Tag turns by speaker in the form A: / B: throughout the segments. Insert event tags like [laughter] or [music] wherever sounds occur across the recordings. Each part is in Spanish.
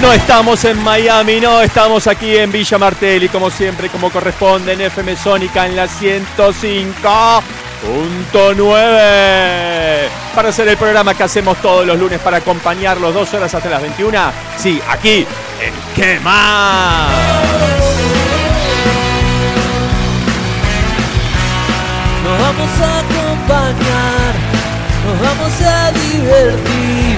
A: No estamos en Miami, no, estamos aquí en Villa Martelli, como siempre, como corresponde en FM Sónica en la 105.9. Para hacer el programa que hacemos todos los lunes para acompañarlos dos horas hasta las 21. Sí, aquí en ¿Qué más?
B: Nos vamos a acompañar, nos vamos a divertir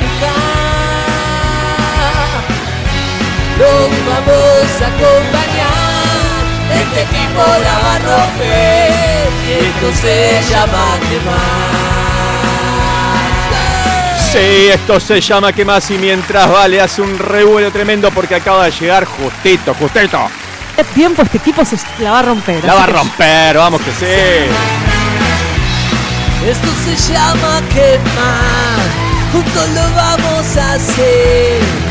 B: Los vamos a acompañar. Este equipo la va a romper. Y esto se llama quemar.
A: Sí, esto se llama que más y mientras vale hace un revuelo tremendo porque acaba de llegar justito, justito.
C: Es tiempo, este equipo se la va a romper.
A: La va a romper, vamos que sí.
B: Esto se llama quemar. Juntos lo vamos a hacer.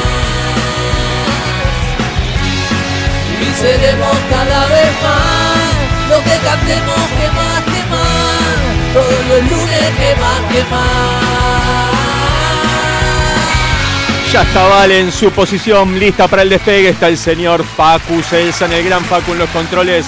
B: Y seremos cada vez más lo que cantemos que más, que más. Todos los lunes que más, que más.
A: Ya está Vale en su posición, lista para el despegue. Está el señor Facu Celsan, el gran Facu en los controles.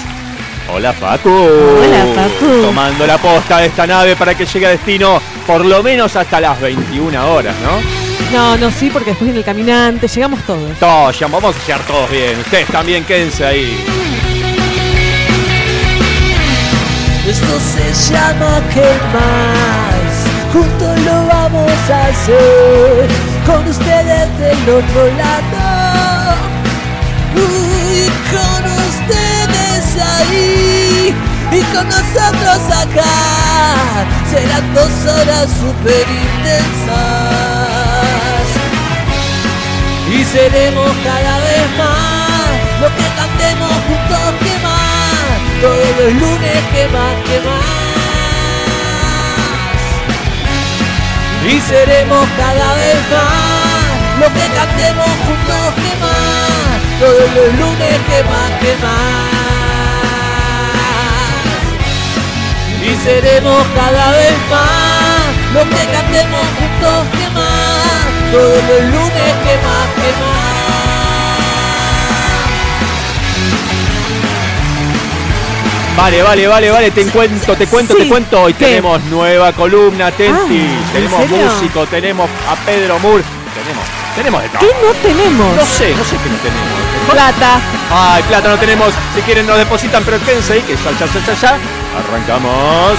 A: Hola Facu.
C: Hola, Facu.
A: Tomando la posta de esta nave para que llegue a destino por lo menos hasta las 21 horas, ¿no?
C: No, no, sí, porque después viene el caminante, llegamos todos.
A: Todos, ya vamos a llegar todos bien. Ustedes también quédense ahí.
B: Esto se llama quemar. Juntos lo vamos a hacer. Con ustedes del otro lado. Y con ustedes ahí. Y con nosotros acá. Serán dos horas super intensas. Y seremos cada vez más lo que cantemos juntos que más. Todos los lunes que más, que más. Y seremos cada vez más lo que cantemos juntos que más. Todos los lunes que más, que más. Y seremos cada vez más lo que cantemos juntos que más. Todos los lunes que más, que más.
A: Vale, vale, vale, vale, te cuento, te cuento,
C: Sí.
A: te cuento. Hoy
C: ¿Qué?
A: tenemos nueva columna, Tenti.
C: Ah, ¿en
A: tenemos músico, tenemos a Pedro Moore. Tenemos, tenemos de todo.
C: ¿Qué no tenemos?
A: No sé, no sé qué no tenemos.
C: Plata.
A: Ay, plata no tenemos. Si quieren nos depositan, pero quédense ahí que ya, ya, ya, ya, ya. Arrancamos.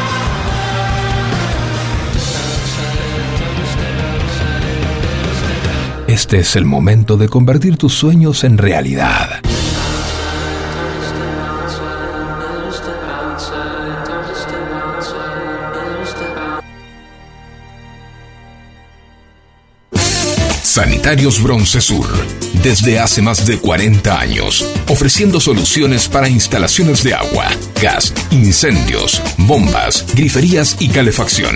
D: Este es el momento de convertir tus sueños en realidad. Sanitarios Bronce Sur, desde hace más de 40 años, ofreciendo soluciones para instalaciones de agua, gas, incendios, bombas, griferías y calefacción.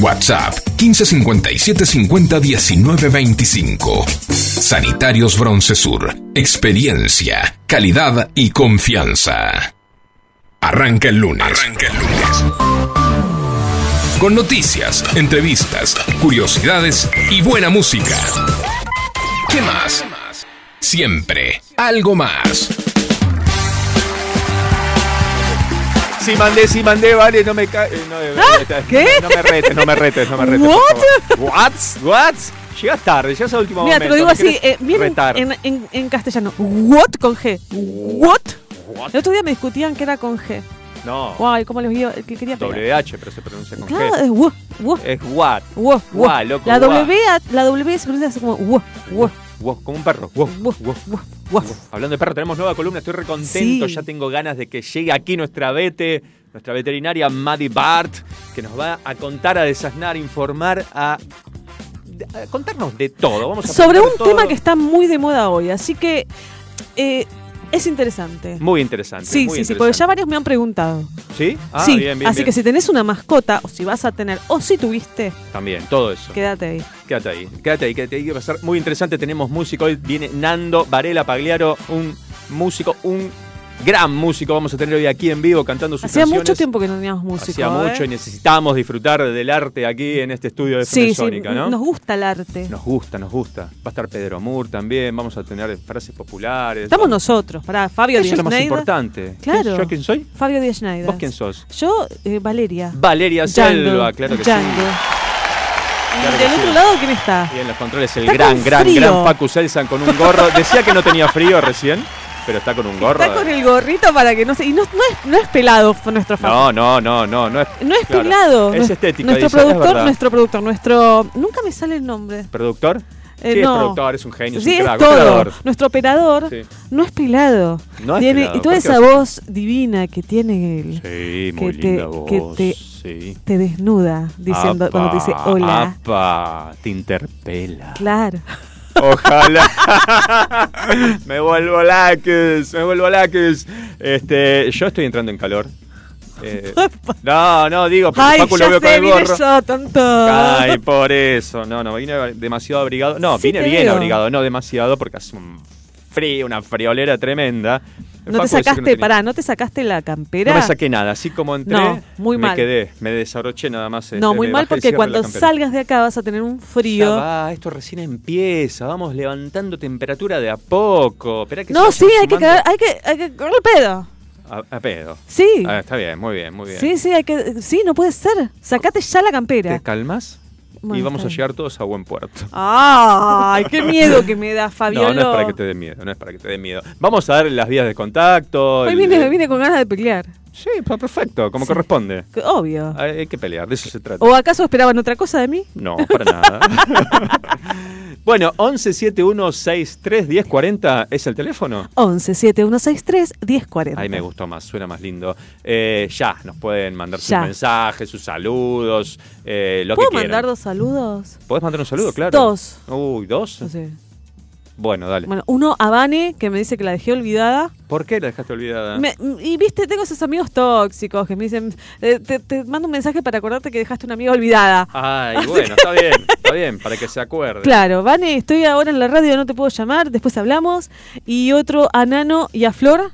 D: WhatsApp 1557 50 19 25. Sanitarios Broncesur. Experiencia, calidad y confianza. Arranca el lunes. Arranca el lunes. Con noticias, entrevistas, curiosidades y buena música. ¿Qué más? Siempre algo más.
A: Si mandé, si mandé, vale, no me cae. No,
C: ¿Ah? ¿Qué?
A: No me retes, no me retes, no me retes.
C: What?
A: What? What? Llegas tarde, llegas a último
C: Mira,
A: momento.
C: te lo digo así, eh, bien en, en, en- castellano. What con G. What?
A: What?
C: El otro día me discutían que era con G.
A: No,
C: Guay, ¿cómo les digo? Que quería pegar.
A: WH, pero se pronuncia con
C: Claro,
A: G.
C: es wo,
A: Es what. Guau, loco,
C: La. W, la W se pronuncia así como wo, wo,
A: Wow, como un perro. Wow,
C: wo,
A: wow.
C: wo, wo.
A: Hablando de perro, tenemos nueva columna, estoy recontento,
C: Sí.
A: ya tengo ganas de que llegue aquí nuestra vete, nuestra veterinaria Maddie Bart, que nos va a contar, a desasnar, informar, a, contarnos de todo. Vamos a
C: Sobre un
A: todo.
C: tema que está muy de moda hoy, así que eh, es interesante.
A: Muy interesante.
C: Sí,
A: muy
C: sí, sí, porque ya varios me han preguntado.
A: ¿Sí? Ah,
C: sí,
A: bien, bien,
C: así
A: bien.
C: que si tenés una mascota, o si vas a tener, o si tuviste,
A: También, todo eso.
C: quédate ahí.
A: Quédate ahí, quédate ahí, quédate ahí, que va a ser muy interesante. Tenemos músico, hoy viene Nando Varela Pagliaro, un músico, un gran músico. Vamos a tener hoy aquí en vivo cantando sus
C: Hacía
A: canciones.
C: mucho tiempo que no teníamos música.
A: Hacía mucho y necesitamos disfrutar del arte aquí en este estudio de
C: Sí, sí,
A: ¿no?
C: nos gusta el arte.
A: Nos gusta, nos gusta. Va a estar Pedro Moore también, vamos a tener frases populares.
C: Estamos
A: Vamos-
C: nosotros, para Fabio
A: Eso
C: Díaz
A: es lo más importante.
C: Claro.
A: ¿Yo quién soy?
C: Fabio Díaz Schneider.
A: ¿Vos quién sos?
C: Yo, eh, Valeria.
A: Valeria
C: Django,
A: Selva, claro que
C: Django.
A: sí.
C: Y
A: Claro
C: del otro lado, ¿quién está?
A: Y en los controles el
C: Está
A: gran, gran, gran Facu Selsan con un gorro. Decía que no tenía frío recién, pero está con un gorro.
C: Está con el gorrito para que no se. Y no, no es, no es pelado nuestro Fabio.
A: No, no, no, no, no es
C: No es
A: claro.
C: pelado.
A: Es estética,
C: Nuestro productor, nuestro productor, nuestro. Nunca me sale el nombre.
A: productor.
C: Eh,
A: sí,
C: no.
A: es productor, es un genio,
C: Sí,
A: es un
C: todo.
A: operador.
C: Nuestro operador
A: Sí.
C: no es pelado.
A: No es
C: Tiene,
A: pelado,
C: y toda
A: ¿por qué
C: esa voz divina que tiene él
A: Sí, muy
C: que te-
A: voz.
C: que te-
A: sí.
C: te desnuda diciendo cuando te dice hola.
A: apa, te interpela.
C: Claro.
A: Ojalá. [laughs] me vuelvo laques, me vuelvo laques. Este, yo estoy entrando en calor. Eh, no, no, digo, porque
C: Ay,
A: Facu lo veo con
C: sé,
A: el
C: vine
A: gorro.
C: tonto.
A: Ay, por eso. No, no, vine demasiado abrigado. No,
C: Sí,
A: vine bien
C: veo.
A: abrigado, no demasiado, porque hace un frío, una friolera tremenda.
C: No te sacaste,
A: tenía-
C: pará, no te sacaste la campera.
A: No me saqué nada, así como entré,
C: No, muy
A: me
C: mal.
A: quedé, me desabroché nada más.
C: No,
A: este,
C: muy
A: le
C: mal porque cuando salgas de acá vas a tener un
A: Ya
C: frío.
A: va, esto recién empieza, vamos levantando temperatura de a poco. Que
C: No,
A: se
C: sí, hay que, cagar, hay que, hay que correr el pedo.
A: A, a pedo.
C: Sí.
A: Ah, está bien, muy bien, muy bien.
C: Sí, sí, hay que. Sí, no puede ser. Sacate ya la campera.
A: ¿Te calmas?
C: Bueno,
A: y vamos a llegar todos a buen puerto.
C: Ay, qué miedo que me da Fabiola. [laughs]
A: No, no es para que te dé miedo, no es para que te dé miedo. Vamos a dar las vías de contacto.
C: Hoy
A: el-
C: vine con ganas de pelear.
A: Sí, pues perfecto, como
C: Sí.
A: corresponde.
C: Obvio.
A: Hay hay que pelear, de eso se trata.
C: ¿O acaso esperaban otra cosa de mí?
A: No, para nada. [laughs] bueno, 1171631040 es el teléfono.
C: 11 7163 1040.
A: Ahí me gustó más, suena más lindo. Eh, ya, nos pueden mandar sus mensajes, sus saludos, eh, lo
C: ¿Puedo
A: que quieran.
C: mandar dos saludos?
A: ¿Podés mandar un saludo? Claro.
C: Dos.
A: Uy, ¿dos?
C: No sé.
A: Bueno, dale.
C: Bueno, uno a Vane, que me dice que la dejé olvidada.
A: ¿Por qué la dejaste olvidada?
C: Me- y viste, tengo esos amigos tóxicos que me dicen, eh, te, te mando un mensaje para acordarte que dejaste una amiga olvidada.
A: Ay, bueno, está bien, está bien, para que se acuerde.
C: Claro, Vane, estoy ahora en la radio, no te puedo llamar, después hablamos. Y otro a Nano y a Flor,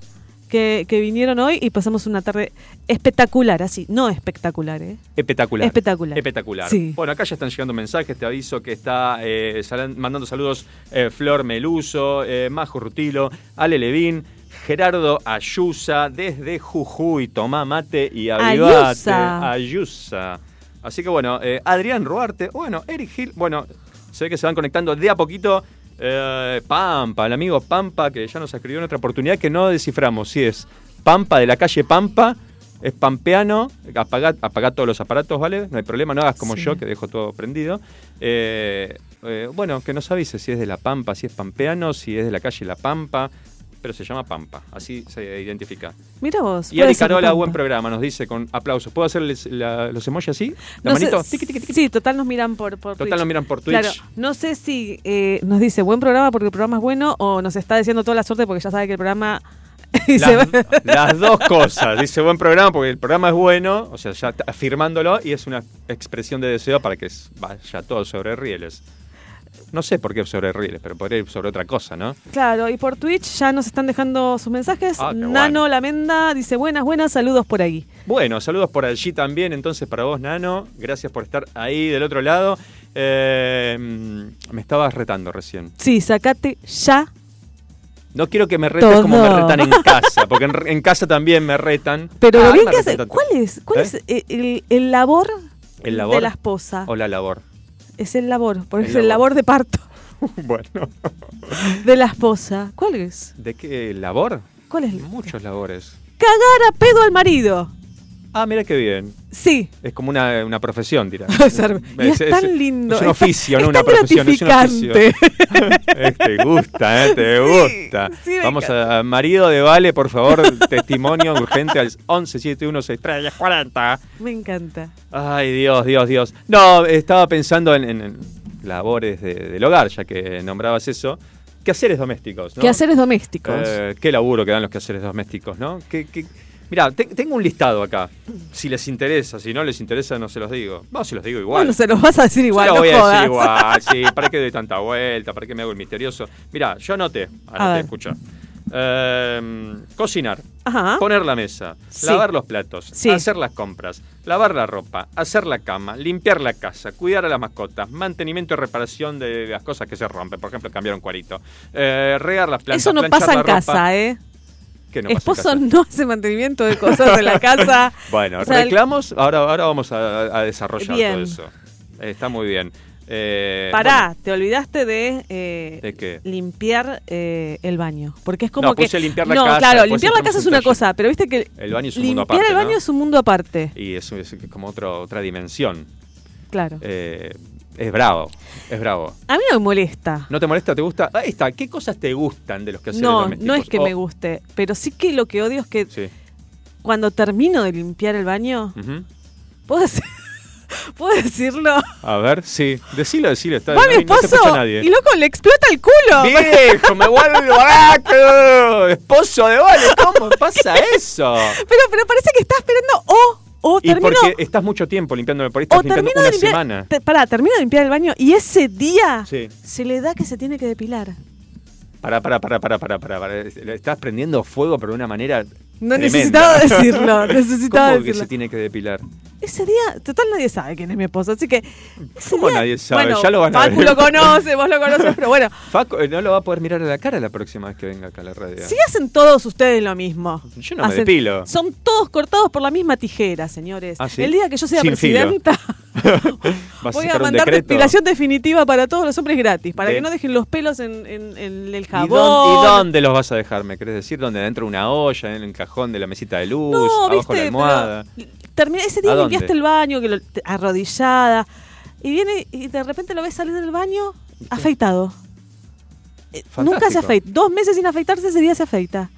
C: que, que vinieron hoy y pasamos una tarde espectacular, así, no espectacular, ¿eh?
A: Espectacular.
C: Espectacular.
A: Espectacular.
C: Sí.
A: Bueno, acá ya están llegando mensajes. Te aviso que está eh, mandando saludos eh, Flor Meluso, eh, Majo Rutilo, Ale Levín, Gerardo Ayusa, desde Jujuy. Tomá mate y avivate.
C: Ayusa.
A: Ayusa. Así que bueno, eh, Adrián Ruarte, bueno, Eric Gil, bueno, se ve que se van conectando de a poquito. Eh, Pampa, el amigo Pampa, que ya nos escribió en otra oportunidad que no desciframos si es Pampa de la calle Pampa, es pampeano, apagá, apagá todos los aparatos, ¿vale? No hay problema, no hagas como
C: Sí.
A: yo, que dejo todo prendido. Eh, eh, bueno, que nos avise si es de la Pampa, si es pampeano, si es de la calle La Pampa, pero se llama Pampa, así se identifica.
C: Mira vos.
A: Y Ari Carola, buen programa, nos dice con aplausos. ¿Puedo hacerles la- los emojis así? La
C: No sé-
A: manito.
C: Sí, total nos miran por, por
A: Total
C: Twitch.
A: nos miran por Twitch.
C: Claro, no sé si eh, nos dice buen programa porque el programa es bueno o nos está diciendo toda la suerte porque ya sabe que el programa... [laughs]
A: Las, dos cosas. Dice buen programa porque el programa es bueno, o sea, ya afirmándolo y es una expresión de deseo para que vaya todo sobre rieles. No sé por qué sobre rieles, pero podría ir sobre otra cosa, ¿no?
C: Claro, y por Twitch ya nos están dejando sus mensajes.
A: Ah,
C: Nano
A: bueno.
C: Lamenda dice buenas, buenas, saludos por ahí.
A: Bueno, saludos por allí también, entonces para vos, Nano. Gracias por estar ahí del otro lado. Eh, me estabas retando recién.
C: Sí, sacate ya.
A: No quiero que me retes
C: Todo.
A: como me retan en [laughs] casa, porque en, en casa también me retan.
C: Pero
A: Ah,
C: bien que hace. ¿Cuál es? ¿Cuál
A: ¿Eh?
C: es eh, el, el labor,
A: ¿El labor?
C: de la esposa?
A: O la labor.
C: Es el labor, porque
A: El
C: es el
A: labor.
C: labor de parto [laughs]
A: bueno.
C: de la esposa. ¿Cuál es?
A: ¿De qué labor?
C: ¿Cuál es?
A: Muchos labores.
C: Cagar a pedo al marido.
A: Ah, mira qué bien.
C: Sí.
A: Es como una, una profesión, dirá. [laughs]
C: es, tan lindo.
A: Es un oficio, no una profesión, es un oficio. [laughs] te gusta, ¿eh? Te
C: Sí,
A: gusta.
C: sí,
A: Vamos a, a marido de Vale, por favor, testimonio urgente al 11716340.
C: Me encanta.
A: Ay, Dios, Dios, Dios. No, estaba pensando en, en- en labores de- del hogar, ya que nombrabas eso. Quehaceres domésticos, ¿no?
C: Quehaceres domésticos.
A: Eh, qué laburo que dan los quehaceres domésticos, ¿no? ¿Qué, qué- Mirá, te- tengo un listado acá. Si les interesa, si no les interesa, no se los digo. No, se los digo igual.
C: bueno, se los vas a decir igual.
A: Se lo
C: no
A: voy a decir igual, sí. [laughs] ¿Para qué doy tanta vuelta? ¿Para qué me hago el misterioso? Mirá, yo anoté. Anoté, escucha. Eh, cocinar.
C: Ajá.
A: Poner la mesa,
C: Sí.
A: lavar los platos,
C: Sí.
A: hacer las compras, lavar la ropa, hacer la cama, limpiar la casa, cuidar a las mascotas, mantenimiento y reparación de las cosas que se rompen, por ejemplo, cambiar un cuarito, eh, regar las plantas,
C: Eso no pasa en
A: ropa.
C: casa, ¿eh?
A: ¿Qué no
C: Esposo no hace mantenimiento de cosas de la casa. [laughs]
A: Bueno,
C: O sea, el-
A: reclamos, ahora, ahora vamos a, a desarrollar
C: Bien.
A: todo eso. Está muy bien. Eh,
C: Pará,
A: bueno,
C: te olvidaste de, eh,
A: ¿De qué?
C: limpiar eh, el baño. Porque es como
A: No,
C: que.
A: puse limpiar la
C: no,
A: casa,
C: claro, limpiar la casa es una cosa, pero viste que.
A: El baño es un mundo aparte,
C: el baño
A: ¿no?
C: es un mundo aparte.
A: Y es, es como otro, otra dimensión.
C: Claro.
A: Eh, es bravo, es bravo.
C: A mí no me molesta.
A: ¿No te molesta? ¿Te gusta? Ahí está. ¿Qué cosas te gustan de los quehaceres
C: No,
A: domésticos?
C: no es que
A: Oh,
C: me guste, pero sí que lo que odio es que
A: Sí.
C: cuando termino de limpiar el baño. ¿puedo, decir- [laughs] ¿puedo decirlo?
A: A ver, sí. Decilo, decilo. Está,
C: Va
A: no,
C: mi
A: no
C: esposo
A: nadie.
C: y loco le explota el culo.
A: ¡Viejo! ¡Me vuelvo barato! [laughs] ¡Esposo de Vale! ¿Cómo pasa eso? [laughs]
C: Pero, pero parece que está esperando o, o
A: Y
C: termino,
A: porque estás mucho tiempo limpiándome por ahí, estás
C: o
A: limpiando una
C: de limpiar.
A: semana.
C: te- pará, termino de limpiar el baño y ese día
A: Sí.
C: se le da que se tiene que depilar.
A: Para, para, para, para, para, para. Estás prendiendo fuego, pero de una manera.
C: No
A: tremenda.
C: necesitaba [laughs] decirlo, necesitaba
A: ¿Cómo que
C: decirlo.
A: se tiene que depilar?
C: Ese día, total nadie sabe quién es mi esposo, así que... ese
A: ¿Cómo
C: día-
A: nadie sabe?
C: Bueno,
A: Ya lo van a
C: Facu
A: ver.
C: lo conoce, vos lo conoces, pero bueno, [laughs]
A: Faco eh, no lo va a poder mirar a la cara la próxima vez que venga acá a la radio.
C: sí hacen todos ustedes lo mismo.
A: Yo no me depilo.
C: Son todos cortados por la misma tijera, señores.
A: Ah, ¿sí?
C: El día que yo sea
A: Sin
C: presidenta, [laughs] [laughs] voy a mandar depilación definitiva para todos los hombres gratis, para
A: De-
C: que no dejen los pelos en, en- en el
A: ¿Y,
C: jabón.
A: dónde, y dónde los vas a dejar? ¿Me querés decir? ¿Dónde? ¿Dentro de una olla? ¿En el cajón de la mesita de luz?
C: No,
A: ¿Abajo
C: viste,
A: de la almohada?
C: pero terminé- ese día limpiaste el baño, que lo, te- arrodillada, y viene y de repente lo ves salir del baño afeitado. Eh, Nunca se afeita. Dos meses sin afeitarse, ese día se afeita.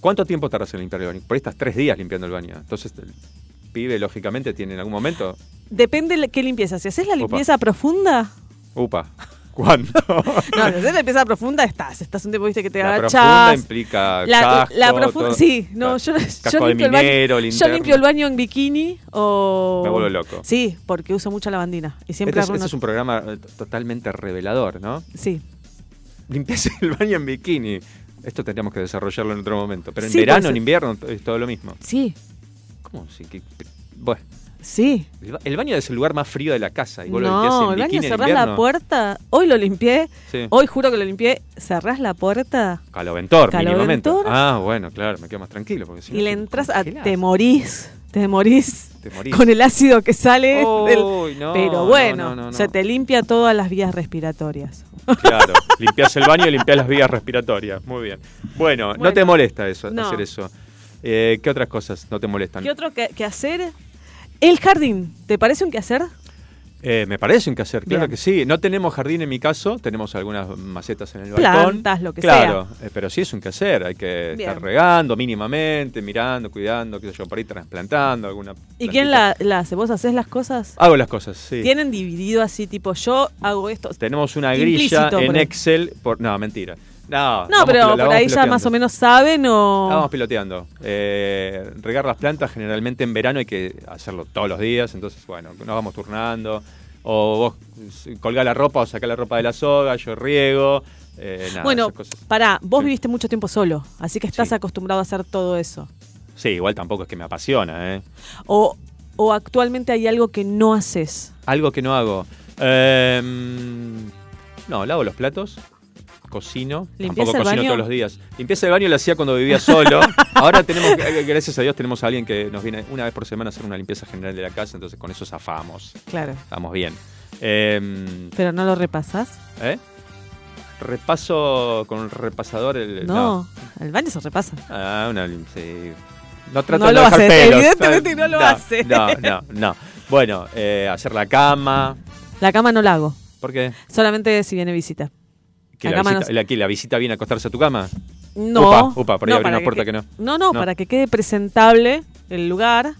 A: ¿Cuánto tiempo tardas en limpiar el baño? Por ahí estás tres días limpiando el baño. Entonces, pibe, lógicamente, tiene en algún momento.
C: Depende de qué limpieza. Si haces la limpieza profunda,
A: Upa. [laughs] ¿Cuándo? [laughs]
C: no, si haces la limpieza profunda, estás. Estás un tiempo, viste, que te
A: la
C: agachás.
A: profunda implica
C: La,
A: casco,
C: la profunda,
A: todo.
C: sí, no, yo, yo limpio el baño.
A: minero,
C: Yo limpio el baño en bikini o.
A: Me vuelvo loco.
C: Sí, porque uso mucha lavandina. Y siempre
A: Este es, este es un programa eh, totalmente revelador, ¿no?
C: Sí.
A: Limpias [laughs] el baño en bikini. Esto tendríamos que desarrollarlo en otro momento. Pero en
C: Sí,
A: verano, en invierno, es todo lo mismo.
C: Sí,
A: Que- bueno,
C: sí.
A: el ba- el baño es el lugar más frío de la casa. Y vos lo
C: No,
A: en
C: el baño
A: en
C: cerrás la puerta. Hoy lo limpié.
A: Sí.
C: Hoy juro que lo limpié. Cerrás la puerta
A: Caloventor,
C: Caloventor.
A: Ah, bueno, claro, me quedo más tranquilo. Porque si
C: y
A: no
C: le entras a. Te morís. te morís,
A: Te morís.
C: con el ácido que sale. del-
A: no,
C: Pero
A: no,
C: bueno,
A: no, no, no.
C: se te limpia todas las vías respiratorias.
A: Claro, limpias el baño y limpias las vías respiratorias. Muy bien. Bueno, no
C: Bueno.
A: te molesta eso,
C: No.
A: hacer eso. Eh, ¿Qué otras cosas no te molestan?
C: ¿Qué otro que, que hacer? El jardín, ¿te parece un que hacer?
A: Eh, me parece un que hacer, claro
C: Bien.
A: que sí. No tenemos jardín en mi caso, tenemos algunas macetas en el balcón.
C: Plantas, lo que
A: claro, eh, pero sí es un que hacer. Hay que
C: Bien.
A: estar regando mínimamente, mirando, cuidando, qué sé yo, por ahí trasplantando alguna.
C: ¿Y quién la, la hace? ¿Vos haces las cosas?
A: Hago las cosas, sí.
C: Tienen dividido así, tipo, yo hago esto.
A: Tenemos una grilla en. Excel. Por... No, mentira. No,
C: No, pero por ahí ya más o menos saben o...
A: La vamos piloteando. Eh, regar las plantas generalmente en verano hay que hacerlo todos los días, entonces bueno, nos vamos turnando. O vos s- colgá la ropa o sacá la ropa de la soga, yo riego. eh, nada,
C: bueno, pará, vos
A: Sí.
C: viviste mucho tiempo solo, así que estás
A: Sí.
C: acostumbrado a hacer todo eso.
A: Sí, igual tampoco es que me apasiona, ¿eh?
C: O, o actualmente hay algo que no haces.
A: Algo que no hago. Em, no, lavo los platos. Cocino.
C: ¿Limpieza
A: Tampoco
C: el
A: cocino
C: baño?
A: todos los días. Limpieza el baño la hacía cuando vivía solo. [laughs] Ahora tenemos, eh, gracias a Dios, tenemos a alguien que nos viene una vez por semana a hacer una limpieza general de la casa, entonces con eso zafamos.
C: Claro.
A: Estamos bien. Em,
C: Pero no lo repasás.
A: ¿eh? Repaso con un repasador el.
C: No, el baño se repasa.
A: Ah, una sí. No trato
C: No
A: de
C: lo
A: dejar
C: hace,
A: pelos.
C: evidentemente no lo hace.
A: No, no, no. Bueno, eh, hacer la cama.
C: La cama no la hago,
A: ¿Por qué?
C: solamente si viene visita.
A: ¿Que
C: La
A: visita,
C: no-
A: la, que la visita viene a acostarse a tu cama?
C: No.
A: Upa, upa, por ahí abre
C: para
A: una puerta que no.
C: No, no,
A: No.
C: para que quede presentable el lugar.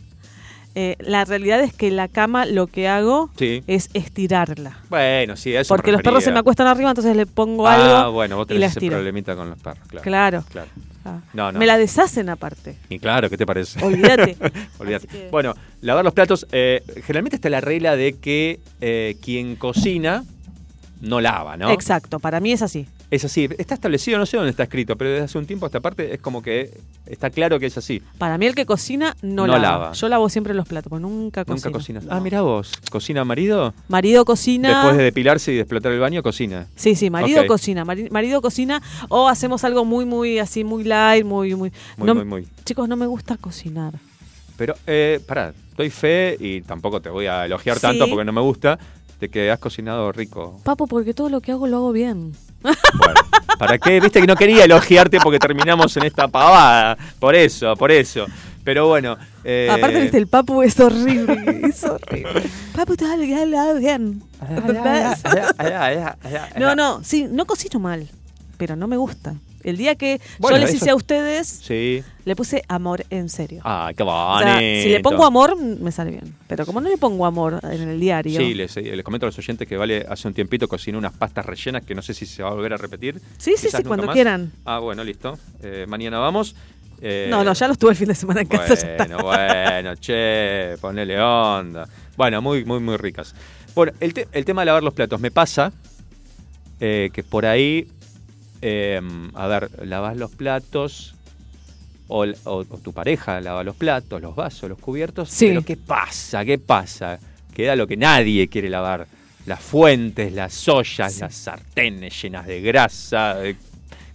C: Eh, la realidad es que la cama lo que hago
A: Sí.
C: es estirarla.
A: Bueno, sí, eso
C: Porque
A: me
C: los perros se me acuestan arriba, entonces le pongo
A: Ah,
C: algo
A: bueno, vos
C: y
A: tenés
C: la
A: ese
C: estiro.
A: problemita con los perros, claro.
C: Claro.
A: Claro.
C: Ah.
A: No, no.
C: Me la deshacen aparte.
A: Y claro, ¿qué te parece?
C: Olvídate. [laughs]
A: Olvídate.
C: Que-
A: Bueno, lavar los platos. eh, generalmente está la regla de que eh, quien cocina no lava, ¿no?
C: Exacto, para mí es así.
A: Es así. Está establecido, no sé dónde está escrito, pero desde hace un tiempo a esta parte es como que está claro que es así.
C: Para mí el que cocina no,
A: No
C: lava.
A: lava.
C: Yo lavo siempre los platos, porque nunca cocino.
A: Nunca cocinas.
C: No.
A: Ah, mirá vos. ¿Cocina marido?
C: Marido cocina.
A: Después de depilarse y de explotar el baño, cocina.
C: Sí, sí, marido cocina, mari- marido cocina o hacemos algo muy, muy así, muy light, muy, muy...
A: Muy,
C: no-
A: muy, muy.
C: Chicos, no me gusta cocinar.
A: Pero, eh, pará, doy fe y tampoco te voy a elogiar
C: Sí.
A: tanto porque no me gusta de que has cocinado rico.
C: Papo, porque todo lo que hago lo hago bien.
A: Bueno, ¿para qué? Viste que no quería elogiarte porque terminamos en esta pavada. Por eso, por eso. Pero bueno. eh,
C: Aparte, viste, el papu es horrible, es horrible. papu, todo lo que hago lo hago bien. No, no, sí, no cocino mal, pero no me gusta. El día que
A: Bueno,
C: yo les
A: eso-
C: hice a ustedes,
A: Sí.
C: le puse amor en serio.
A: Ah, qué
C: O
A: bonito.
C: sea, si le pongo amor, me sale bien. Pero como no le pongo amor en el diario.
A: Sí, les, les comento a los oyentes que Vale hace un tiempito cocinó unas pastas rellenas que no sé si se va a volver a repetir.
C: Sí, sí,
A: Quizás
C: sí, cuando
A: más.
C: quieran.
A: Ah, bueno, listo. Eh, mañana vamos. Eh,
C: No, no, ya los tuve el fin de semana en casa. ya está.
A: Bueno, bueno, che, ponele onda. Bueno, muy, muy, muy ricas. Bueno, el, te- el tema de lavar los platos. Me pasa eh, que por ahí, eh, a ver, lavas los platos o, o- o tu pareja lava los platos, los vasos, los cubiertos.
C: Sí.
A: Pero ¿qué pasa? ¿Qué pasa? Queda lo que nadie quiere lavar. Las fuentes, las ollas, las sartenes llenas de grasa.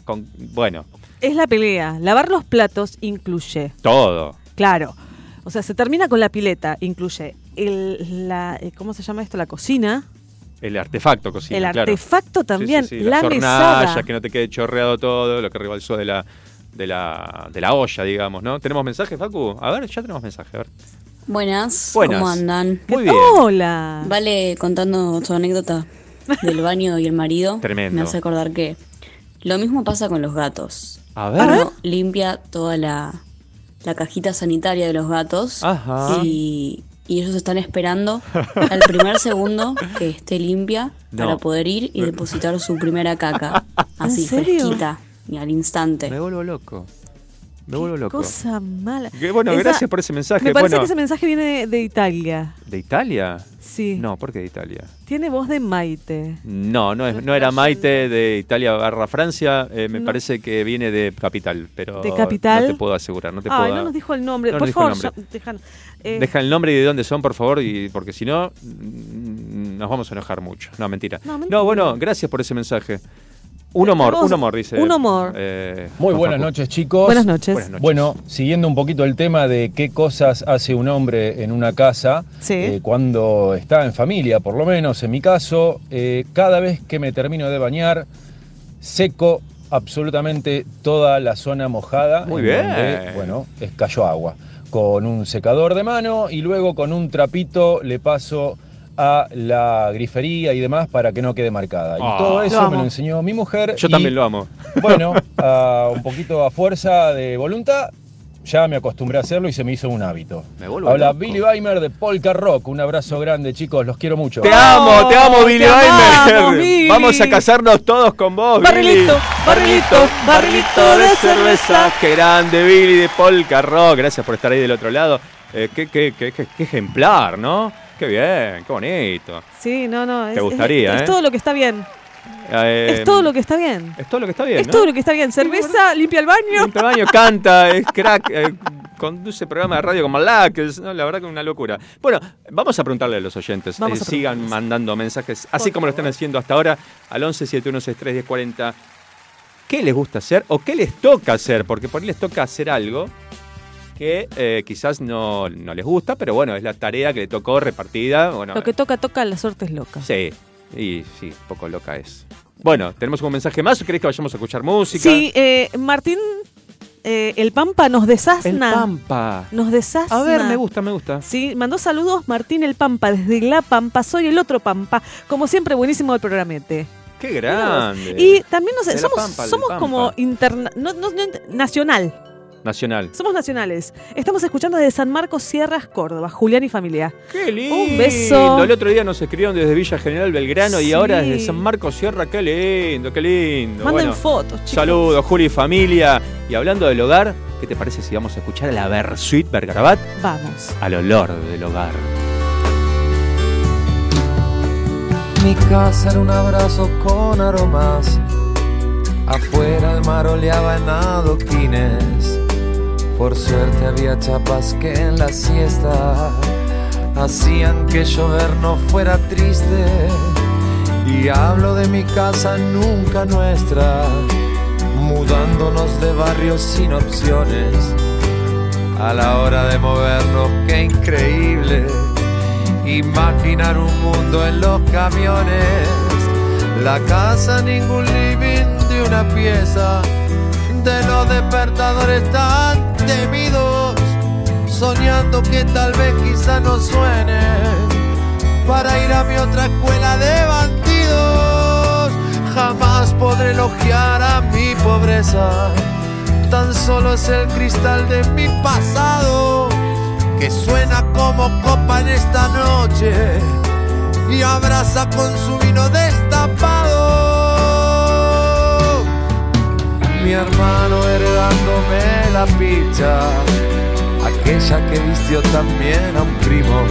A: con, bueno,
C: Es la pelea. Lavar los platos incluye,
A: todo.
C: claro. O sea, se termina con la pileta, incluye el, la, eh, ¿cómo se llama esto? La cocina,
A: El artefacto cocina,
C: el
A: claro.
C: artefacto también,
A: Sí, sí, sí,
C: la
A: hornallas,
C: mesada.
A: que no te quede chorreado todo, lo que ribalzó de la, de la, de la olla, digamos, ¿no? ¿Tenemos mensaje, Facu? A ver, ya tenemos mensaje, a ver.
E: Buenas,
A: Buenas.
E: ¿cómo andan?
A: Muy bien.
C: Hola.
E: Vale, contando su anécdota del baño y el marido,
A: Tremendo.
E: me hace acordar que lo mismo pasa con los gatos.
A: A ver.
E: Uno limpia toda la, la cajita sanitaria de los gatos
A: Ajá.
E: y, y ellos están esperando [laughs] al primer segundo que esté limpia
A: No.
E: para poder ir y depositar su primera caca. [laughs] Así, fresquita y al instante.
A: Me vuelvo loco. Me vuelvo loco.
C: Cosa mala.
A: Que, bueno,
C: Esa-
A: gracias por ese mensaje.
C: Me parece
A: bueno,
C: que ese mensaje viene de, de Italia.
A: ¿De Italia?
C: Sí.
A: No, ¿por qué de Italia?
C: Tiene voz de Maite.
A: No, no, es- no era Maite de Italia barra Francia, eh, me
C: No.
A: parece que viene de Capital, pero
C: ¿De Capital?
A: no te puedo asegurar, no te
C: Ay,
A: puedo...
C: no nos dijo el nombre.
A: no
C: Por
A: el
C: favor,
A: nombre.
C: dejan- eh,
A: Deja el nombre y de dónde son, por favor, y porque si no, mm, nos vamos a enojar mucho. No, mentira.
C: No,
A: No,
C: mentira.
A: bueno, gracias por ese mensaje. Un humor,
C: Tenemos
A: un humor, dice.
C: un humor.
A: eh,
F: Muy buenas
A: Facu.
F: noches, chicos.
C: Buenas noches.
A: Buenas noches.
F: Bueno, siguiendo un poquito el tema de qué cosas hace un hombre en una casa,
C: Sí.
F: eh, cuando está en familia, por lo menos en mi caso, eh, cada vez que me termino de bañar, seco absolutamente toda la zona mojada.
A: Muy
F: en
A: bien.
F: donde, bueno, es cayó agua. Con un secador de mano y luego con un trapito le paso a la grifería y demás para que no quede marcada. Y
A: Ah.
F: todo eso me lo enseñó mi mujer.
A: Yo
F: y-
A: también lo amo. [laughs]
F: bueno, a un poquito a fuerza de voluntad, ya me acostumbré a hacerlo y se me hizo un hábito.
A: Me vuelvo
F: Habla
A: loco.
F: Billy Weimer de Polka Rock. Un abrazo grande, chicos, los quiero mucho.
A: Te amo, te amo, Billy
C: te amamos,
A: Weimer. [laughs]
C: Billy.
A: Vamos a casarnos todos con vos,
C: Barrilito,
A: Billy.
C: barrilito, barrilito de cerveza.
A: Qué grande, Billy de Polka Rock. Gracias por estar ahí del otro lado. Eh, qué, qué- qué- qué- qué ejemplar, ¿no? Qué bien, qué bonito.
C: Sí, no, no. es-
A: gustaría,
C: es,
A: ¿eh?
C: es todo lo que está bien.
A: Eh,
C: es todo lo que está bien.
A: Es todo lo que está bien,
C: es
A: ¿no?
C: todo lo que está bien. Cerveza, limpia el baño.
A: Limpia el baño, canta, es crack, eh, conduce programa de radio como Malax, ¿no? la verdad que es una locura. Bueno, vamos a preguntarle a los oyentes,
C: Vamos
A: eh,
C: a
A: sigan mandando mensajes, así como lo están haciendo hasta ahora, al 11 7163 1040. ¿Qué les gusta hacer o qué les toca hacer? Porque por ahí les toca hacer algo que eh, quizás no, no les gusta, pero bueno, es la tarea que le tocó repartida. Bueno,
C: Lo que toca, toca, la suerte es loca.
A: Sí, y sí, poco loca es. Bueno, ¿tenemos un mensaje más o querés que vayamos a escuchar música?
C: Sí, eh, Martín, eh, el Pampa nos
A: El
C: desasna.
A: Pampa.
C: Nos desasna.
A: A ver, me gusta, me gusta.
C: Sí, mandó saludos Martín el Pampa desde La Pampa. Soy el otro Pampa. Como siempre, buenísimo el programete.
A: Qué grande.
C: Y también no sé,
A: De La
C: somos,
A: Pampa,
C: como interna, no, no- no- nacional.
A: Nacional.
C: Somos nacionales. Estamos escuchando desde San Marcos Sierras, Córdoba. Julián y familia.
A: Qué lindo.
C: Un beso.
A: El otro día nos escribieron desde Villa General Belgrano y ahora desde San Marcos Sierra. Qué lindo, qué lindo.
C: Manden
A: Bueno,
C: fotos, chicos.
A: Saludos, Juli y familia. Y hablando del hogar, ¿qué te parece si vamos a escuchar a la Versuit Bergarabat
C: Vamos.
A: al olor del hogar?
G: Mi casa era un abrazo con aromas. Afuera el mar oleaba en adoquines. Por suerte había chapas que en la siesta hacían que llover no fuera triste. Y hablo de mi casa nunca nuestra, mudándonos de barrios sin opciones. A la hora de movernos, qué increíble imaginar un mundo en los camiones. La casa, ningún living de una pieza, de los despertadores tan temidos, soñando que tal vez quizá no suenen para ir a mi otra escuela de bandidos. Jamás podré elogiar a mi pobreza, tan solo es el cristal de mi pasado que suena como copa en esta noche y abraza con su vino destapado. Mi hermano heredándome la picha, aquella que vistió también a un primo.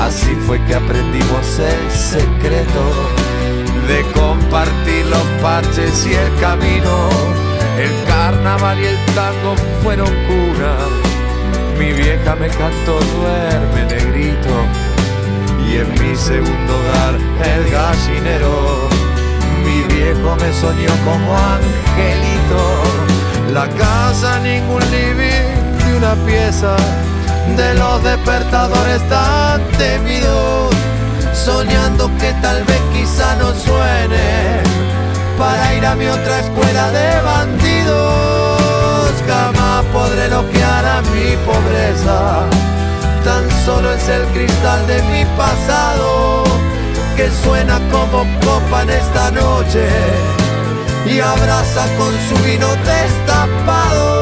G: Así fue que aprendimos el secreto de compartir los parches y el camino. El carnaval y el tango fueron cuna. Mi vieja me cantó duerme negrito y en mi segundo hogar el gallinero. Viejo me soñó como angelito. La casa ningún living de una pieza de los despertadores tan temidos, soñando que tal vez quizá no suene para ir a mi otra escuela de bandidos. Jamás podré elogiar a mi pobreza, tan solo es el cristal de mi pasado que suena como copa en esta noche y abraza con su vino destapado.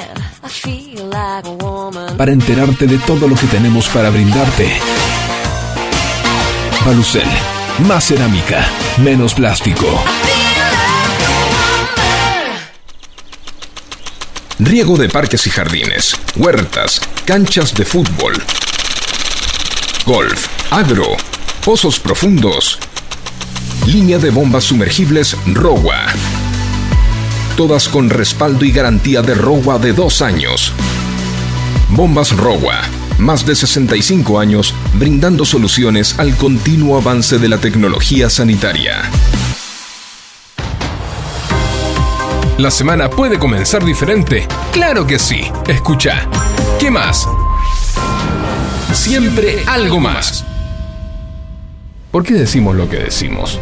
D: para enterarte de todo lo que tenemos para brindarte. Balucel, más cerámica, menos plástico. Riego de parques y jardines, huertas, canchas de fútbol, golf, agro, pozos profundos, línea de bombas sumergibles ROWA. Todas con respaldo y garantía de ROWA de dos años. Bombas ROWA. Más de 65 años brindando soluciones al continuo avance de la tecnología sanitaria. ¿La semana puede comenzar diferente? Claro que sí. Escucha. ¿Qué más? Siempre algo más. ¿Por qué decimos lo que decimos?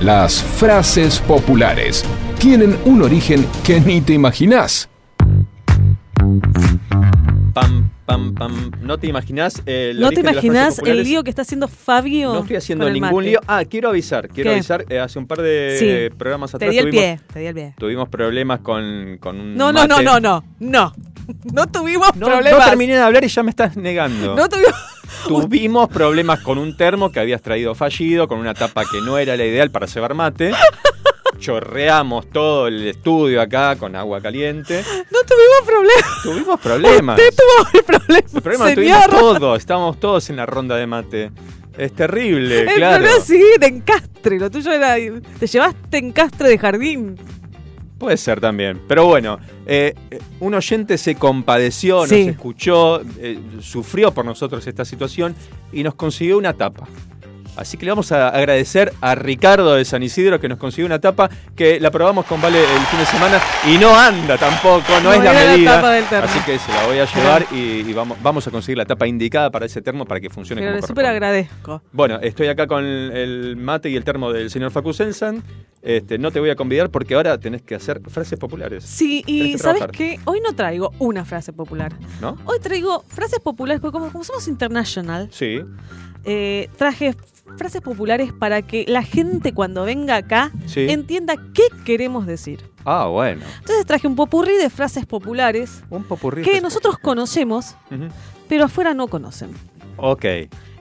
D: Las frases populares tienen un origen que ni te imaginás.
A: Pam, pam, pam. ¿No te imaginás el
C: ¿No te imaginas el lío que está haciendo Fabio?
A: No estoy haciendo
C: con el
A: ningún
C: mate?
A: lío. Ah, quiero avisar, quiero
C: ¿Qué?
A: avisar. eh, hace un par de
C: Sí.
A: programas
C: Te
A: atrás
C: di el
A: tuvimos,
C: pie, te di el pie.
A: tuvimos problemas con, con un
C: No, no, no, no, no, no. [laughs] No tuvimos
A: No,
C: problemas.
A: no terminé de hablar y ya me estás negando.
C: No tuvimos. [laughs]
A: Tuvimos problemas con un termo que habías traído fallido, con una tapa que no era la ideal para cebar mate. [laughs] Chorreamos todo el estudio acá con agua caliente.
C: No tuvimos problemas.
A: Tuvimos problemas.
C: Usted tuvo el problema.
A: El problema tuvimos todos. Estábamos todos en la ronda de mate. Es terrible,
C: El
A: claro.
C: problema sí, de encastre. Lo tuyo era. Te llevaste encastre de jardín.
A: Puede ser también. Pero bueno, eh, un oyente se compadeció,
C: Sí.
A: nos escuchó, eh, sufrió por nosotros esta situación y nos consiguió una tapa. Así que le vamos a agradecer a Ricardo de San Isidro que nos consiguió una tapa que la probamos con Vale el fin de semana y no anda tampoco, no,
C: No
A: es la
C: la
A: medida.
C: tapa del termo.
A: Así que se la voy a llevar y, y vamos, vamos a conseguir la tapa indicada para ese termo para que funcione
C: Pero
A: como
C: le súper agradezco.
A: Bueno, estoy acá con el mate y el termo del señor Facu Sensan. Este, no te voy a convidar porque ahora tenés que hacer frases populares.
C: Sí, y
A: que
C: ¿sabes qué? Hoy no traigo una frase popular.
A: ¿No?
C: Hoy traigo frases populares, porque como, como somos international,
A: Sí.
C: eh, traje frases populares para que la gente cuando venga acá
A: Sí.
C: entienda qué queremos decir.
A: Ah, bueno.
C: Entonces traje un popurrí de frases populares
A: Un popurrí.
C: que nosotros conocemos, pero afuera no conocen.
A: Ok,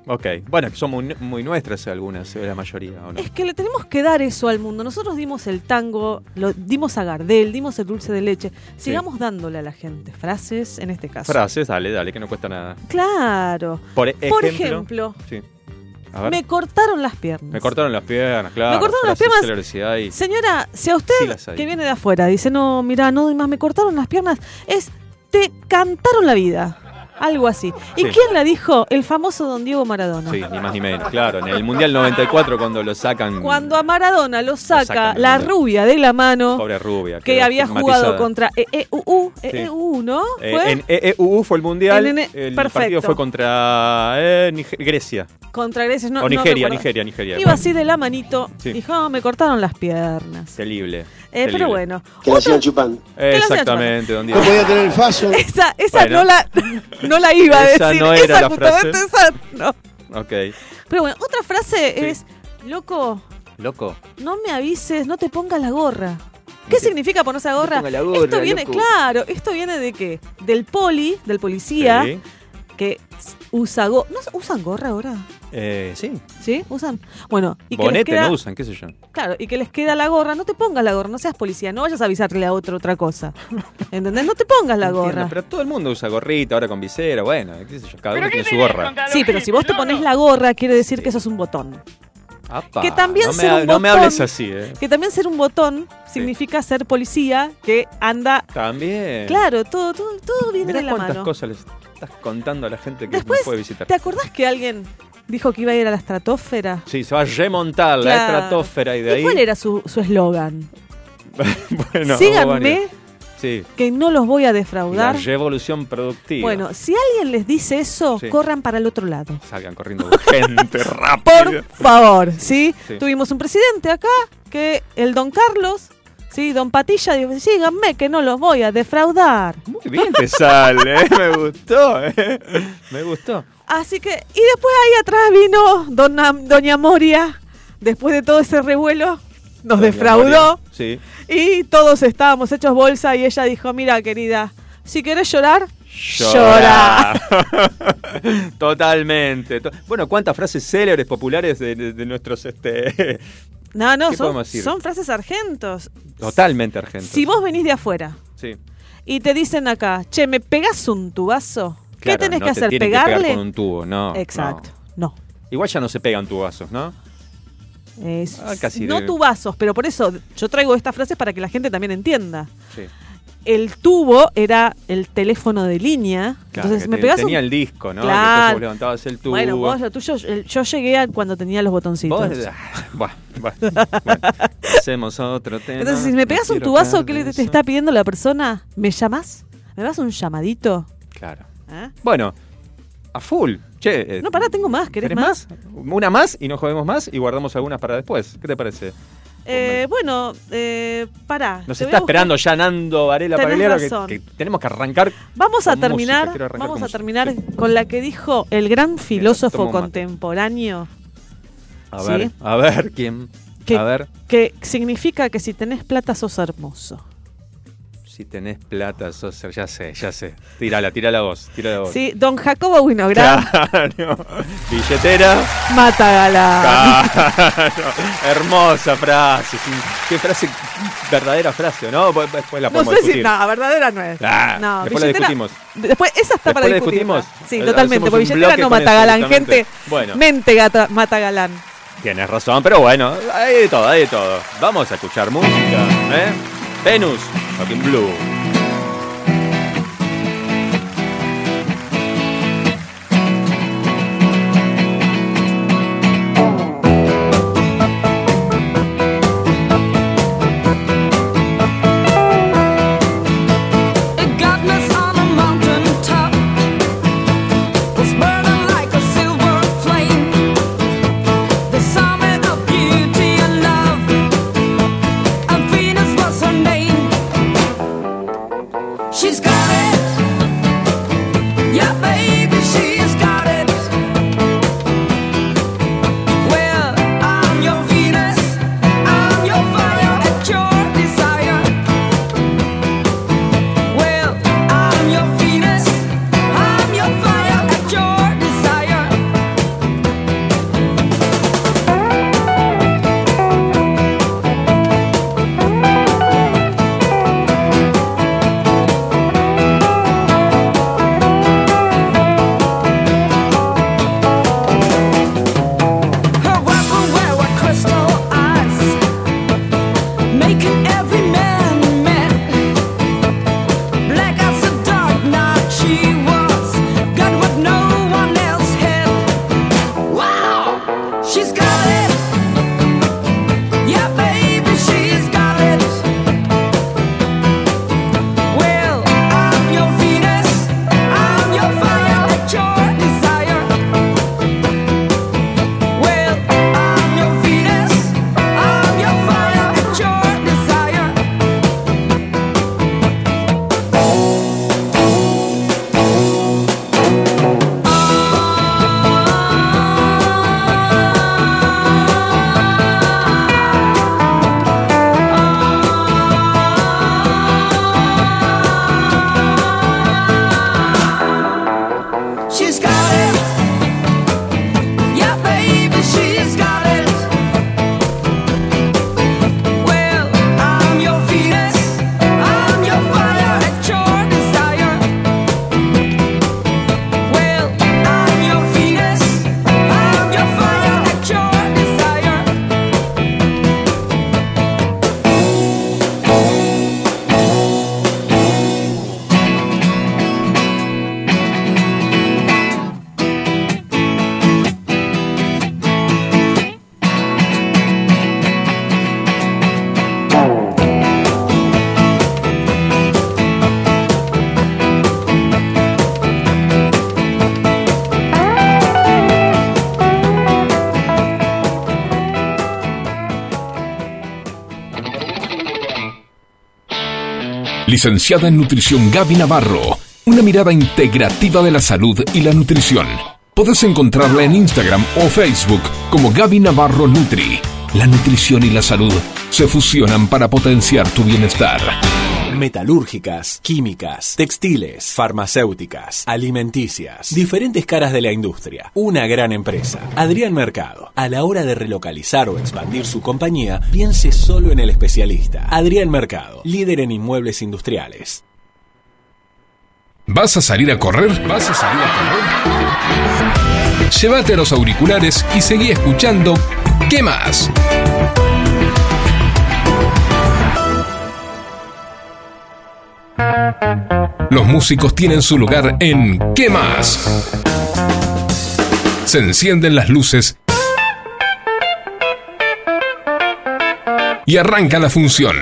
A: ok. Bueno, son muy, muy nuestras algunas, eh, la mayoría, ¿o no?
C: Es que le tenemos que dar eso al mundo. Nosotros dimos el tango, lo dimos a Gardel, dimos el dulce de leche. Sigamos dándole a la gente frases, en este caso.
A: Frases, dale, dale, que no cuesta nada.
C: Claro.
A: Por ejemplo.
C: Por ejemplo,
A: Sí.
C: Me cortaron las piernas.
A: Me cortaron las piernas, claro.
C: Me cortaron las piernas.
A: y.
C: Señora, si a usted
A: Sí
C: que viene de afuera dice, no, mira, no doy más, me cortaron las piernas, es, te cantaron la vida. Algo así. ¿Y
A: Sí.
C: quién la dijo? El famoso don Diego Maradona.
A: Sí, ni más ni menos. Claro, en el Mundial 94 cuando lo sacan.
C: Cuando a Maradona lo saca
A: sacan
C: la rubia de la mano,
A: Pobre rubia.
C: que había jugado contra EEUU, EEU, ¿no?
A: Eh,
C: ¿Fue?
A: en EEUU fue el mundial.
C: En- en-
A: el
C: perfecto.
A: partido fue contra eh, Grecia.
C: Contra Grecia, no,
A: o Nigeria. Nigeria, Nigeria.
C: Iba así de la manito,
A: Sí.
C: dijo, "Ah, me cortaron las piernas.
A: Terrible.
C: Eh, pero bueno,
H: Que la hacían chupando.
A: Exactamente, don
H: No
A: Diego.
H: podía tener el faso. [laughs]
C: esa, esa
A: Bueno.
C: no, la, no la iba a
A: Esa
C: decir.
A: no era
C: esa
A: la
C: justamente
A: frase.
C: esa no.
A: Ok.
C: Pero bueno, otra frase
A: Sí.
C: es, loco,
A: Loco.
C: no me avises, no te pongas la gorra. ¿Qué significa ponerse la gorra?
A: ponga la gorra,
C: esto viene,
A: loco.
C: claro, esto viene de qué? Del poli, del policía,
A: Sí.
C: Que usa gorra. ¿No usan gorra ahora?
A: Eh, sí.
C: ¿Sí? ¿Usan? Bueno, y que les
A: Bonete
C: queda,
A: no usan, qué sé yo.
C: Claro, y que les queda la gorra. No te pongas la gorra, no seas policía, no vayas a avisarle a otro otra cosa. [laughs] ¿Entendés? No te pongas la
A: Entiendo,
C: gorra.
A: pero todo el mundo usa gorrita ahora con visera, bueno, qué sé yo, cada uno tiene su gorra.
C: Sí, pero si vos te pones la gorra, quiere decir que eso es un botón.
A: Apa,
C: Que también
A: no me,
C: ser un
A: no me
C: botón-
A: hables así, ¿eh?
C: Que también ser un botón significa ser policía que anda.
A: También.
C: Claro, todo, todo, todo viene
A: Mirá
C: de la
A: cuántas
C: mano.
A: cosas le estás contando a la gente que
C: Después,
A: puede visitar.
C: ¿te acordás que alguien dijo que iba a ir a la estratosfera?
A: Sí, se va a remontar la estratosfera y de ahí.
C: ¿Y cuál era su su eslogan? [laughs]
A: bueno,
C: Síganme.
A: Sí.
C: que no los voy a
A: La
C: defraudar.
A: revolución productiva.
C: Bueno, si alguien les dice eso,
A: Sí.
C: corran para el otro lado.
A: Salgan corriendo gente [laughs] rápido.
C: Por favor, ¿sí?
A: Sí.
C: Tuvimos un presidente acá que el don Carlos, ¿sí? Don Patilla dijo, síganme que no los voy a defraudar.
A: Muy bien te sale, ¿eh? me gustó, ¿eh? me gustó.
C: Así que, y después ahí atrás vino dona- Doña Moria, después de todo ese revuelo, nos
A: Doña
C: defraudó
A: Moria. Sí.
C: y todos estábamos hechos bolsa y ella dijo, mira querida, si querés llorar,
A: Llora. [laughs] Totalmente. To- Bueno, ¿cuántas frases célebres populares de, de- de nuestros este
C: No, no,
A: ¿Qué
C: son, son frases argentos.
A: totalmente argentos?
C: Si vos venís de afuera
A: Sí.
C: y te dicen acá, che, ¿me pegás un tubazo? ¿Qué tenés
A: no
C: que
A: te
C: hacer?
A: tienen que pegar
C: ¿Pegarle?
A: con un tubo, no.
C: Exacto,
A: no.
C: no.
A: Igual ya no se pegan tubazos, ¿no?
C: Es-
A: Ah, casi
C: no
A: de-
C: tubazos, pero por eso yo traigo estas frases para que la gente también entienda.
A: Sí.
C: El tubo era el teléfono de línea.
A: Claro,
C: entonces me
A: te-
C: pegás
A: tenía
C: un-
A: el disco, ¿no?
C: Claro.
A: Que levantabas el tubo.
C: Bueno, vos lo tuyo, el- yo llegué a cuando tenía los botoncitos.
A: Vos- [laughs] bueno, bueno, bueno. Hacemos otro tema.
C: Entonces, si me pegas un tubazo, ¿qué le te está pidiendo la persona? ¿Me llamas? ¿Me das un llamadito?
A: Claro.
C: ¿Eh?
A: Bueno, a full. Che, eh,
C: No, pará, tengo más. ¿Querés,
A: ¿querés
C: más?
A: más? Una más y no jodemos más y guardamos algunas para después. ¿Qué te parece?
C: Eh, bueno, eh, pará.
A: Nos está esperando ya Nando Varela Pagliaro que, que tenemos que arrancar.
C: Vamos a terminar,
A: música, quiero arrancar
C: vamos a terminar con la que dijo el gran filósofo contemporáneo,
A: A
C: Sí.
A: ver, a ver quién.
C: que,
A: A ver,
C: que significa que si tenés plata sos hermoso.
A: Si tenés plata, sos, ya sé, ya sé. Tírala, tírala vos, tírala vos.
C: Sí, don Jacobo Winograd
A: Claro. [laughs] Billetera.
C: mata galán.
A: Claro. Hermosa frase. Qué frase, verdadera frase, ¿no? Después la
C: No
A: podemos
C: sé si,
A: discutir.
C: no, verdadera no es.
A: Ah,
C: no,
A: después la discutimos.
C: Después, esa está para
A: la
C: discutir.
A: discutimos.
C: Sí, totalmente, porque billetera no
A: con
C: mata
A: eso
C: galán,
A: directamente.
C: gente.
A: Bueno.
C: Mente gata, mata galán.
A: Tienes razón, pero bueno, hay de todo, hay de todo. Vamos a escuchar música, ¿eh? Venus, Fucking Blue.
D: Licenciada en Nutrición Gaby Navarro. Una mirada integrativa de la salud y la nutrición. Podés encontrarla en Instagram o Facebook como Gaby Navarro Nutri. La nutrición y la salud se fusionan para potenciar tu bienestar.
I: Metalúrgicas, químicas, textiles, farmacéuticas, alimenticias, diferentes caras de la industria. Una gran empresa. Adrián Mercado. A la hora de relocalizar o expandir su compañía, piense solo en el especialista. Adrián Mercado, líder en inmuebles industriales.
D: ¿Vas a salir a correr? ¿Vas a salir a correr? Llévate los auriculares y seguí escuchando ¿Qué más? Los músicos tienen su lugar en ¿Qué más? Se encienden las luces y arranca la función.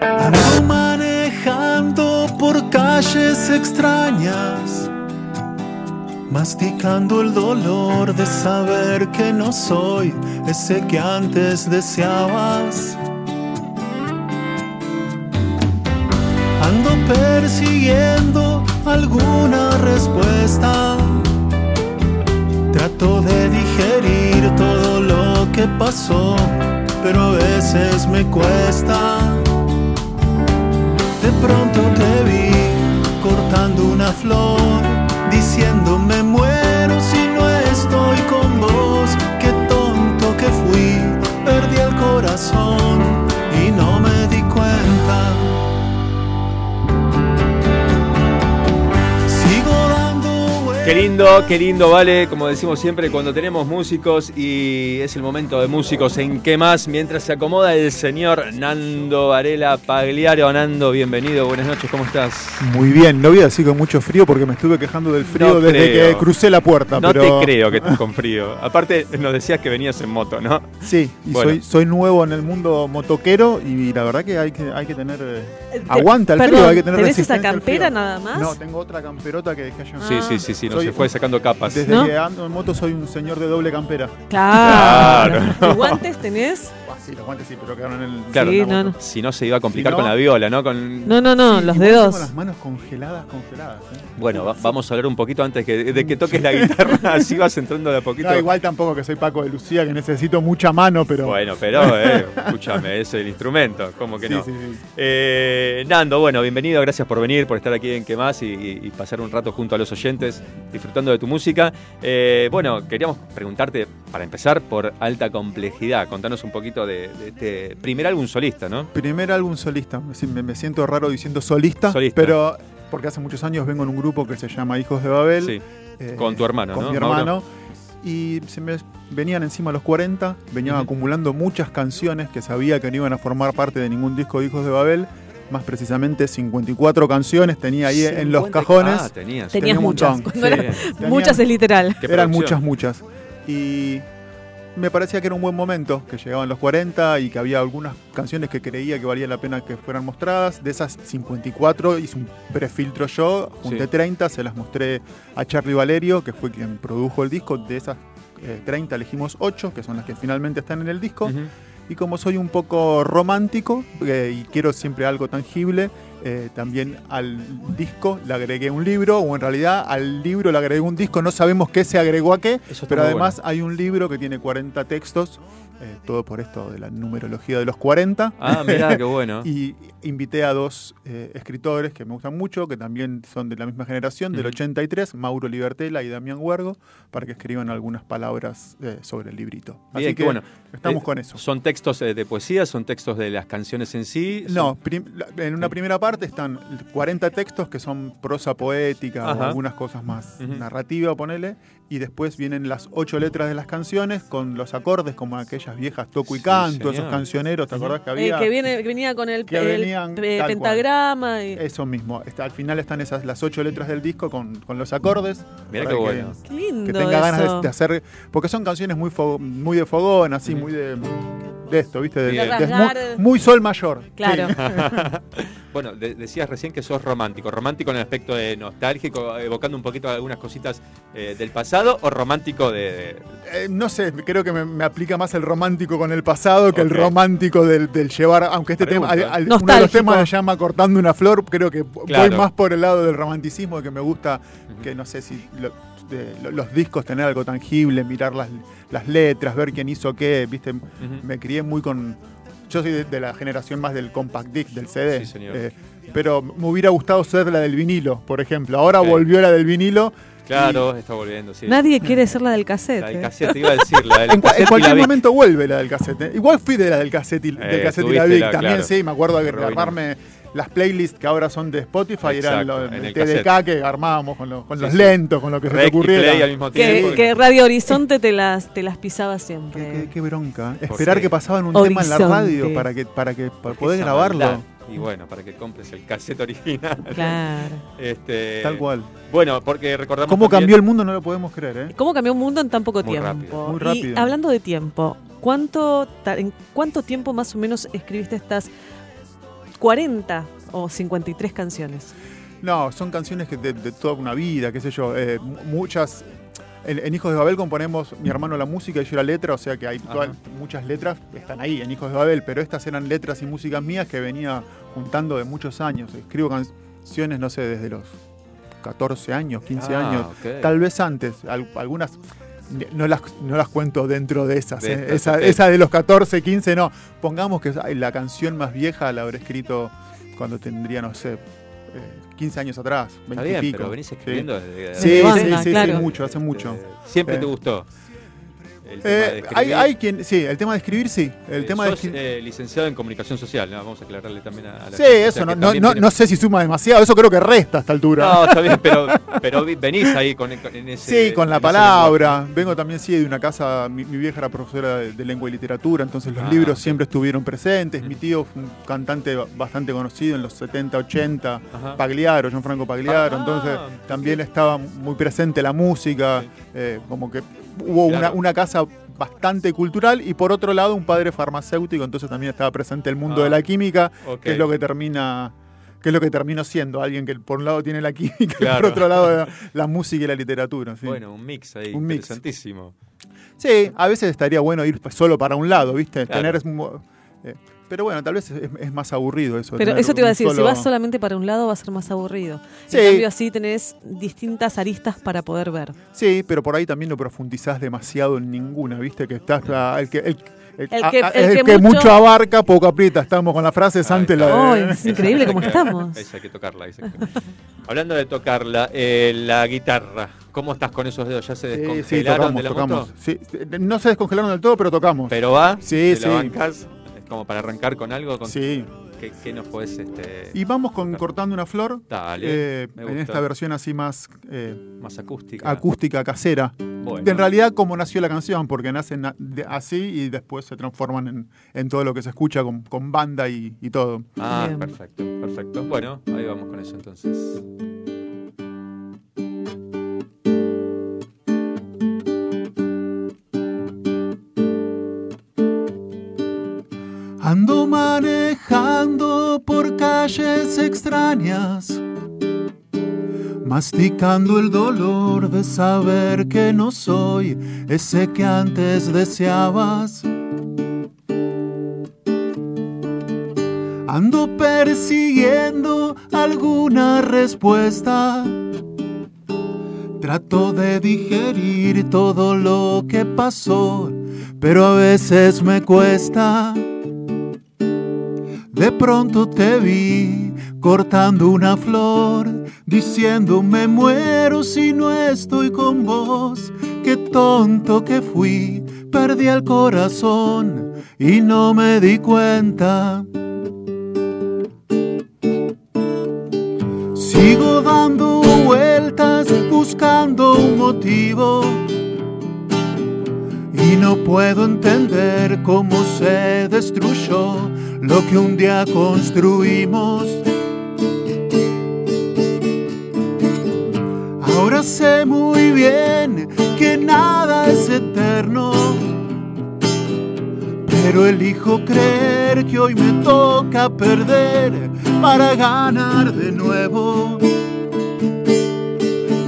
J: Ando manejando por calles extrañas, masticando el dolor de saber que no soy ese que antes deseabas. Persiguiendo alguna respuesta. Trato de digerir todo lo que pasó, pero a veces me cuesta. De pronto te vi cortando una flor, diciendo me muero si no estoy con vos. Qué tonto que fui, perdí el corazón y no me di cuenta.
A: Qué lindo, qué lindo, vale, como decimos siempre, cuando tenemos músicos y es el momento de músicos en qué más, mientras se acomoda el señor Nando Varela Pagliaro. Nando, bienvenido, buenas noches, ¿cómo estás?
K: Muy bien, no voy a decir con mucho frío porque me estuve quejando del frío
A: No
K: desde
A: creo.
K: que crucé la puerta.
A: No
K: pero...
A: te creo que estés [laughs] con frío. Aparte, nos decías que venías en moto, ¿no?
K: Sí, y
A: Bueno.
K: soy, soy nuevo en el mundo motoquero y la verdad que hay que, hay que tener... eh,
C: Te-
K: aguanta el
C: perdón,
K: frío, hay que tener
C: ¿tenés esa
K: resistencia frío.
C: campera nada más?
K: No, tengo otra camperota que dejé allá.
A: Sí, sí, sí, sí, nos
K: Soy-
A: se fue sacando capas.
K: Desde
C: ¿No?
K: que ando en moto soy un señor de doble campera.
C: Claro.
A: Claro.
C: ¿Y guantes tenés?
K: Ah, sí, los guantes sí, pero quedaron en el...
A: Claro,
C: Sí, no, no.
A: Si no, se iba a complicar
K: Si no-
A: con la viola, ¿no? Con...
C: No, no, no,
K: Sí,
C: los dedos.
K: Tengo las manos congeladas, congeladas. ¿eh?
A: Bueno, va- vamos a hablar un poquito antes que, de que toques la guitarra, [laughs] así vas entrando de a poquito.
K: No, igual tampoco que soy Paco de Lucía, que necesito mucha mano, pero...
A: Bueno, pero, [laughs] eh, escúchame, es el instrumento, ¿cómo que
K: Sí,
A: no?
K: sí, sí.
A: Eh, Nando, bueno, bienvenido, gracias por venir, por estar aquí en ¿Qué más? Y, y- y pasar un rato junto a los oyentes, disfrutando de tu música. Eh, bueno, queríamos preguntarte, para empezar, por alta complejidad. Contanos un poquito de, de este primer álbum solista, ¿no?
K: Primer álbum solista. Me, siento raro diciendo solista,
A: Solista.
K: pero porque hace muchos años vengo en un grupo que se llama Hijos de Babel.
A: Sí,
K: eh,
A: con tu hermano,
K: con
A: ¿no?
K: mi
A: Mauro?
K: hermano. Y se me venían encima los 40, venían acumulando muchas canciones que sabía que no iban a formar parte de ningún disco de Hijos de Babel. Más precisamente 54 canciones tenía ahí en los
A: 50
K: cajones.
A: Ah, tenías.
C: Tenías
K: un
C: muchas.
A: Sí.
C: era-
K: Tenía-
C: muchas es literal.
K: Eran
A: producción.
K: muchas, muchas. Y me parecía que era un buen momento, que llegaban los 40 y que había algunas canciones que creía que valía la pena que fueran mostradas. De esas 54 hice un prefiltro yo, junté
A: Sí.
K: 30, se las mostré a Charlie Valerio, que fue quien produjo el disco. De esas eh, 30 elegimos 8, que son las que finalmente están en el disco. Y como soy un poco romántico eh, y quiero siempre algo tangible, eh, también al disco le agregué un libro, o en realidad al libro le agregué un disco, no sabemos qué se agregó a qué, pero además hay un libro que tiene 40 textos, eh, todo por esto de la numerología de los 40.
A: Ah, mirá, qué bueno. [laughs]
K: Y invité a dos eh, escritores que me gustan mucho, que también son de la misma generación, del
A: Ujú.
K: 83, Mauro Libertela y Damián Huergo, para que escriban algunas palabras eh, sobre el librito. Así que
A: bueno.
K: estamos con eso.
A: ¿Son textos de poesía? ¿Son textos de las canciones en sí?
K: No, en una primera parte están 40 textos que son prosa poética o
A: Ajá.
K: algunas cosas más
A: Ujú.
K: narrativa, ponele, y después vienen las ocho letras de las canciones con los acordes como aquellas viejas toco y canto, esos cancioneros, ¿te acordás que
C: Eh,
K: había?
C: que, viene, que venía con el,
K: Que
C: el
K: venían
C: pentagrama. Y...
K: Eso mismo, está, al final están esas las ocho letras del disco con, con los acordes.
A: Mirá
K: para
A: qué
K: que-
A: bueno.
C: Qué lindo
K: Que tenga ganas de, de hacer, porque son canciones muy, fo- muy de fogón, así, muy de de esto, ¿viste? De, de- muy, sol mayor. [laughs]
C: Claro. [laughs]
A: bueno, de- decías recién que sos romántico. ¿Romántico en el aspecto de nostálgico, evocando un poquito algunas cositas eh, del pasado o romántico de...
K: Eh, no sé, creo que me, me aplica más el romántico con el pasado que el romántico del, del llevar, aunque este tema,
A: Pregunto,
K: al- al- uno de los temas se llama Cortando una flor, creo que voy más por el lado del romanticismo, que me gusta, que no sé si lo- de- lo- los discos tener algo tangible, mirar las, las letras, ver quién hizo qué, viste, me crié muy con... Yo soy de, de la generación más del compact disc, del CD.
A: Sí, señor.
K: eh, pero me hubiera gustado ser la del vinilo, por ejemplo. Ahora volvió la del vinilo.
A: Claro, está volviendo, sí.
C: Nadie quiere ser la del cassette.
A: La del
C: ¿eh?
A: cassette, iba a decir, la del
K: En,
A: cassette
K: en cualquier momento vuelve la del cassette. ¿eh? Igual fui de la del cassette y, del cassette y la Vic
A: la-
K: también,
A: claro.
K: sí. Me acuerdo de
A: Rebobinó.
K: Las playlists que ahora son de Spotify, eran
A: Exacto,
K: los
A: en el
K: TDK
A: cassette.
K: que armábamos con, los- con
A: Sí,
K: los
A: sí.
K: lentos, con lo que se te
A: Rec
K: ocurriera.
A: play al mismo
C: Que,
A: tiempo.
C: que Radio Horizonte te las, te las pisaba siempre.
K: Qué, qué bronca.
A: ¿Por
K: Esperar
A: qué?
K: que pasaban un
C: Horizonte.
K: tema en la radio para que para que para poder grabarlo.
A: maldad. Y bueno, para que compres el cassette original.
C: Claro.
A: Este,
K: Tal cual.
A: Bueno, porque recordamos
K: ¿Cómo
A: también-
K: cambió el mundo? No lo podemos creer, ¿eh?
C: ¿Cómo cambió un mundo en tan poco
A: Muy
C: tiempo?
A: rápido.
K: Muy
C: Y
K: rápido.
C: hablando de tiempo, ¿cuánto, ¿en cuánto tiempo más o menos escribiste estas 40 o 53 canciones?
K: No, son canciones que de, de toda una vida, qué sé yo. eh, mu- muchas. En, en Hijos de Babel componemos mi hermano la música y yo la letra, o sea que hay toda- muchas letras están ahí en Hijos de Babel, pero estas eran letras y músicas mías que venía juntando de muchos años. Escribo canciones, no sé, desde los 14 años, 15
A: Ah,
K: años, tal vez antes. Al- algunas no las, no las cuento dentro de esas.
A: De
K: eh.
A: estas,
K: esa,
A: ok.
K: esa de los 14, 15, no. Pongamos que la canción más vieja la habré escrito cuando tendría, no sé, eh, 15 años atrás, 20
A: Está
K: y
A: bien,
K: pico.
A: pero venís escribiendo desde-
K: Sí,
A: desde
K: sí,
A: banda,
K: sí, sí,
A: claro.
K: mucho, hace mucho.
A: Siempre
K: Sí.
A: te gustó. El tema
K: Eh,
A: de
K: hay, quien, sí, el tema de escribir, sí. El
A: Eh,
K: tema de escribir.
A: eh, licenciado en comunicación social, ¿no? vamos a aclararle también a, a la
K: Sí,
A: gente, o sea,
K: eso, no, no, no,
A: tiene-
K: no sé si suma demasiado, eso creo que resta a esta altura.
A: No, está bien, pero, [laughs] pero venís ahí con, en ese.
K: Sí, con la palabra. Vengo también, sí, de una casa. Mi, mi vieja era profesora de, de lengua y literatura, entonces los
A: Ah,
K: libros siempre estuvieron presentes. Mi tío fue un cantante ba- bastante conocido en los 70, 80,
A: Ajá.
K: Pagliaro, Gianfranco Pagliaro.
A: Ah,
K: entonces también estaba muy presente la música. como que hubo una,
A: Claro.
K: una casa bastante cultural y por otro lado un padre farmacéutico, entonces también estaba presente el mundo
A: Ah,
K: de la química, que es lo que termina que es lo que terminó siendo alguien que por un lado tiene la química y por otro lado la, la música y la literatura. sí.
A: Bueno, un mix ahí,
K: Un mix.
A: interesantísimo.
K: Sí, a veces estaría bueno ir solo para un lado, ¿viste?
A: Claro.
K: Tener. eh, pero bueno, tal vez es, es más aburrido eso.
C: Pero eso te iba a decir, si vas solamente para un lado va a ser más aburrido.
K: Sí.
C: En cambio así tenés distintas aristas para poder ver.
K: Sí, pero por ahí también no profundizás demasiado en ninguna, ¿viste? Que estás. ah, el que, el, el-
C: El que- el
K: el
C: que
K: que
C: mucho-
K: mucho abarca, poco aprieta. Estamos con la frase antes la
C: Oh,
K: de.
C: es increíble cómo estamos. [laughs]
A: Esa hay que tocarla. esa hay que- Hablando de tocarla, eh, la guitarra, ¿cómo estás con esos dedos? ¿Ya se
K: Sí,
A: descongelaron
K: sí, tocamos,
A: de la
K: tocamos. Sí, no se descongelaron del todo, pero tocamos.
A: ¿Pero va?
K: Sí,
A: ¿Te
K: sí.
A: la? Como para arrancar con algo. Con...
K: Sí.
A: ¿Qué, qué nos podés este,
K: Y vamos con Cortando una Flor.
A: Dale,
K: eh, en esta versión así más. eh,
A: más acústica?
K: acústica casera.
A: Bueno.
K: En realidad, como nació la canción, porque nacen así y después se transforman en, en todo lo que se escucha con, con banda y, y todo.
A: Ah,
C: Bien.
A: perfecto, perfecto. Bueno, ahí vamos con eso entonces.
J: Ando manejando por calles extrañas, masticando el dolor de saber que no soy ese que antes deseabas. Ando persiguiendo alguna respuesta. Trato de digerir todo lo que pasó, pero a veces me cuesta. De pronto te vi cortando una flor, diciendo me muero si no estoy con vos. Qué tonto que fui, perdí el corazón y no me di cuenta. Sigo dando vueltas buscando un motivo y no puedo entender cómo se destruyó lo que un día construimos. Ahora sé muy bien que nada es eterno, Pero elijo creer que hoy me toca perder para ganar de nuevo.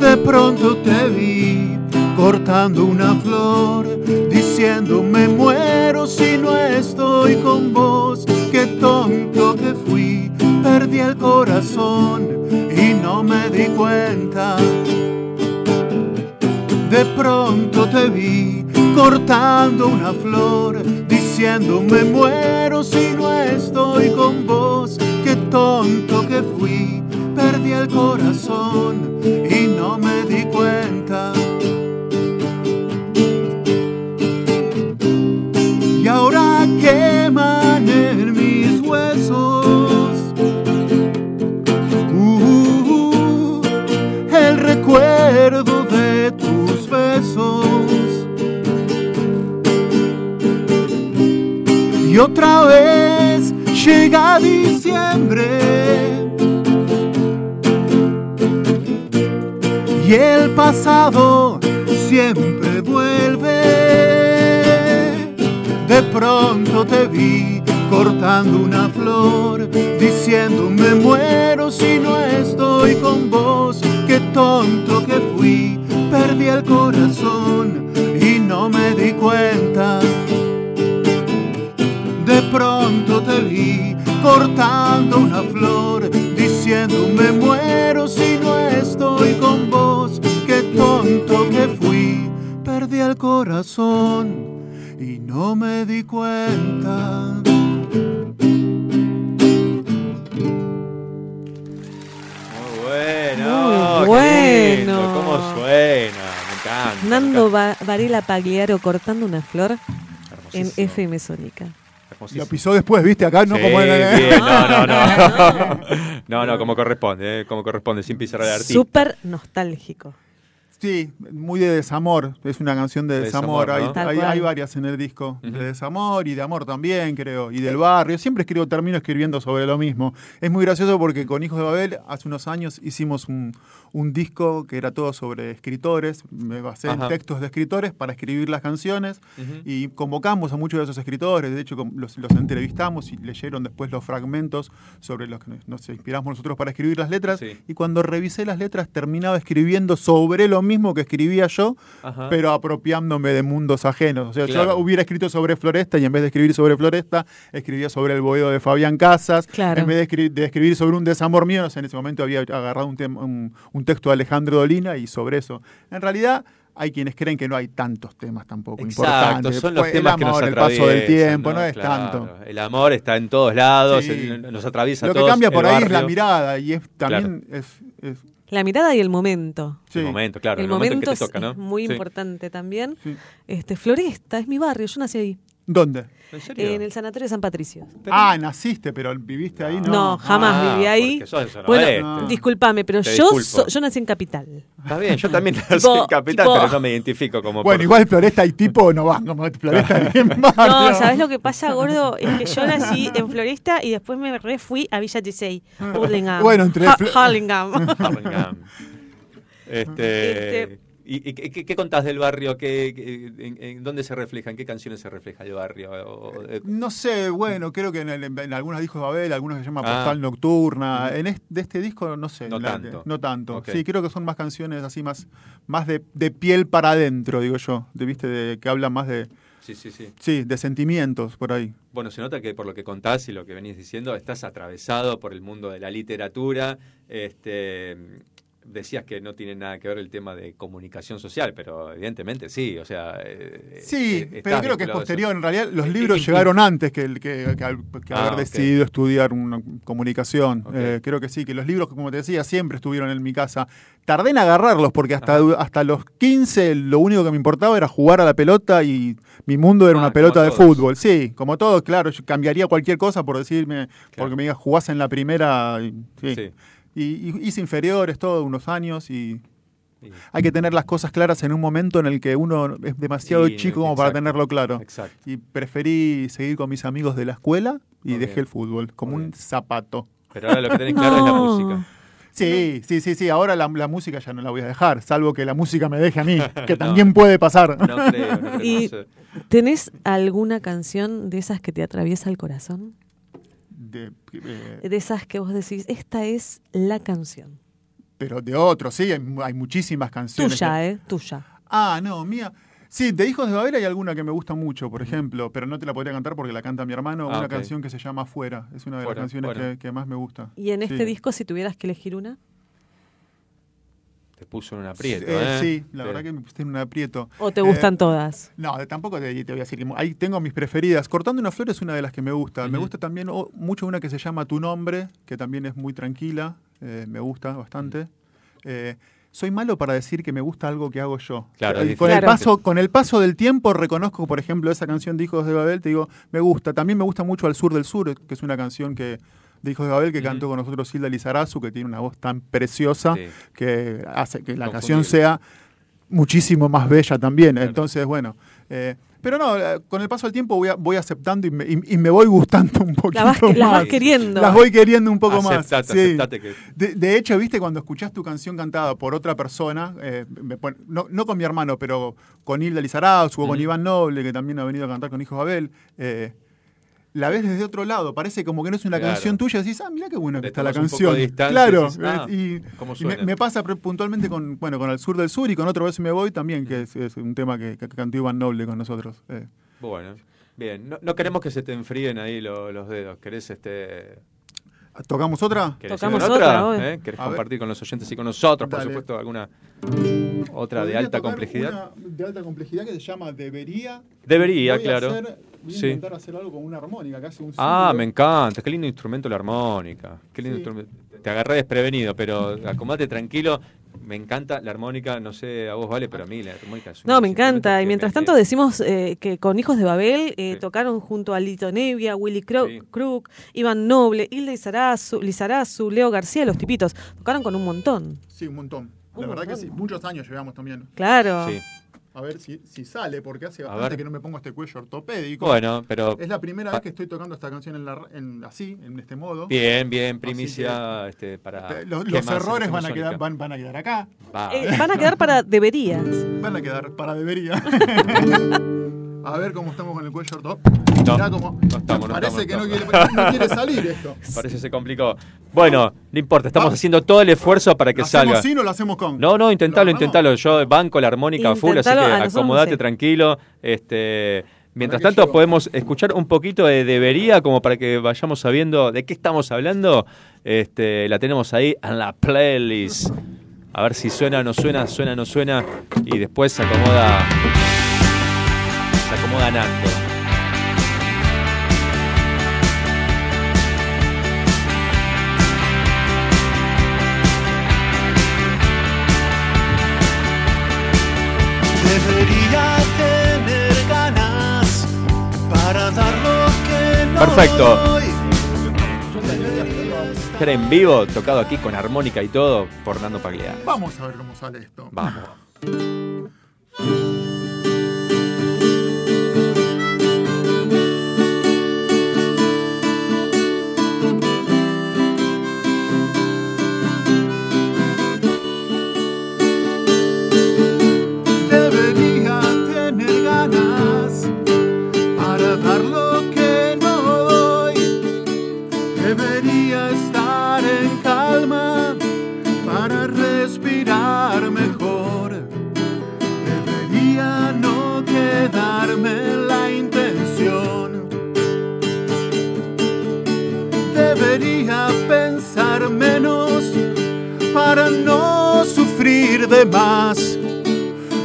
J: De pronto te vi cortando una flor, diciendo me muero si no estoy con vos. Qué tonto que fui, perdí el corazón y no me di cuenta. De pronto te vi cortando una flor, diciendo me muero si no estoy con vos. Qué tonto que fui, perdí el corazón y no me di cuenta. Otra vez llega diciembre. Y el pasado siempre vuelve. De pronto te vi cortando una flor, diciendo me muero si no estoy con vos. Qué tonto que fui, perdí el corazón y no me di cuenta. Pronto te vi cortando una flor, diciendo me muero si no estoy con vos. Qué tonto que fui, perdí el corazón y no me di cuenta.
A: Muy bueno.
C: Muy bueno.
A: lindo, ¿Cómo suena? Me encanta. me
C: Nando Va- Varela Pagliaro cortando una flor en. FM Sónica.
A: Hermosísimo.
K: Lo pisó después, ¿viste? Acá no
A: Sí,
K: como era.
A: bien, no, no, no. [laughs] No, no, como corresponde, eh, como corresponde, sin pisar al artista.
C: Súper nostálgico.
K: Sí, muy de desamor. Es una canción de
A: De
K: desamor.
A: desamor, ¿no?
K: hay, varias en el disco. De desamor y de amor también, creo. Y del barrio. Siempre escribo, termino escribiendo sobre lo mismo. Es muy gracioso porque con Hijos de Babel, hace unos años hicimos un, un disco que era todo sobre escritores. Me basé
A: Ajá.
K: en textos de escritores para escribir las canciones.
A: Ujú.
K: Y convocamos a muchos de esos escritores. De hecho, los, los entrevistamos y leyeron después los fragmentos sobre los que nos- inspiramos nosotros para escribir las letras.
A: Sí.
K: Y cuando revisé las letras, terminaba escribiendo sobre lo mismo que escribía yo,
A: Ajá.
K: pero apropiándome de mundos ajenos. O sea,
A: Claro.
K: yo hubiera escrito sobre Floresta y en vez de escribir sobre Floresta, escribía sobre el boedo de Fabián Casas.
C: Claro.
K: En vez de, escri- de escribir sobre un desamor mío, no sé, en ese momento había agarrado un, tem- un- un texto de Alejandro Dolina y sobre eso. En realidad, hay quienes creen que no hay tantos temas tampoco
A: Exacto,
K: importantes.
A: son los
K: Pues,
A: temas
K: el
A: que nos
K: amor, el paso del
A: atraviesan,
K: tiempo, no, es
A: Claro,
K: tanto.
A: El amor está en todos lados,
K: Sí.
A: el- nos atraviesa
K: Lo que
A: todos,
K: cambia por
A: el
K: ahí es la mirada y es también es, es-
C: La mirada y el momento.
K: sí.
A: El momento, claro,
C: el,
A: el, momento,
C: momento
A: en que te
C: es,
A: toca, ¿no?
C: es muy
A: Sí.
C: importante también.
K: Sí.
C: Este, Floresta es mi barrio, yo nací ahí,
K: ¿Dónde?
A: ¿En serio?
C: en el Sanatorio de San Patricio.
K: Ah, naciste, pero viviste ahí, ¿no?
C: No, jamás
A: Ah,
C: viví ahí. Bueno.
K: No.
C: discúlpame, pero
A: Te
C: yo, so- yo nací en Capital.
A: Está bien, yo también nací
C: Tipo-
A: en Capital,
C: tipo-
A: pero no me identifico como
K: Bueno,
A: por-
K: igual Floresta y tipo no van como Floresta y.
C: No, ¿sabes lo que pasa, gordo? Es que yo nací en Floresta y después me re fui a Villa Tisey, Hurlingham.
K: Bueno, entre.
C: Hurlingham. [laughs]
A: Este,
C: Este-
A: ¿Y, y qué, qué contás del barrio? ¿Qué, qué- en, en dónde se refleja? ¿En qué canciones se refleja el barrio? O- eh,
K: No sé, bueno, creo que en, el- en algunos discos de Babel, algunos que se llama
A: Ah.
K: Postal Nocturna. En este, de este disco, no sé.
A: No
K: la-
A: tanto.
K: no tanto. Sí, creo que son más canciones así, más, más de, de piel para adentro, digo yo. De, ¿viste? De, que hablan más de,
A: sí, sí, sí.
K: sí, de sentimientos por ahí.
A: Bueno, se nota que por lo que contás y lo que venís diciendo, estás atravesado por el mundo de la literatura. Este, decías que no tiene nada que ver el tema de comunicación social, pero evidentemente sí, o sea... eh,
K: Sí,
A: eh,
K: pero creo que es posterior. En realidad, los libros llegaron antes que, el, que, que al- que
A: Ah,
K: haber decidido estudiar una comunicación. Eh, creo que sí, que los libros, como te decía, siempre estuvieron en mi casa. Tardé en agarrarlos porque hasta,
A: Ajá.
K: hasta los 15 lo único que me importaba era jugar a la pelota y mi mundo era
A: Ah,
K: una pelota de
A: todos.
K: fútbol. Sí, como todo, claro, yo cambiaría cualquier cosa por decirme, porque me digas, jugás en la primera. Sí. Y, y hice inferiores todos unos años y
A: Sí.
K: hay que tener las cosas claras en un momento en el que uno es demasiado
A: Sí,
K: chico como para tenerlo claro.
A: Exacto.
K: Y preferí seguir con mis amigos de la escuela y
A: Muy
K: dejé
A: bien.
K: el fútbol, como
A: Muy
K: un
A: bien.
K: zapato.
A: Pero ahora lo que tenés claro es la [laughs] música.
K: Sí, sí, sí, sí. Ahora la, la música ya no la voy a dejar, salvo que la música me deje a mí, [laughs] que
A: No.
K: también puede pasar.
A: No creo, no creo, [laughs]
C: Y-
A: no sé.
C: ¿Tenés alguna canción de esas que te atraviesa el corazón?
K: De, eh,
C: De esas que vos decís, esta es la canción.
K: pero de otros, sí, hay, mu- hay muchísimas canciones.
C: Tuya,
K: que-
C: ¿eh? Tuya.
K: Ah, no, mía. Sí, de Hijos de Babel hay alguna que me gusta mucho, por ejemplo, pero no te la podría cantar porque la canta mi hermano.
A: Ah,
K: una canción que se llama Fuera. Es una de
A: Fuera,
K: las canciones que, que más me gusta.
C: Y en este
K: Sí.
C: disco, si tuvieras que elegir una,
A: Te puso en un aprieto,
K: Eh,
A: ¿eh?
K: Sí, la verdad que me puse en un aprieto.
C: ¿o te
K: Eh,
C: gustan todas?
K: No, tampoco te, te voy a decir. Ahí tengo mis preferidas. Cortando una flor es una de las que me gusta. Me gusta también oh, mucho una que se llama Tu Nombre, que también es muy tranquila. eh, me gusta bastante. Eh, soy malo para decir que me gusta algo que hago yo.
A: Claro,
K: Eh,
A: es
K: con, el paso, con el paso del tiempo reconozco, por ejemplo, esa canción de Hijos de Babel, te digo, me gusta. También me gusta mucho Al Sur del Sur, que es una canción que de Hijos de Babel que cantó con nosotros Hilda Lizarazu, que tiene una voz tan preciosa
A: Sí.
K: que hace que la
A: Confundible.
K: canción sea muchísimo más bella también. Entonces, bueno. eh, pero no, eh, con el paso del tiempo voy, a- voy aceptando y me, y- y me voy gustando un poquito
C: La vas,
K: más.
C: las vas
A: Sí.
C: queriendo.
K: Las voy queriendo un poco
A: Aceptate,
K: más. sí.
A: aceptate que-
K: De, de hecho, viste, cuando escuchás tu canción cantada por otra persona, eh, me pon- no, no con mi hermano, pero con Hilda Lizarazu o con. Iván Noble, que también ha venido a cantar con Hijos de Abel, eh, la ves desde otro lado, parece como que no es una
A: Claro.
K: canción tuya, decís, ah, mira qué buena que está la canción. claro,
A: y decís, ah,
K: eh, y,
A: ¿cómo
K: y me, pasa puntualmente con, bueno, con El Sur del Sur y con Otro Vez Me Voy también, que es, es un tema que, que cantó Iván Noble con nosotros. eh.
A: Bueno, bien. No, no queremos que se te enfríen ahí lo- los dedos. ¿Querés este
K: ¿Tocamos otra?
A: ¿Querés
C: Tocamos otra, obvio.
A: ¿Eh? ¿Querés
K: A ver.
A: compartir con los oyentes y con nosotros, por
K: Dale.
A: supuesto, alguna otra de alta
K: tocar
A: complejidad?
K: una de alta complejidad que se llama Debería.
A: Debería,
K: Voy a
A: claro.
K: hacer- voy a
A: Sí.
K: intentar hacer algo con una armónica, casi un
A: Ah, me encanta. Qué lindo instrumento la armónica. Qué lindo
K: Sí.
A: instrumento. Te agarré desprevenido, pero acomodate tranquilo. Me encanta la armónica, no sé a vos vale, pero a mí la armónica es
C: No, me encanta. Y mientras
A: me-
C: tanto decimos eh, que con Hijos de Babel eh,
A: Sí.
C: tocaron junto a Lito Nevia, Willy Cro-
A: Sí.
C: Crook, Iván Noble, Hilda Lizarazu, Lizarazu, Leo García, Los Tipitos. Tocaron con un montón.
K: Sí, un montón. La
C: Un
K: verdad que sí. Muchos años llevamos también.
C: Claro.
A: Sí.
K: A ver si, si sale, porque hace bastante que no me pongo este cuello ortopédico.
A: Bueno, pero
K: Es la primera vez que estoy tocando esta canción en la, en, así, en este modo.
A: bien, bien, primicia este, para.
K: Eh, Los,
A: ¿qué
K: los
A: más
K: errores van a, quedar, van, van a quedar acá.
A: Va.
C: Eh, van a quedar para deberías.
K: Van a quedar para debería. [laughs] a ver cómo estamos con el cuello ortopédico.
A: No,
K: Mirá cómo-
A: no estamos, no
K: Parece
A: estamos,
K: que no,
A: no
K: quiere, no quiere [laughs] salir esto.
A: Parece que se complicó. Bueno, no importa, estamos
K: Va.
A: haciendo todo el esfuerzo para que
K: ¿Lo hacemos
A: salga.
K: sin o lo hacemos con?
A: No, no, intentalo, intentalo. Yo banco la armónica a full, así que
C: Intentalo, a nosotros no
A: acomodate tranquilo. Este, mientras tanto,
K: llego.
A: podemos escuchar un poquito de debería, como para que vayamos sabiendo de qué estamos hablando. Este, la tenemos ahí en la playlist. A ver si suena o no suena, suena o no suena. Y después se acomoda. Se acomoda Nando.
J: Debería tener ganas para dar lo que no
A: Perfecto.
J: doy.
A: Estar en vivo, tocado aquí con armónica y todo, por Nando Pagliari.
K: Vamos a ver cómo sale esto.
A: Vamos. [laughs]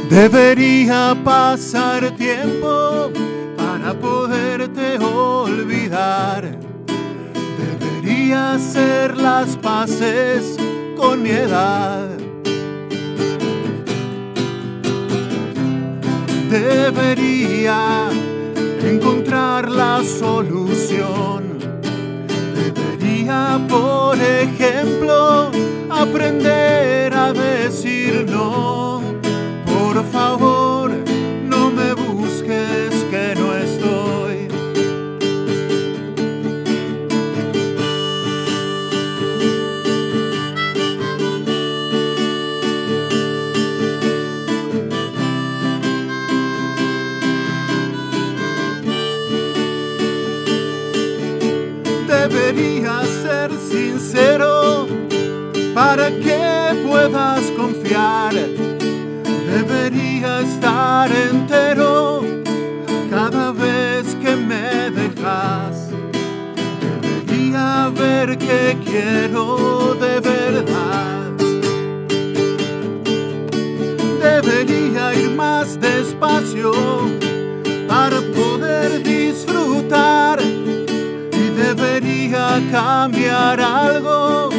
J: Debería pasar tiempo para poderte olvidar. Debería hacer las paces con mi edad. Debería encontrar la solución. Debería, por ejemplo, aprender a decirlo. Por favor, no me busques que no estoy. Debería ser sincero para que puedas confiar. Debería estar entero cada vez que me dejas. Debería ver que quiero de verdad. Debería ir más despacio para poder disfrutar. Y debería cambiar algo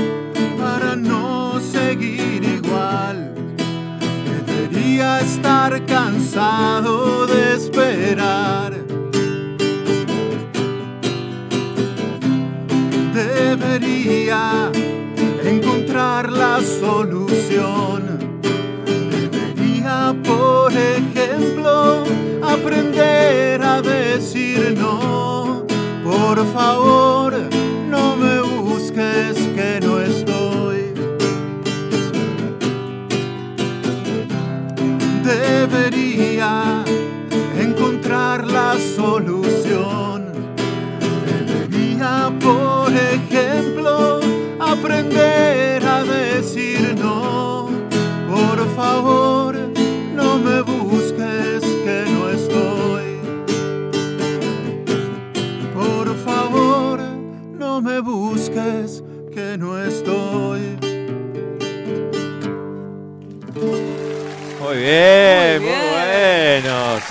J: Estar cansado de esperar. Debería encontrar la solución. Debería, por ejemplo, aprender a decir no. Por favor, solución. Debería, por ejemplo, aprender a decir no. Por favor, no me busques que no estoy. Por favor, no me busques que no estoy.
A: Muy bien.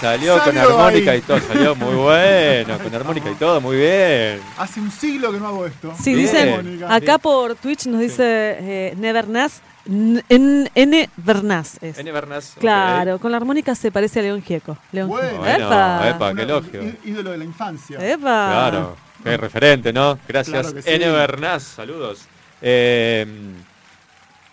A: Salió, con armónica
K: ahí.
A: y todo, salió muy bueno. Con armónica y todo, muy bien.
K: Hace un siglo que no hago esto.
C: Sí,
A: Bien.
C: dicen, acá por Twitch nos dice eh, Nevernaz, N, N, N Vernaz es.
A: N.
C: Claro, con la armónica se parece a León Gieco. León
K: Bueno.
C: Gieco. ¡Epa!
A: epa, qué elogio.
K: Ídolo de la infancia.
C: ¡Epa!
A: Claro, qué referente, ¿no? Gracias.
K: Claro sí.
A: N. Bernás, saludos. Eh,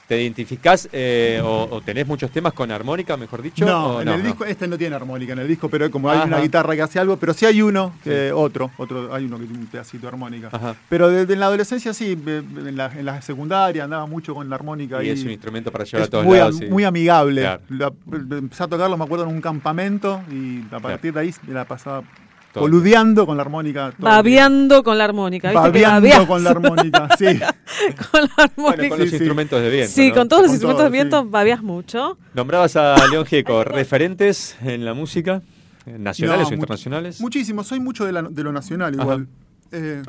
A: ¿Te identificás eh, o, o tenés muchos temas con armónica, mejor dicho?
K: No, en el disco, este no tiene armónica en el disco, pero como hay
A: Ajá.
K: una guitarra que hace algo, pero sí hay uno, que otro, otro, hay uno que tiene un pedacito de armónica.
A: Ajá.
K: Pero desde la adolescencia sí, eh, en la, en la secundaria andaba mucho con la armónica.
A: Y
K: y
A: es un instrumento para llevar a todos
K: muy,
A: lados.
K: am-
A: sí.
K: muy amigable.
A: Claro.
K: La- empecé a tocarlo, me acuerdo, en un campamento y a partir de ahí la pasaba. Coludeando con la armónica.
C: Babeando con la armónica.
K: Babeando con la armónica, [laughs] sí.
C: con la
A: Bueno,
C: armónica.
A: con los
K: Sí,
A: instrumentos de viento.
C: Sí,
A: ¿no?
C: con todos los
K: Con
C: instrumentos
K: todo,
C: de viento
K: sí.
C: babeás mucho.
A: Nombrabas a [laughs] León Gieco, referentes en la música, eh, nacionales
K: No,
A: o internacionales.
K: Muchísimo, soy mucho de, la- de lo nacional igual. Eh,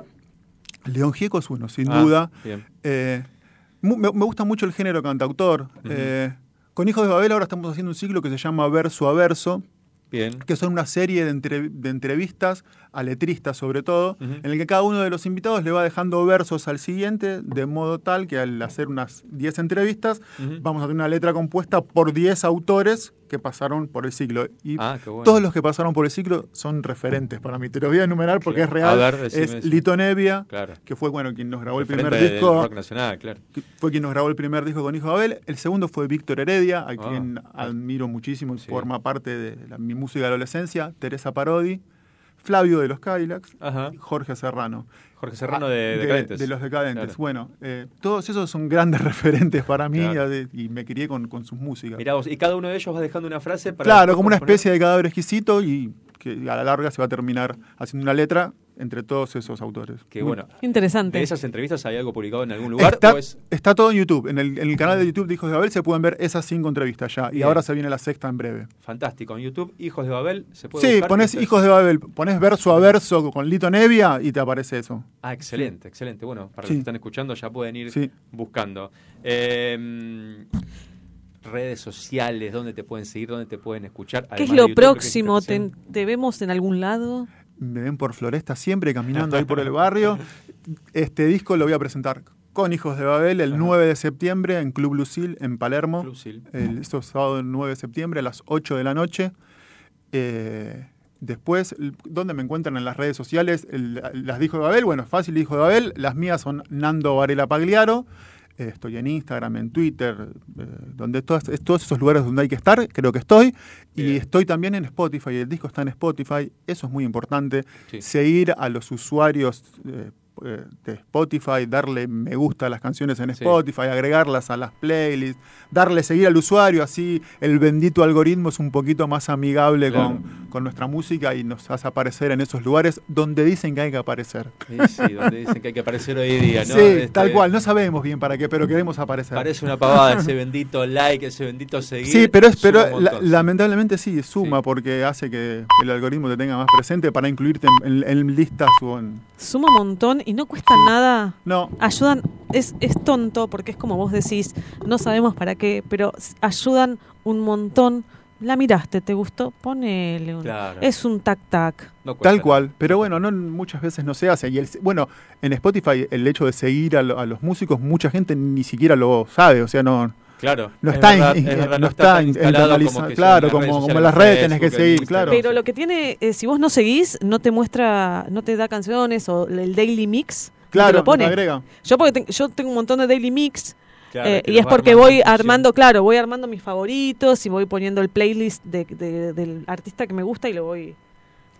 K: León Gieco es uno, sin
A: Ah,
K: duda. Eh, me, me gusta mucho el género cantautor. Eh, con Hijos de Babel ahora estamos haciendo un ciclo que se llama Verso a Verso, Que son una serie de entrevistas a letristas sobre todo,
A: Ujú.
K: en el que cada uno de los invitados le va dejando versos al siguiente, de modo tal que al hacer unas 10 entrevistas vamos a tener una letra compuesta por 10 autores que pasaron por el ciclo. Y
A: Ah, bueno.
K: todos los que pasaron por el ciclo son referentes para mí. Te los voy a enumerar porque
A: Claro.
K: es real.
A: A ver,
K: es. Lito Nevia,
A: Claro.
K: que fue bueno quien nos grabó el primer disco.
A: rock nacional, claro.
K: que fue quien nos grabó el primer disco con Hijo de Abel. El segundo fue Víctor Heredia, a quien
A: Ah.
K: admiro muchísimo y
A: Sí.
K: forma parte de la- mi música de adolescencia. Teresa Parodi, Flavio de los Cadillacs
A: Ajá.
K: Jorge Serrano.
A: Jorge Serrano de,
K: Ah,
A: Decadentes.
K: de los Decadentes.
A: Claro.
K: Bueno, eh, todos esos son grandes [laughs] referentes para mí
A: Claro.
K: eh, y me crié con, con sus músicas.
A: Mirá vos, y cada uno de ellos va dejando una frase para.
K: Claro, como una especie de cadáver exquisito y que a la larga se va a terminar haciendo una letra entre todos esos autores.
A: Que
K: Muy-
A: bueno.
C: Interesante.
A: ¿De esas entrevistas hay algo publicado en algún lugar?
K: Está,
A: es-
K: está todo en YouTube. En el, en el canal de YouTube de Hijos de Abel se pueden ver esas cinco entrevistas ya. Y ahora se viene la sexta en breve.
A: Fantástico. En YouTube, Hijos de Babel, se puede
K: Sí,
A: buscar.
K: pones Hijos de Babel, pones verso a verso con Lito Nevia y te aparece eso.
A: Ah, excelente, excelente. Bueno, para los
K: Sí.
A: que están escuchando ya pueden ir
K: Sí.
A: buscando. Eh, redes sociales, dónde te pueden seguir, dónde te pueden escuchar.
C: ¿Qué es lo
A: YouTube,
C: próximo?
A: que es
C: ¿Te, te vemos en algún lado?
K: Me ven por Floresta siempre caminando ahí por el [laughs] barrio. Este disco lo voy a presentar con Hijos de Babel el 9 de septiembre en Club Lucil en Palermo.
A: Lucil.
K: El, esto es sábado 9 de septiembre a las 8 de la noche. Eh, después, ¿dónde me encuentran en las redes sociales? El- las de Hijo de Babel, bueno, es fácil, Hijo de Babel. Las mías son Nando Varela Pagliaro. Estoy en Instagram, en Twitter, eh, donde todas, todos esos lugares donde hay que estar, creo que estoy. Y estoy también en Spotify, el disco está en Spotify, eso es muy importante.
A: Sí.
K: Seguir a los usuarios eh, de Spotify, darle me gusta a las canciones en
A: Sí.
K: Spotify, agregarlas a las playlists, darle seguir al usuario, así el bendito algoritmo es un poquito más amigable
A: Claro.
K: con, con nuestra música y nos hace aparecer en esos lugares donde dicen que hay que aparecer.
A: Sí, sí, donde dicen que hay que aparecer hoy día, ¿no?
K: Sí,
A: Este,
K: tal cual, no sabemos bien para qué, pero queremos aparecer.
A: Parece una pavada ese bendito like, ese bendito seguir.
K: Sí, pero, es, pero la- lamentablemente sí, suma porque hace que el algoritmo te tenga más presente para incluirte en, en- en listas o en...
C: Suma un montón y no cuesta nada.
K: No.
C: Ayudan, es, es tonto porque es como vos decís, no sabemos para qué, pero ayudan un montón. La miraste, ¿te gustó? Ponele un.
K: Claro.
C: Es un tac-tac.
K: Tal cual, pero bueno, no muchas veces no se hace. Y el, bueno, en Spotify el hecho de seguir a, lo- a los músicos, mucha gente ni siquiera lo sabe, o sea, no...
A: Claro,
K: No
A: es
K: está,
A: verdad,
K: in-
A: es verdad,
K: no
A: no está instalado como que
K: Claro, como,
A: redes
K: como las redes tenés que seguir,
A: Instagram.
K: claro.
C: Pero lo que tiene, eh, si vos no seguís, no te muestra, no te da canciones o el daily mix.
K: Claro,
C: te lo pone.
K: agrega.
C: Yo porque te- yo tengo un montón de daily mix.
A: Claro,
C: eh, y es porque voy armando, claro, voy armando mis favoritos y voy poniendo el playlist de- de- del artista que me gusta y lo voy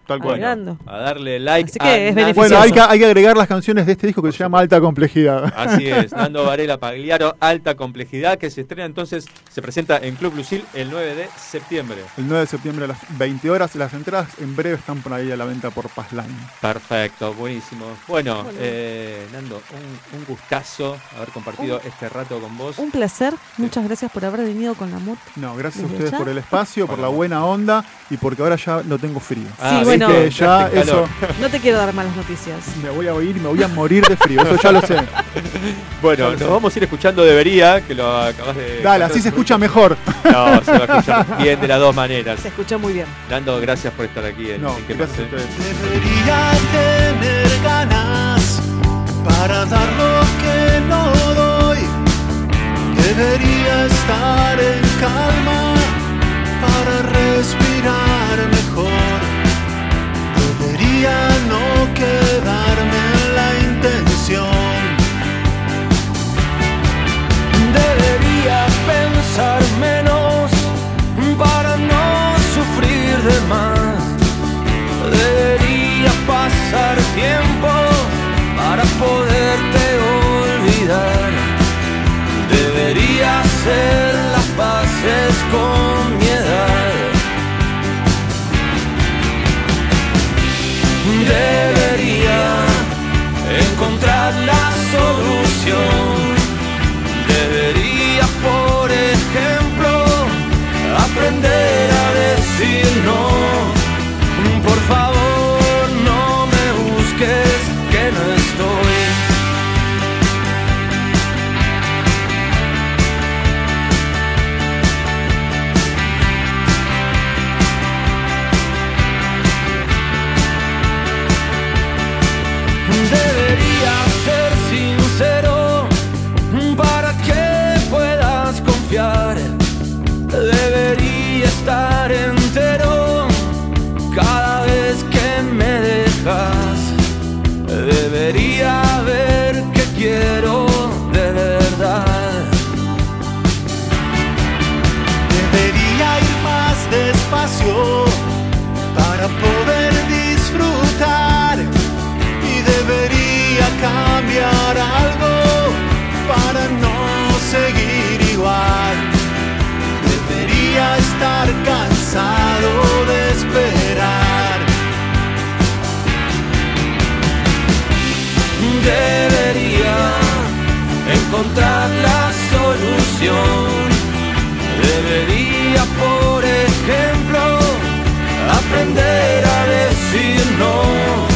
K: Tal cual.
C: agregando.
A: A darle like.
C: Así que
A: a
C: es
A: Nando-
K: Bueno, hay que, hay que agregar las canciones de este disco que se llama Alta Complejidad.
A: Así [laughs] es, Nando Varela Pagliaro, Alta Complejidad, que se estrena entonces, se presenta en Club Lucil el 9 de septiembre.
K: El 9 de septiembre a las 20 horas. Las entradas en breve están por ahí a la venta por Passline.
A: Perfecto, buenísimo. Bueno,
C: Bueno.
A: eh, Nando, un, un gustazo haber compartido este rato con vos.
C: Un placer. Muchas gracias por haber venido con la MUT.
K: No, gracias a ustedes
C: ya.
K: por el espacio, por la buena onda y porque ahora ya no tengo frío.
A: Ah,
C: Sí, bueno.
K: que ya eso
C: No te quiero dar malas noticias.
K: me voy a oír y me voy a morir de frío. Eso ya lo sé. [laughs]
A: Bueno, nos vamos a ir escuchando Debería, que lo acabas de...
K: Dale, así se escucha mejor.
A: No, se va a escuchar [laughs] bien de las dos maneras.
C: Se escucha muy bien.
A: Nando, gracias por estar aquí en,
K: No,
A: en ¿Qué
K: gracias a
A: Pasé?
K: ustedes.
J: Debería tener ganas para dar lo que no doy. Debería estar en calma para respirar mejor. No quedarme en la intención. Debería pensar menos para no sufrir de más. Debería pasar tiempo para poderte olvidar. Debería hacer solución. Más despacio para poder disfrutar y debería cambiar algo para no seguir igual. Debería estar cansado de esperar. Debería encontrar la solución. Debería, por aprender a decir no.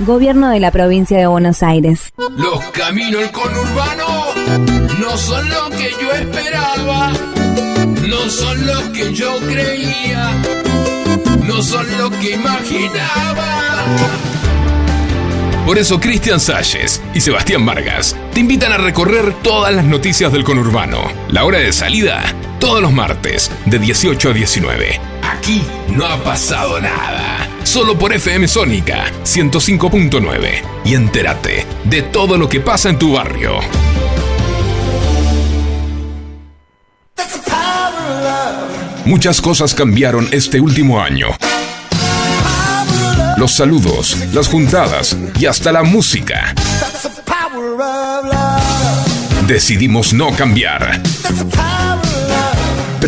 L: Gobierno de la provincia de Buenos Aires.
M: Los caminos del conurbano no son lo que yo esperaba, no son lo que yo creía, no son lo que imaginaba.
D: Por eso Cristian Salles y Sebastián Vargas te invitan a recorrer todas las noticias del conurbano. La hora de salida, todos los martes, de 18 a 19. Aquí no ha pasado nada. Solo por FM Sónica 105.9. Y entérate de todo lo que pasa en tu barrio. Muchas cosas cambiaron este último año. Los saludos, las juntadas y hasta la música. Decidimos no cambiar.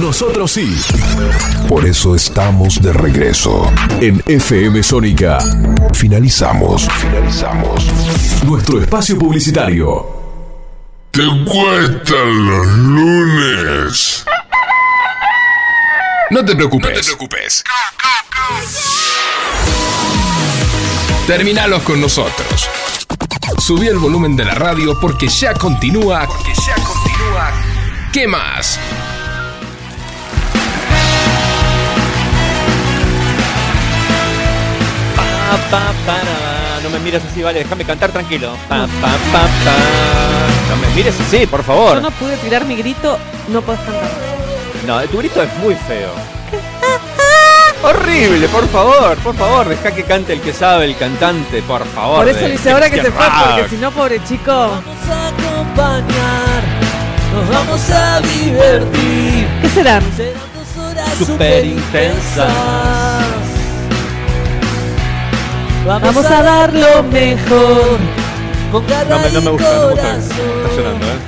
D: Nosotros sí. Por eso estamos de regreso. En FM Sónica. Finalizamos. Finalizamos. Nuestro espacio publicitario.
M: ¿Te cuestan los lunes?
D: No te preocupes. No te preocupes. Terminalos con nosotros. Subí el volumen de la radio porque ya continúa. Porque ya continúa. ¿Qué más?
A: Pa, pa, para. No me mires así, vale, déjame cantar tranquilo. Pa, pa, pa, pa. No me mires así, por
C: Yo
A: favor.
C: no pude tirar mi grito, no podés cantar.
A: No, tu grito es muy feo. Horrible, por favor, por favor, deja que cante el que sabe, el cantante, por favor.
C: Por eso le hice ahora que se fue, porque si no, pobre chico.
B: acompañar, nos vamos a divertir.
C: ¿Qué serán?
B: Serán dos horas
A: Súper intensas.
C: Vamos a dar lo mejor.
B: Con
A: No me, no me gusta, no me gusta. Está sonando, ¿eh?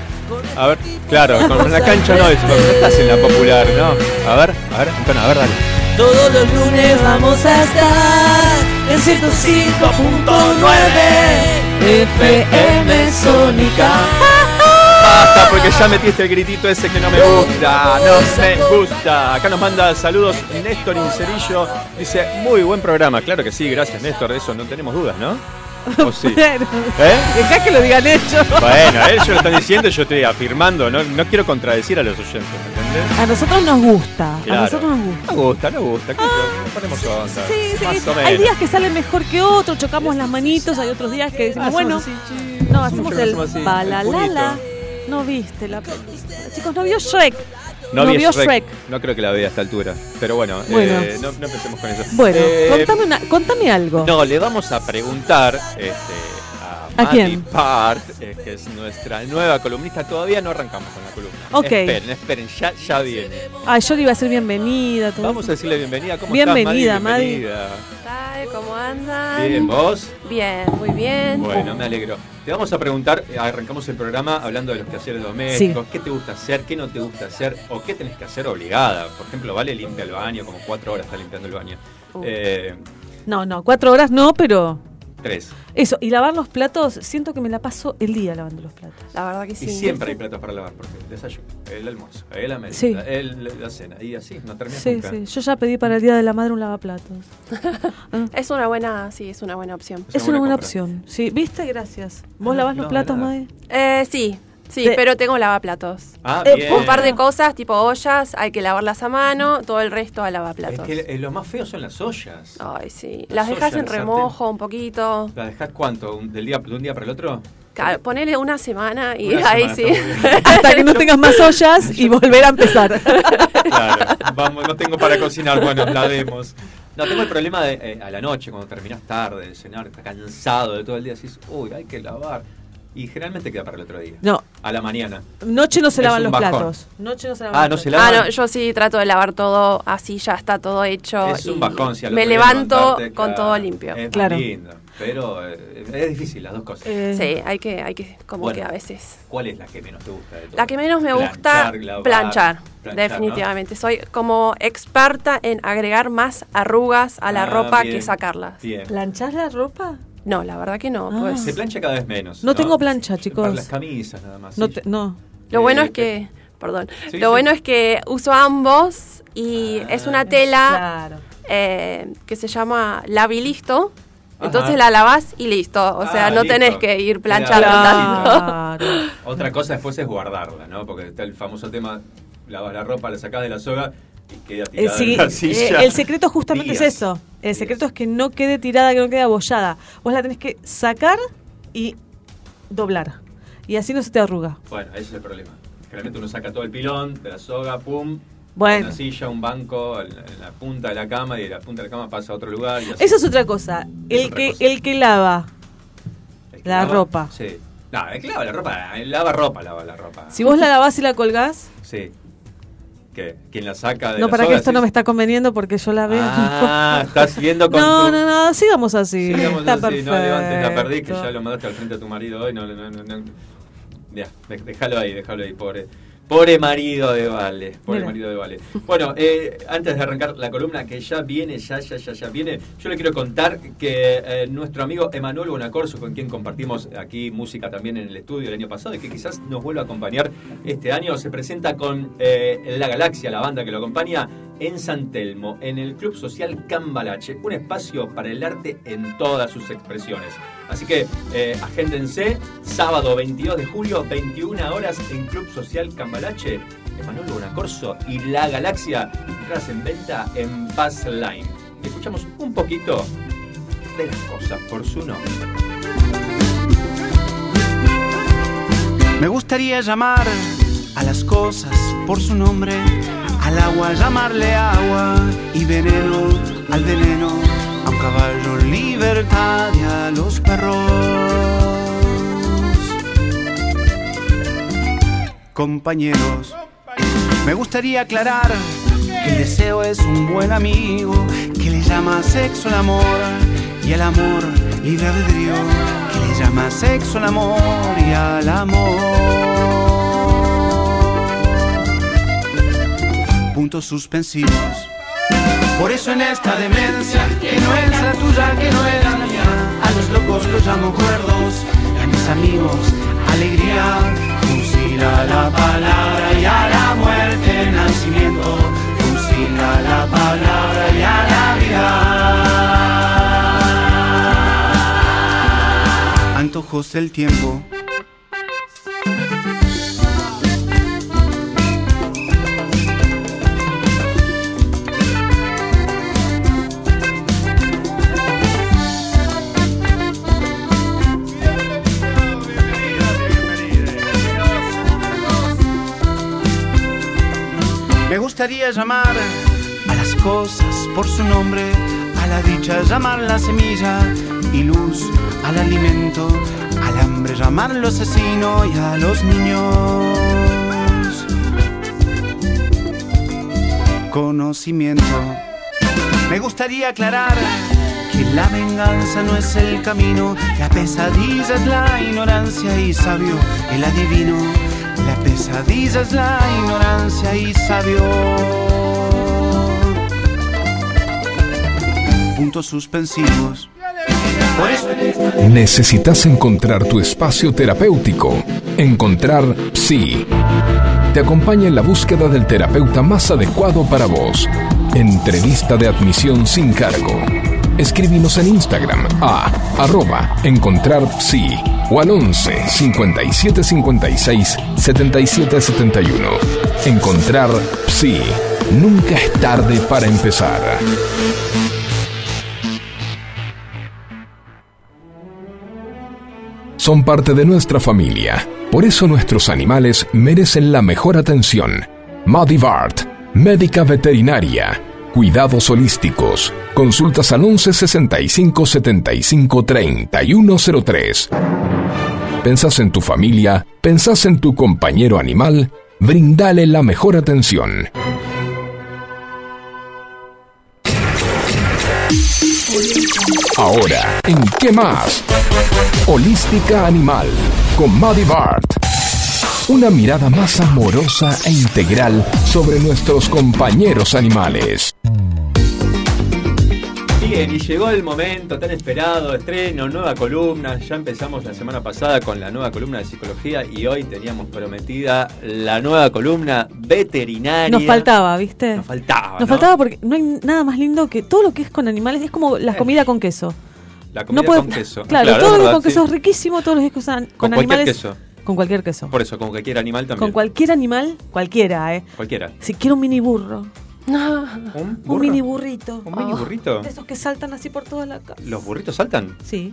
A: A ver, claro, con la cancha no, es, no estás en la popular, ¿no? A ver, a ver, Antonio, a ver, dale.
B: Todos los lunes vamos a estar en 105.9 FM Sónica.
A: Basta, porque ya metiste el gritito ese que no me gusta. No me gusta. Acá nos manda saludos Néstor Incerillo. Dice, muy buen programa. Claro que sí, gracias Néstor. De eso no tenemos dudas, ¿no? ¿O sí? [laughs]
C: Bueno,
A: ¿Eh?
C: dejá que lo digan ellos.
A: Bueno, ellos lo están diciendo, yo estoy afirmando. No, no quiero contradecir a los oyentes, ¿me entendés?
C: A nosotros nos gusta. A nosotros nos gusta.
A: Nos gusta, nos gusta. ¿Qué nos ponemos onda?
C: Sí, sí.
A: Más o
C: Hay días que salen mejor que otros, chocamos las manitos, hay otros días que decimos, bueno, no, hacemos el
A: hacemos
C: balalala. No viste la. Chicos, no vio Shrek.
A: No, vi
C: vio
A: Shrek.
C: Shrek.
A: No creo que la vea a esta altura. Pero bueno,
C: Bueno.
A: eh, no, no empecemos con eso.
C: Bueno,
A: Eh,
C: contame, una- contame algo.
A: No, le vamos a preguntar este, a,
C: ¿A
A: Mati
C: quién?
A: Part, eh, que es nuestra nueva columnista. Todavía no arrancamos con la columna.
C: Ok.
A: Esperen, esperen, ya, ya viene.
C: Ay, yo le iba a ser bienvenida. todo
A: Vamos a decirle bienvenida. ¿Cómo
C: Bienvenida,
A: estás,
C: Madi.
A: Bienvenida.
N: ¿Cómo andan?
A: Bien, ¿vos?
N: Bien, muy bien.
A: Bueno, me alegro. Te vamos a preguntar, eh, arrancamos el programa hablando de los quehaceres domésticos, qué te gusta hacer, qué no te gusta hacer, o qué tenés que hacer obligada. Por ejemplo, Vale limpia el baño, como cuatro horas está limpiando el baño.
C: Uh.
A: Eh,
C: No, no, cuatro horas no, pero
A: tres.
C: eso. Y lavar los platos, siento que me la paso el día lavando los platos.
N: La verdad que
A: Y siempre hay platos para lavar, porque el desayuno, el almuerzo, el merienda,
C: Sí.
A: el- la cena, y así, no termina
C: Sí,
A: nunca.
C: sí. Yo ya pedí para el día de la madre un lavaplatos. [laughs]
N: Es una buena, sí, es una buena opción.
C: Es una buena opción. Sí, ¿viste? Gracias. ¿Vos lavás los
N: no,
C: platos,
N: de nada.
C: Madi?
N: Eh, sí, sí, pero tengo lavaplatos.
A: Ah,
N: Eh,
A: bien.
N: un par de cosas, tipo ollas, hay que lavarlas a mano, todo el resto a
A: Es
N: lavaplatos.
A: que eh, lo más feo son las ollas.
N: Ay, sí.
A: Las
N: Las dejas en remojo un poquito.
A: ¿La dejás cuánto? ¿Un- ¿Del día, ¿De un día para el otro?
N: Claro, ponele una semana y
A: Una
N: ahí
A: semana,
N: sí.
C: Hasta que no tengas más ollas y volver a empezar.
A: Claro, vamos, no tengo para cocinar, bueno, la vemos. No, tengo el problema de eh, a la noche, cuando terminás tarde de cenar, estás cansado de todo el día, decís, uy, hay que lavar. Y generalmente queda para el otro día.
C: No.
A: A la mañana.
C: Noche no se
A: Es
C: lavan los
A: bajón.
C: platos. Noche no se lavan
A: Ah,
C: los
A: no se
C: platos.
N: Ah,
A: lavan.
N: no, yo sí trato de lavar todo así, ya está todo hecho.
A: Es un bajón, si al
N: Me levanto
A: levantarte,
N: con
A: claro,
N: todo limpio.
A: Es
C: Claro.
A: lindo, pero eh, es difícil las dos cosas.
C: Eh,
N: Sí, hay que, hay que, como
A: Bueno.
N: que a veces.
A: ¿Cuál es la que menos te gusta de todo?
N: La que menos me gusta,
A: Planchar, lavar,
N: planchar,
A: planchar,
N: definitivamente. Soy como experta en agregar más arrugas a la
A: Ah,
N: ropa
A: bien,
N: que sacarlas.
A: Bien.
C: ¿Planchás la ropa?
N: No, la verdad que no.
C: Ah.
N: pues.
A: Se plancha cada vez menos.
C: No tengo plancha, chicos.
A: Para las camisas nada más.
C: No,
A: sí.
C: te- no.
N: Lo bueno
A: Eh,
N: es que, perdón,
A: sí,
N: lo
A: sí.
N: bueno es que uso ambos y es una tela
C: Claro.
N: eh, que se llama labilisto.
A: Ajá.
N: Entonces la lavas y listo. O sea,
A: Ah,
N: no
A: listo.
N: tenés que ir planchando tanto.
C: Claro.
A: Otra cosa después es guardarla, ¿no? Porque está el famoso tema, lavas la ropa, la sacás de la soga y queda
C: Eh,
A: tirada
C: sí,
A: en la
C: eh,
A: silla.
C: el secreto justamente
A: Días.
C: es eso. El secreto es que no quede tirada, que no quede abollada. Vos la tenés que sacar y doblar. Y así no se te arruga.
A: Bueno, ese es el problema. Generalmente uno saca todo el pilón de la soga, pum,
C: Bueno.
A: una silla, un banco, en la, punta de la cama y de la punta de la cama pasa a otro lugar. Y así.
C: Eso es otra cosa. El
A: otra
C: que,
A: cosa.
C: el que lava
A: El que
C: la
A: lava-
C: ropa.
A: Sí. No, el que lava la ropa, el lava ropa, lava la ropa.
C: Si vos la lavás y la colgás,
A: Sí. ¿Qué? ¿Quién la saca de
C: no para que esto no me está conveniendo porque yo la veo.
A: Ah, estás viendo con [laughs]
C: No,
A: tu-
C: no, no, sigamos así.
A: Sigamos
C: está
A: así,
C: perfecto.
A: no levantes la perdí, que ya lo mandaste al frente a tu marido hoy. No, no, no, no. Ya, déjalo ahí, déjalo ahí, pobre. Pobre marido de Vale, pobre
C: Mira.
A: marido de Vale. Bueno, eh, antes de arrancar la columna que ya viene, ya, ya, ya, ya viene, yo le quiero contar que eh, nuestro amigo Emanuel Bonacorso, con quien compartimos aquí música también en el estudio el año pasado y que quizás nos vuelva a acompañar este año, se presenta con eh, La Galaxia, la banda que lo acompaña, en San Telmo, en el Club Social Cambalache, un espacio para el arte en todas sus expresiones. Así que eh, agéndense, sábado 22 de julio, 21 horas en Club Social Cambalache, Emanuel Bonacorso y La Galaxia, entradas en venta en Paz Line. Escuchamos un poquito de las cosas por su nombre.
O: Me gustaría llamar a las cosas por su nombre, al agua llamarle agua y veneno al veneno, a un caballo libertad y a los perros. Compañeros, me gustaría aclarar que el deseo es un buen amigo, que le llama sexo al amor y al amor libre albedrío, que le llama sexo al amor y al amor. Puntos suspensivos. Por eso en esta demencia, que no es la tuya, que no es la mía, a los locos los llamo cuerdos, y a mis amigos alegría, Fusila la palabra y a la muerte nacimiento. Fusila la palabra y a la vida. Antojos del tiempo. Gustaría llamar a las cosas por su nombre, a la dicha llamar la semilla y luz al alimento, al hambre llamarlo asesino y a los niños conocimiento. Me gustaría aclarar que la venganza no es el camino, la pesadilla es la ignorancia y sabio el adivino. La pesadilla es la ignorancia y sabio. Puntos suspensivos. Por eso
D: Necesitas encontrar tu espacio terapéutico. Encontrar Psi. Te acompaña en la búsqueda del terapeuta más adecuado para vos. Entrevista de admisión sin cargo. Escribimos en Instagram a arroba encontrar psi o al 11 57 56 77 71. Encontrar Psi. Nunca es tarde para empezar. Son parte de nuestra familia. Por eso nuestros animales merecen la mejor atención. Madivart, médica veterinaria. Cuidados holísticos. Consultas al 11 65 75 3103. ¿Pensás en tu familia? ¿Pensás en tu compañero animal? Brindale la mejor atención. Ahora, ¿en qué más? Holística Animal con Maddie Bart. Una mirada más amorosa e integral sobre nuestros compañeros animales.
A: Bien, y llegó el momento tan esperado, estreno, nueva columna. Ya empezamos la semana pasada con la nueva columna de psicología y hoy teníamos prometida la nueva columna veterinaria.
C: Nos faltaba, ¿viste?
A: Nos faltaba.
C: Nos
A: ¿no?
C: faltaba porque no hay nada más lindo que todo lo que es con animales. Es como la comida con queso.
A: La comida
C: No puede-
A: con queso.
C: Claro, todo lo
A: verdad,
C: con queso
A: sí.
C: es riquísimo, todos los que usan con,
A: Con cualquier
C: animales.
A: queso.
C: Con cualquier queso.
A: Por eso, con cualquier animal también.
C: Con cualquier animal, cualquiera, ¿eh?
A: Cualquiera.
C: Si quiero un mini burro.
A: ¿Un,
C: Un mini burrito.
A: ¿Un mini
C: Oh,
A: burrito?
C: De esos que saltan así por toda la casa.
A: ¿Los burritos saltan?
C: Sí.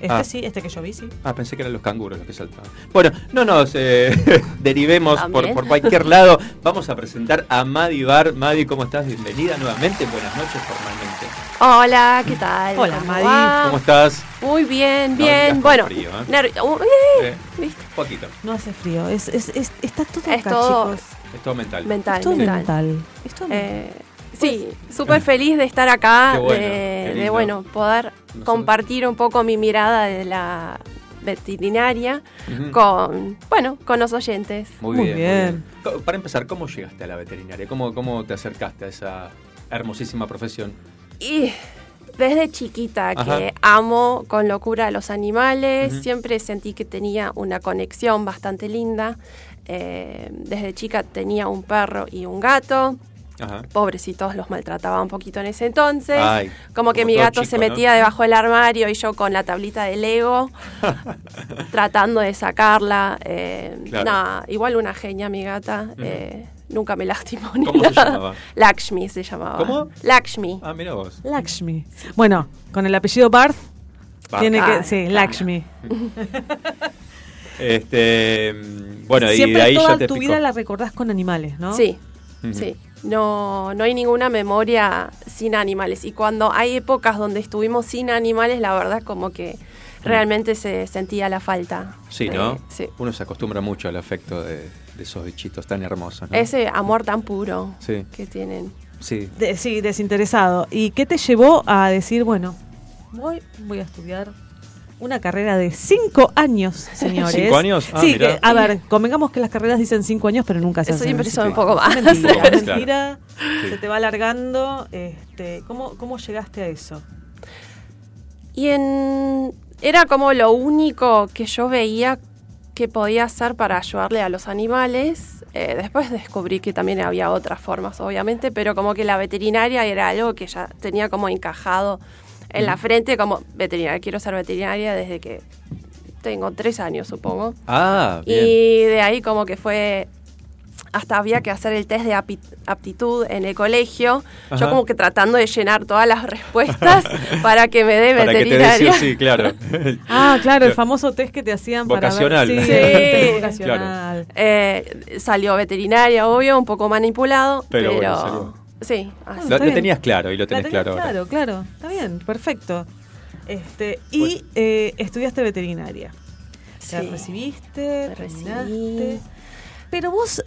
C: Este
A: Ah.
C: sí, este que yo vi, sí.
A: Ah, pensé que eran los canguros los que saltaban. Bueno, no nos [laughs] eh, derivemos por, por cualquier lado. Vamos a presentar a Madi Bar. Madi, ¿cómo estás? Bienvenida nuevamente. Buenas noches formalmente.
N: Hola, ¿qué tal?
C: Hola,
N: ¿Cómo
C: Madi.
N: va?
A: ¿Cómo estás?
N: Muy bien,
A: No
N: bien.
A: con
N: bueno,
A: frío, ¿eh?
N: uh, eh, ¿viste?
A: poquito.
C: No hace frío. Es, es, es- está todo
N: Es
C: acá,
N: todo
C: chicos.
A: Es todo mental.
N: mental.
C: Es todo
N: mental.
C: mental. Es todo
N: Eh, sí, súper feliz de estar acá,
A: bueno,
N: de, bueno poder compartir un poco mi mirada de la veterinaria con, bueno, con los oyentes.
A: Muy, bien, muy bien. Co- Para empezar, ¿cómo llegaste a la veterinaria? ¿Cómo, ¿Cómo te acercaste a esa hermosísima profesión?
N: Y desde chiquita
A: Ajá.
N: que amo con locura a los animales, siempre sentí que tenía una conexión bastante linda. Eh, desde chica tenía un perro y un gato.
A: Ajá.
N: Pobrecitos, los maltrataba un poquito en ese entonces.
A: Ay,
N: como que
A: como
N: mi gato
A: chico,
N: se
A: ¿no?
N: metía debajo del armario y yo con la tablita de Lego [laughs] tratando de sacarla. Eh,
A: Claro.
N: nada, igual una genia mi gata. eh, nunca me lastimó ni
A: ¿Cómo se llamaba?
N: Lakshmi se llamaba.
A: ¿Cómo?
N: Lakshmi.
A: Ah, mira vos.
C: Lakshmi. Bueno, con el apellido Barth,
A: Barth.
C: tiene
N: Ah,
C: que. Sí, Lakshmi. [laughs]
A: Este, mm, bueno, y
C: Siempre
A: de ahí
C: toda
A: ya te
C: tu
A: picó.
C: vida la recordás con animales, ¿no?
N: Sí, sí. No, no hay ninguna memoria sin animales. Y cuando hay épocas donde estuvimos sin animales, la verdad como que realmente se sentía la falta.
A: Sí,
N: de-
A: ¿no?
N: sí.
A: Uno se acostumbra mucho al afecto de, de esos bichitos tan hermosos, ¿no?
N: Ese amor tan puro
A: Sí,
N: que tienen.
A: sí.
C: De- sí, desinteresado. ¿Y qué te llevó a decir, bueno, voy, voy a estudiar una carrera de cinco años, señores?
A: ¿Cinco años? Ah,
C: sí,
A: mirá.
C: que, a ver, convengamos que las carreras dicen cinco años, pero nunca se
N: Eso
C: hacen
N: siempre son un poco más.
C: Mentira,
A: Claro.
C: mentira.
A: Sí.
C: Se te va alargando. Este, ¿cómo, ¿Cómo llegaste a eso?
N: Y en, era como lo único que yo veía qué podía hacer para ayudarle a los animales. Eh, después descubrí que también había otras formas, obviamente, pero como que la veterinaria era algo que ya tenía como encajado en la frente como veterinaria. Quiero ser veterinaria desde que tengo tres años, supongo.
A: Ah, bien.
N: Y de ahí como que fue hasta había que hacer el test de api- aptitud en el colegio.
A: Ajá.
N: Yo como que tratando de llenar todas las respuestas [laughs] para que me dé
A: Para que te
N: veterinaria.
A: sí, claro. [laughs]
C: Ah, claro, el famoso test que te hacían
A: Vocacional.
C: para ver.
A: Sí. [laughs]
C: Sí, vocacional.
N: Eh, salió veterinaria, obvio, un poco manipulado,
A: Pero
N: pero,
A: bueno, salió.
N: Sí. así.
A: Lo, lo tenías claro y lo tenés
C: tenías
A: claro ahora.
C: Claro, claro. Está bien, perfecto. Este, y eh, estudiaste veterinaria. Te
N: Sí.
C: recibiste,
N: Me
C: terminaste. Pero vos,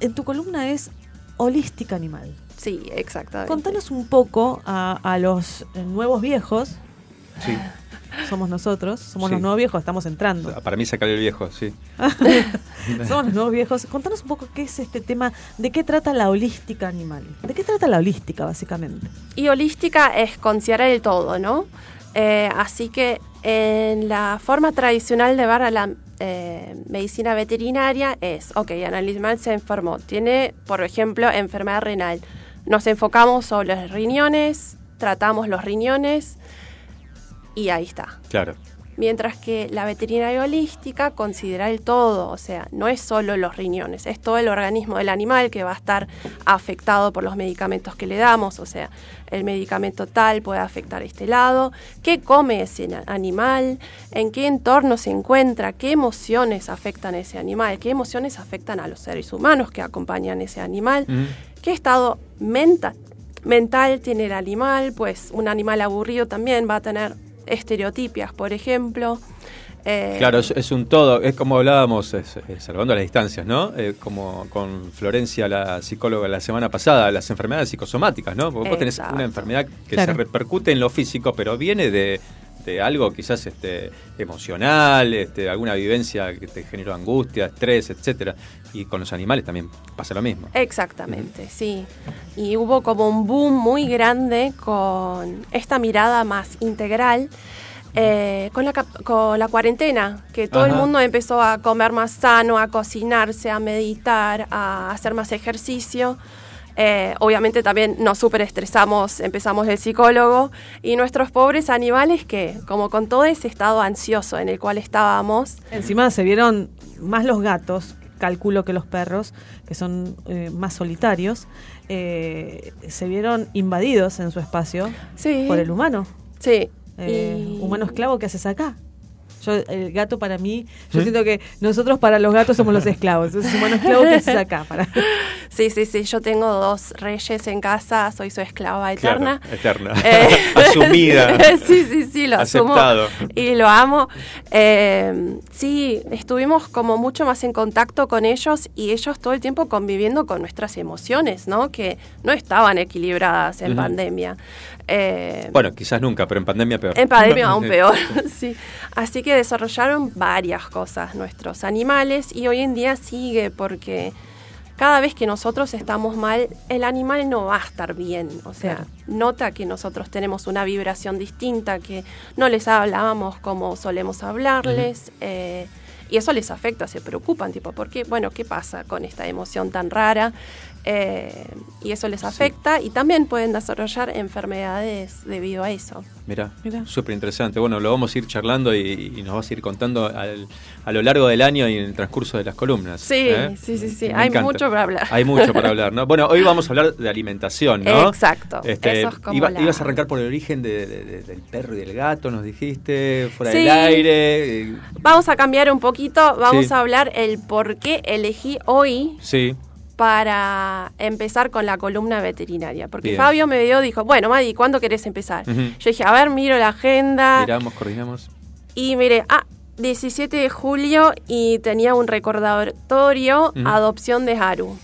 C: en tu columna es holística animal.
N: Sí, exactamente.
C: Contanos un poco a, a los nuevos viejos.
A: Sí.
C: Somos nosotros, somos
A: Sí.
C: los nuevos viejos, estamos entrando.
A: Para mí sacar el viejo, sí. [laughs]
C: Somos los nuevos viejos. Contanos un poco qué es este tema, de qué trata la holística animal. ¿De qué trata la holística, básicamente?
N: Y holística es considerar el todo, ¿no? Eh, así que en la forma tradicional de ver a la eh, medicina veterinaria es, ok, el animal se enfermó, tiene, por ejemplo, enfermedad renal. Nos enfocamos sobre los riñones, tratamos los riñones y ahí está.
A: Claro.
N: Mientras que la veterinaria holística considera el todo, o sea, no es solo los riñones, es todo el organismo del animal que va a estar afectado por los medicamentos que le damos, o sea, el medicamento tal puede afectar este lado, qué come ese animal, en qué entorno se encuentra, qué emociones afectan a ese animal, qué emociones afectan a los seres humanos que acompañan ese animal, qué estado mental, mental tiene el animal, pues un animal aburrido también va a tener estereotipias, por ejemplo. Eh,
A: Claro, es, es un todo, es como hablábamos, es- eh, salvando las distancias, ¿no? Eh, como con Florencia, la psicóloga, la semana pasada, las enfermedades psicosomáticas, ¿no? Porque vos tenés una enfermedad que
C: Claro.
A: se repercute en lo físico, pero viene de, de algo quizás este, emocional, este, alguna vivencia que te generó angustia, estrés, etcétera. Y con los animales también pasa lo mismo.
N: Exactamente, sí. Y hubo como un boom muy grande con esta mirada más integral. eh, con, la, con la cuarentena, que todo el mundo empezó a comer más sano, a cocinarse, a meditar, a hacer más ejercicio. Eh, obviamente también nos súper estresamos, empezamos el psicólogo y nuestros pobres animales que, como con todo ese estado ansioso en el cual estábamos,
C: Encima se vieron más los gatos, calculo que los perros, que son eh, más solitarios, eh, se vieron invadidos en su espacio
N: Sí.
C: por el humano.
N: Sí. Y-
C: Humano esclavo que haces acá. Yo, el gato para mí, yo siento que nosotros para los gatos somos los esclavos. Entonces, humano esclavo que haces acá. Para... [laughs]
N: Sí, sí, sí, yo tengo dos reyes en casa, soy su esclava eterna.
A: Claro, eterna. [laughs]
N: Eh, [laughs]
A: Asumida.
N: sí, sí, sí, lo
A: Aceptado.
N: asumo y lo amo. Eh, sí, estuvimos como mucho más en contacto con ellos y ellos todo el tiempo conviviendo con nuestras emociones, ¿no? Que no estaban equilibradas en
A: Ujú.
N: pandemia. Eh,
A: Bueno, quizás nunca, pero en pandemia peor.
N: en pandemia [laughs] aún peor, [laughs] sí. Así que desarrollaron varias cosas nuestros animales y hoy en día sigue porque cada vez que nosotros estamos mal, el animal no va a estar bien. O sea,
C: Claro.
N: nota que nosotros tenemos una vibración distinta, que no les hablábamos como solemos hablarles. eh, y eso les afecta, se preocupan, tipo, ¿por qué? Bueno, ¿qué pasa con esta emoción tan rara? Eh, y eso les afecta y también pueden desarrollar enfermedades debido a eso.
A: Mira,
C: Mirá.
A: súper interesante. Bueno, lo vamos a ir charlando y, y nos vas a ir contando al- a lo largo del año y en el transcurso de las columnas.
N: Sí,
A: ¿eh?
N: sí, sí, sí.
A: Me
N: Hay
A: encanta.
N: mucho para hablar.
A: Hay mucho para [laughs] hablar, ¿no? Bueno, hoy vamos a hablar de alimentación, ¿no?
N: Exacto.
A: Este,
N: Eso es como
A: iba-
N: la-
A: Ibas a arrancar por el origen de- de- de- del perro y del gato, nos dijiste, fuera
N: Sí.
A: del aire. eh,
N: Vamos a cambiar un poquito, vamos
A: Sí.
N: a hablar el por qué elegí hoy
A: Sí,
N: para empezar con la columna veterinaria. Porque
A: Bien.
N: Fabio me vio, dijo, bueno, Madi, ¿cuándo querés empezar? Yo dije, a ver, miro la agenda
A: miramos, coordinamos.
N: y miré, ah, 17 de julio y tenía un recordatorio, adopción de Haru.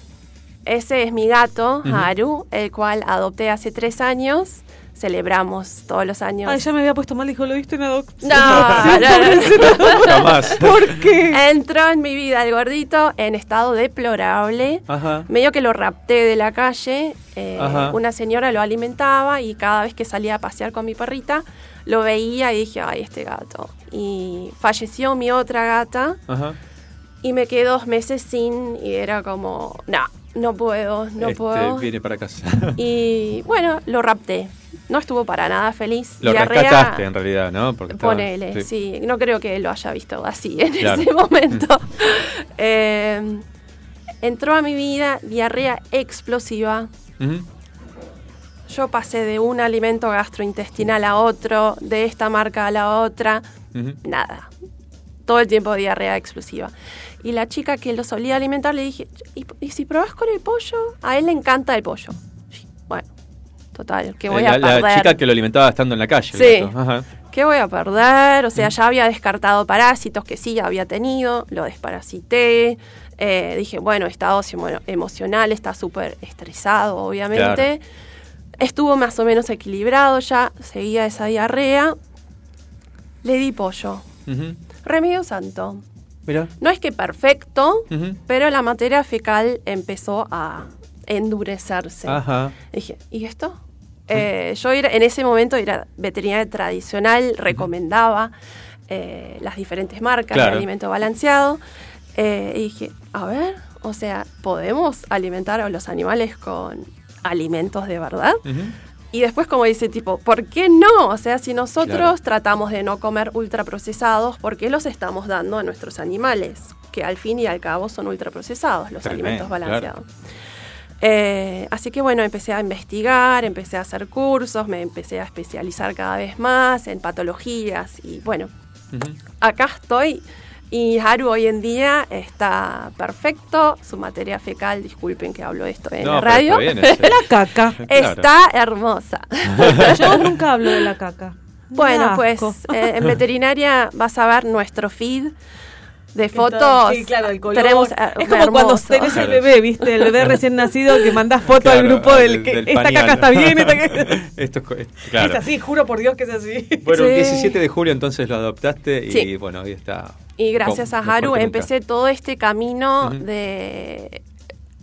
N: Ese es mi gato. Haru, el cual adopté hace tres años. Celebramos todos los años.
C: Ay, ya me había puesto mal, dijo, lo viste en adopción.
N: No, no, no.
A: Jamás.
C: ¿Por qué?
N: Entró en mi vida el gordito en estado deplorable.
A: Ajá.
N: Medio que lo rapté de la calle. eh,
A: Ajá.
N: una señora lo alimentaba y cada vez que salía a pasear con mi perrita, lo veía y dije, ay, este gato. Y falleció mi otra gata.
A: Ajá.
N: Y me quedé dos meses sin y era como, no, no puedo, no
A: Este,
N: puedo.
A: Viene para casa.
N: Y bueno, lo rapté. No estuvo para nada feliz.
A: Lo
N: Diarrea,
A: rescataste en realidad, ¿no? Porque estaba-
N: Ponele, sí. No creo que lo haya visto así en
A: Claro.
N: ese momento. [laughs] Eh, entró a mi vida diarrea explosiva. Yo pasé de un alimento gastrointestinal a otro, de esta marca a la otra. Nada. Todo el tiempo diarrea explosiva. Y la chica que lo solía alimentar le dije, ¿y, y si probás con el pollo? A él le encanta el pollo. Total, que voy
A: Eh, la,
N: a
A: la
N: perder.
A: chica que lo alimentaba estando en la calle.
N: Sí.
A: Ajá.
N: ¿Qué voy a perder? O sea, ya había descartado parásitos que sí había tenido, lo desparasité. eh, dije, bueno, estado emo- emocional, está súper estresado, obviamente. Estuvo más o menos equilibrado ya, seguía esa diarrea. Le di pollo. Remedio santo.
A: Mira.
N: No es que perfecto, pero la materia fecal empezó a endurecerse.
A: Ajá.
N: Dije, ¿y esto? Eh, yo era, en ese momento era veterinaria tradicional, recomendaba eh, las diferentes marcas
A: Claro.
N: de alimento balanceado. eh, y dije, a ver, o sea, ¿podemos alimentar a los animales con alimentos de verdad? Y después como dice tipo, ¿por qué no? O sea, si nosotros
A: Claro.
N: tratamos de no comer ultraprocesados, ¿por qué los estamos dando a nuestros animales? Que al fin y al cabo son ultraprocesados los
A: Tremendo,
N: alimentos
A: claro.
N: Eh, así que bueno, empecé a investigar, empecé a hacer cursos, me empecé a especializar cada vez más en patologías y bueno, acá estoy y Haru hoy en día está perfecto, su materia fecal, disculpen que hablo esto en
A: No,
N: la radio,
A: bien, es- [laughs]
C: La caca.
N: está hermosa. [laughs]
C: Yo nunca hablo de la caca.
N: Bueno, pues eh, en [laughs] veterinaria vas a ver nuestro feed de fotos.
C: Sí, claro, el color.
N: Tenemos,
C: es como cuando tenés el bebé, ¿viste? El bebé recién nacido que mandás foto al grupo del
A: del-
C: que
A: del
C: esta
A: pañal.
C: caca está bien, esta [laughs] caca...
A: Esto es claro.
C: Es así, juro por Dios que es así. [laughs]
A: Bueno, el
N: Sí.
A: 17 de julio entonces lo adoptaste y
N: Sí.
A: bueno, hoy está.
N: Y gracias a Haru empecé todo este camino de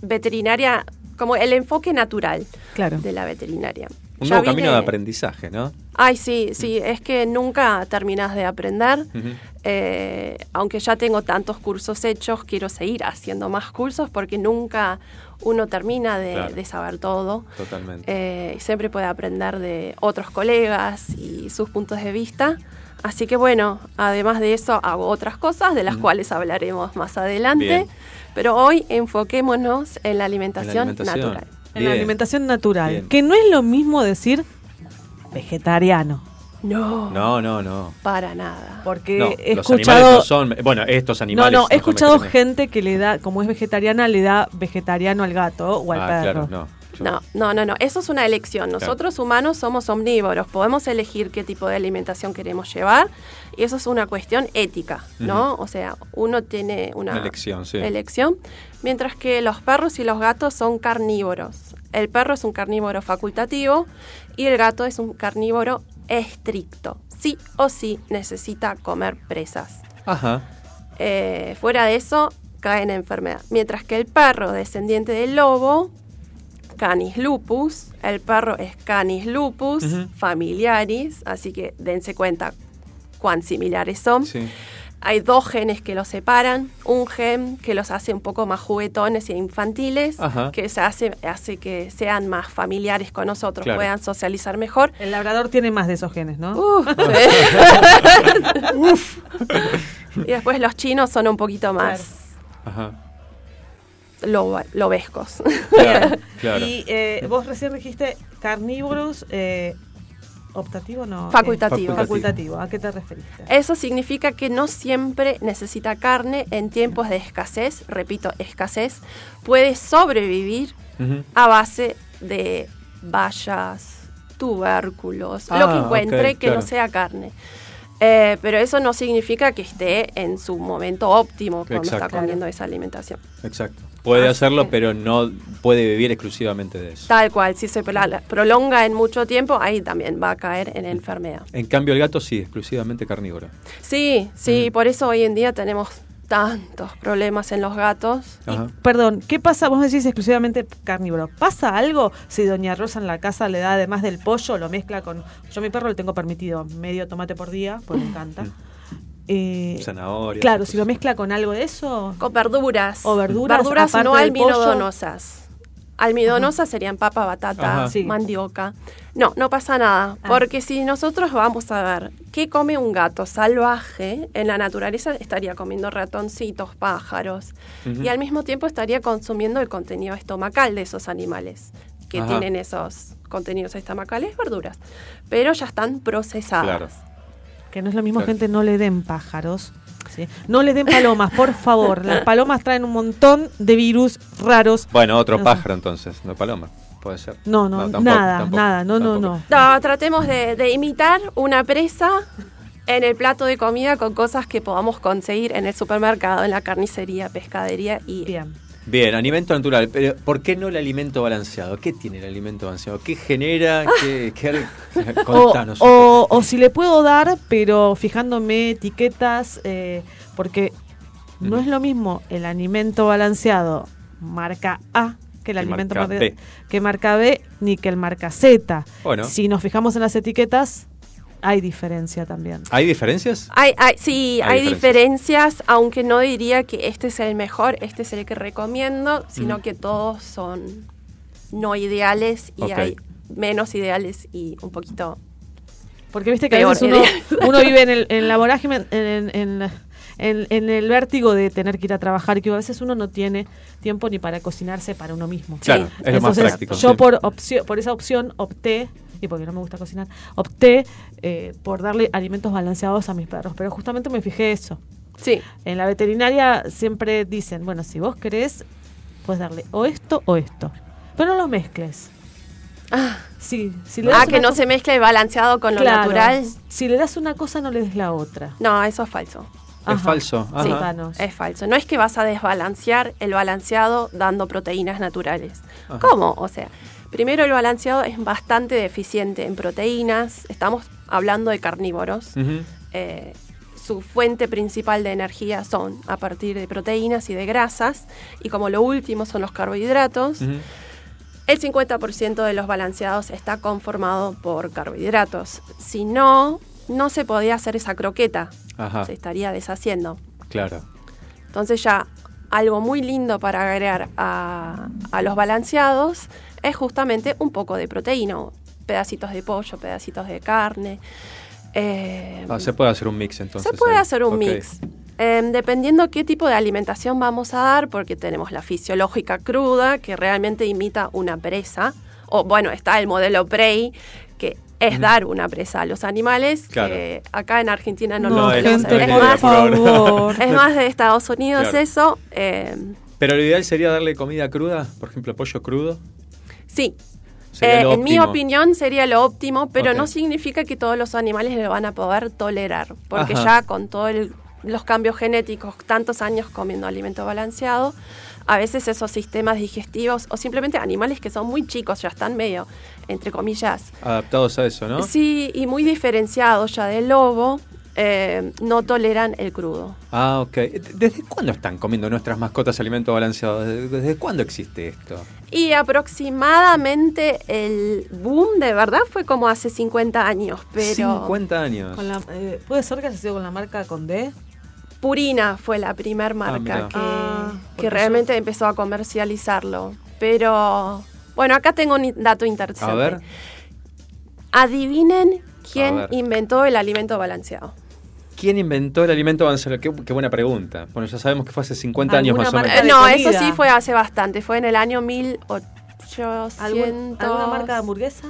N: veterinaria, como el enfoque natural
C: Claro.
N: de la veterinaria.
A: Un
N: Ya
A: nuevo camino de aprendizaje, ¿no?
N: Ay, sí, sí, es que nunca terminas de aprender. Eh, aunque ya tengo tantos cursos hechos, quiero seguir haciendo más cursos porque nunca uno termina de,
A: Claro.
N: de saber todo.
A: Totalmente.
N: Eh, y siempre puede aprender de otros colegas y sus puntos de vista. Así que bueno, además de eso hago otras cosas de las cuales hablaremos más adelante.
A: Bien.
N: Pero hoy enfoquémonos en la alimentación,
A: alimentación.
N: natural.
C: En la alimentación natural.
A: Bien.
C: Que no es lo mismo decir vegetariano.
N: No,
A: No, no, no.
N: para nada.
C: Porque
A: No,
C: he
A: los
C: escuchado.
A: animales no son. Bueno, estos
C: No,
A: animales.
C: no, he
A: son
C: escuchado gente que le da, como es vegetariana, le da vegetariano al gato o al
A: Ah,
C: perro.
A: claro, no.
N: No, no, no, no. Eso es una elección. Nosotros humanos somos omnívoros. Podemos elegir qué tipo de alimentación queremos llevar. Y eso es una cuestión ética, ¿no? O sea, uno tiene una,
A: Una elección, sí.
N: elección, Mientras que los perros y los gatos son carnívoros. El perro es un carnívoro facultativo y el gato es un carnívoro estricto. Sí o sí necesita comer presas.
A: Ajá.
N: Eh, fuera de eso, cae en enfermedad. Mientras que el perro, descendiente del lobo, Canis lupus, el perro es Canis lupus familiaris, así que dense cuenta cuán similares son.
A: Sí.
N: Hay dos genes que los separan, un gen que los hace un poco más juguetones e infantiles,
A: Ajá.
N: que se hace, hace que sean más familiares con nosotros,
C: Claro.
N: puedan socializar mejor.
C: El labrador tiene más de esos genes, ¿no?
N: Uf. [laughs] y después los chinos son un poquito más
A: Ajá.
N: lobo- lobescos.
A: Claro, [laughs] claro.
C: Y eh, vos recién dijiste carnívoros, eh, optativo no.
N: Facultativo.
C: Eh, facultativo. ¿A qué te referiste?
N: Eso significa que no siempre necesita carne en tiempos de escasez, repito, escasez, puede sobrevivir a base de bayas, tubérculos, lo que
A: Ah,
N: encuentre
A: ok,
N: que
A: claro.
N: no sea carne. Eh, pero eso no significa que esté en su momento óptimo cuando
A: Exacto.
N: está comiendo esa alimentación.
A: Exacto. Puede hacerlo, pero no puede vivir exclusivamente de eso.
N: Tal cual, si se prolonga en mucho tiempo, ahí también va a caer en enfermedad.
A: En cambio, el gato sí, exclusivamente carnívoro.
N: Sí, sí, por eso hoy en día tenemos tantos problemas en los gatos.
C: Perdón, ¿qué pasa? Vos decís exclusivamente carnívoro. ¿Pasa algo si Doña Rosa en la casa le da además del pollo, lo mezcla con. Yo a mi perro le tengo permitido medio tomate por día, pues me encanta. eh,
A: Zanahoria.
C: claro, si lo mezcla con algo de eso.
N: Con verduras.
C: O verduras,
N: Verduras no
C: pollo.
N: Almidonosas. Serían papa, batata.
C: Sí.
N: mandioca. No, no pasa nada.
C: Ah.
N: Porque si nosotros vamos a ver qué come un gato salvaje, en la naturaleza estaría comiendo ratoncitos, pájaros. Y al mismo tiempo estaría consumiendo el contenido estomacal de esos animales que
P: Ajá.
N: tienen esos contenidos estomacales, verduras. Pero ya están procesadas.
A: Claro.
C: Que no es lo mismo,
A: Claro.
C: gente, no le den pájaros. ¿Sí? No le den palomas, por favor. Las palomas traen un montón de virus raros.
A: Bueno, otro
C: No sé.
A: pájaro entonces, no paloma. Puede ser.
C: No, no,
A: tampoco,
C: nada,
A: tampoco,
C: nada, no, no, no.
N: No, tratemos de, de imitar una presa en el plato de comida con cosas que podamos conseguir en el supermercado, en la carnicería, pescadería y...
C: Bien.
A: Bien, alimento natural, pero ¿por qué no el alimento balanceado? ¿Qué tiene el alimento balanceado? ¿Qué genera? ¿Qué, qué- [laughs] contanos.
C: o- o si le puedo dar, pero fijándome etiquetas, eh, porque no es lo mismo el alimento balanceado marca A que el
A: Que
C: alimento
A: marca- B.
C: que marca B ni que el marca Z.
A: Bueno.
C: Si nos fijamos en las etiquetas, hay diferencia también.
A: ¿Hay diferencias?
N: Hay, hay- sí,
A: Hay
N: hay, diferencias, aunque no diría que este es el mejor, este es el que recomiendo, sino
A: Mm.
N: que todos son no ideales y hay menos ideales y un poquito...
C: Porque viste que a veces [laughs] uno, vive en, el, en la vorágine, en, en- en- en el vértigo de tener que ir a trabajar, que a veces uno no tiene tiempo ni para cocinarse para uno mismo.
A: Claro, es lo más práctico,
C: Yo
A: sí.
C: por, opción, por esa opción opté, y porque no me gusta cocinar, opté eh, por darle alimentos balanceados a mis perros. Pero justamente me fijé eso.
N: Sí.
C: En la veterinaria siempre dicen, bueno, si vos querés, puedes darle o esto o esto. Pero no lo mezcles. Sí, si le das
N: Ah, que no
C: cosa-
N: se mezcle balanceado con lo
C: Claro.
N: natural.
C: Si le das una cosa, no le des la otra.
N: No, eso es falso.
A: Es falso.
N: Sí,
A: Ajá.
N: es falso. No es que vas a desbalancear el balanceado dando proteínas naturales.
A: Ajá.
N: ¿Cómo? O sea, primero el balanceado es bastante deficiente en proteínas. Estamos hablando de carnívoros. Eh, su fuente principal de energía son a partir de proteínas y de grasas. Y como lo último son los carbohidratos, el 50% de los balanceados está conformado por carbohidratos. Si no, no se podía hacer esa croqueta.
A: Ajá.
N: Se estaría deshaciendo.
A: Claro.
N: Entonces ya algo muy lindo para agregar a, a los balanceados es justamente un poco de proteína, pedacitos de pollo, pedacitos de carne. Eh,
A: Ah, se puede hacer un mix entonces.
N: se puede
A: ahí.
N: hacer un mix. Em, dependiendo qué tipo de alimentación vamos a dar, porque tenemos la fisiológica cruda, que realmente imita una presa. O bueno, está el modelo Prey, que es dar una presa a los animales,
A: Claro.
N: que acá en Argentina no,
A: No,
N: lo
A: es-
N: hacer.
A: es
N: más, [laughs] es más de Estados Unidos
A: Claro.
N: eso. em,
A: Pero lo ideal sería darle comida cruda, por ejemplo, pollo crudo.
N: Sí. Eh, en mi opinión sería lo óptimo, pero no significa que todos los animales lo van a poder tolerar, porque
A: Ajá.
N: ya con todos los cambios genéticos, tantos años comiendo alimento balanceado, a veces esos sistemas digestivos o simplemente animales que son muy chicos ya están medio, entre comillas,
A: Adaptados a eso, ¿no?
N: sí, y muy diferenciados ya del lobo, eh, no toleran el crudo.
A: Ah, ok. ¿Desde cuándo están comiendo nuestras mascotas alimento balanceado? ¿Desde, desde cuándo existe esto?
N: Y aproximadamente el boom de verdad fue como hace 50 años, pero...
A: 50 años.
C: Con la- eh, ¿Puede ser que haya sido con la marca con D?
N: Purina fue la primer marca
A: mira.
N: que,
C: Ah,
N: que realmente empezó a comercializarlo. Pero bueno, acá tengo un dato
A: A
N: interesante.
A: ver.
N: Adivinen
A: A
N: quién inventó el alimento balanceado.
A: ¿Quién inventó el alimento balanceado? Qué, qué buena pregunta. Bueno, ya sabemos que fue hace 50 años más o menos.
N: No, eso sí fue hace bastante. Fue en el año 1800.
C: ¿Algún- ¿Alguna marca de hamburguesa?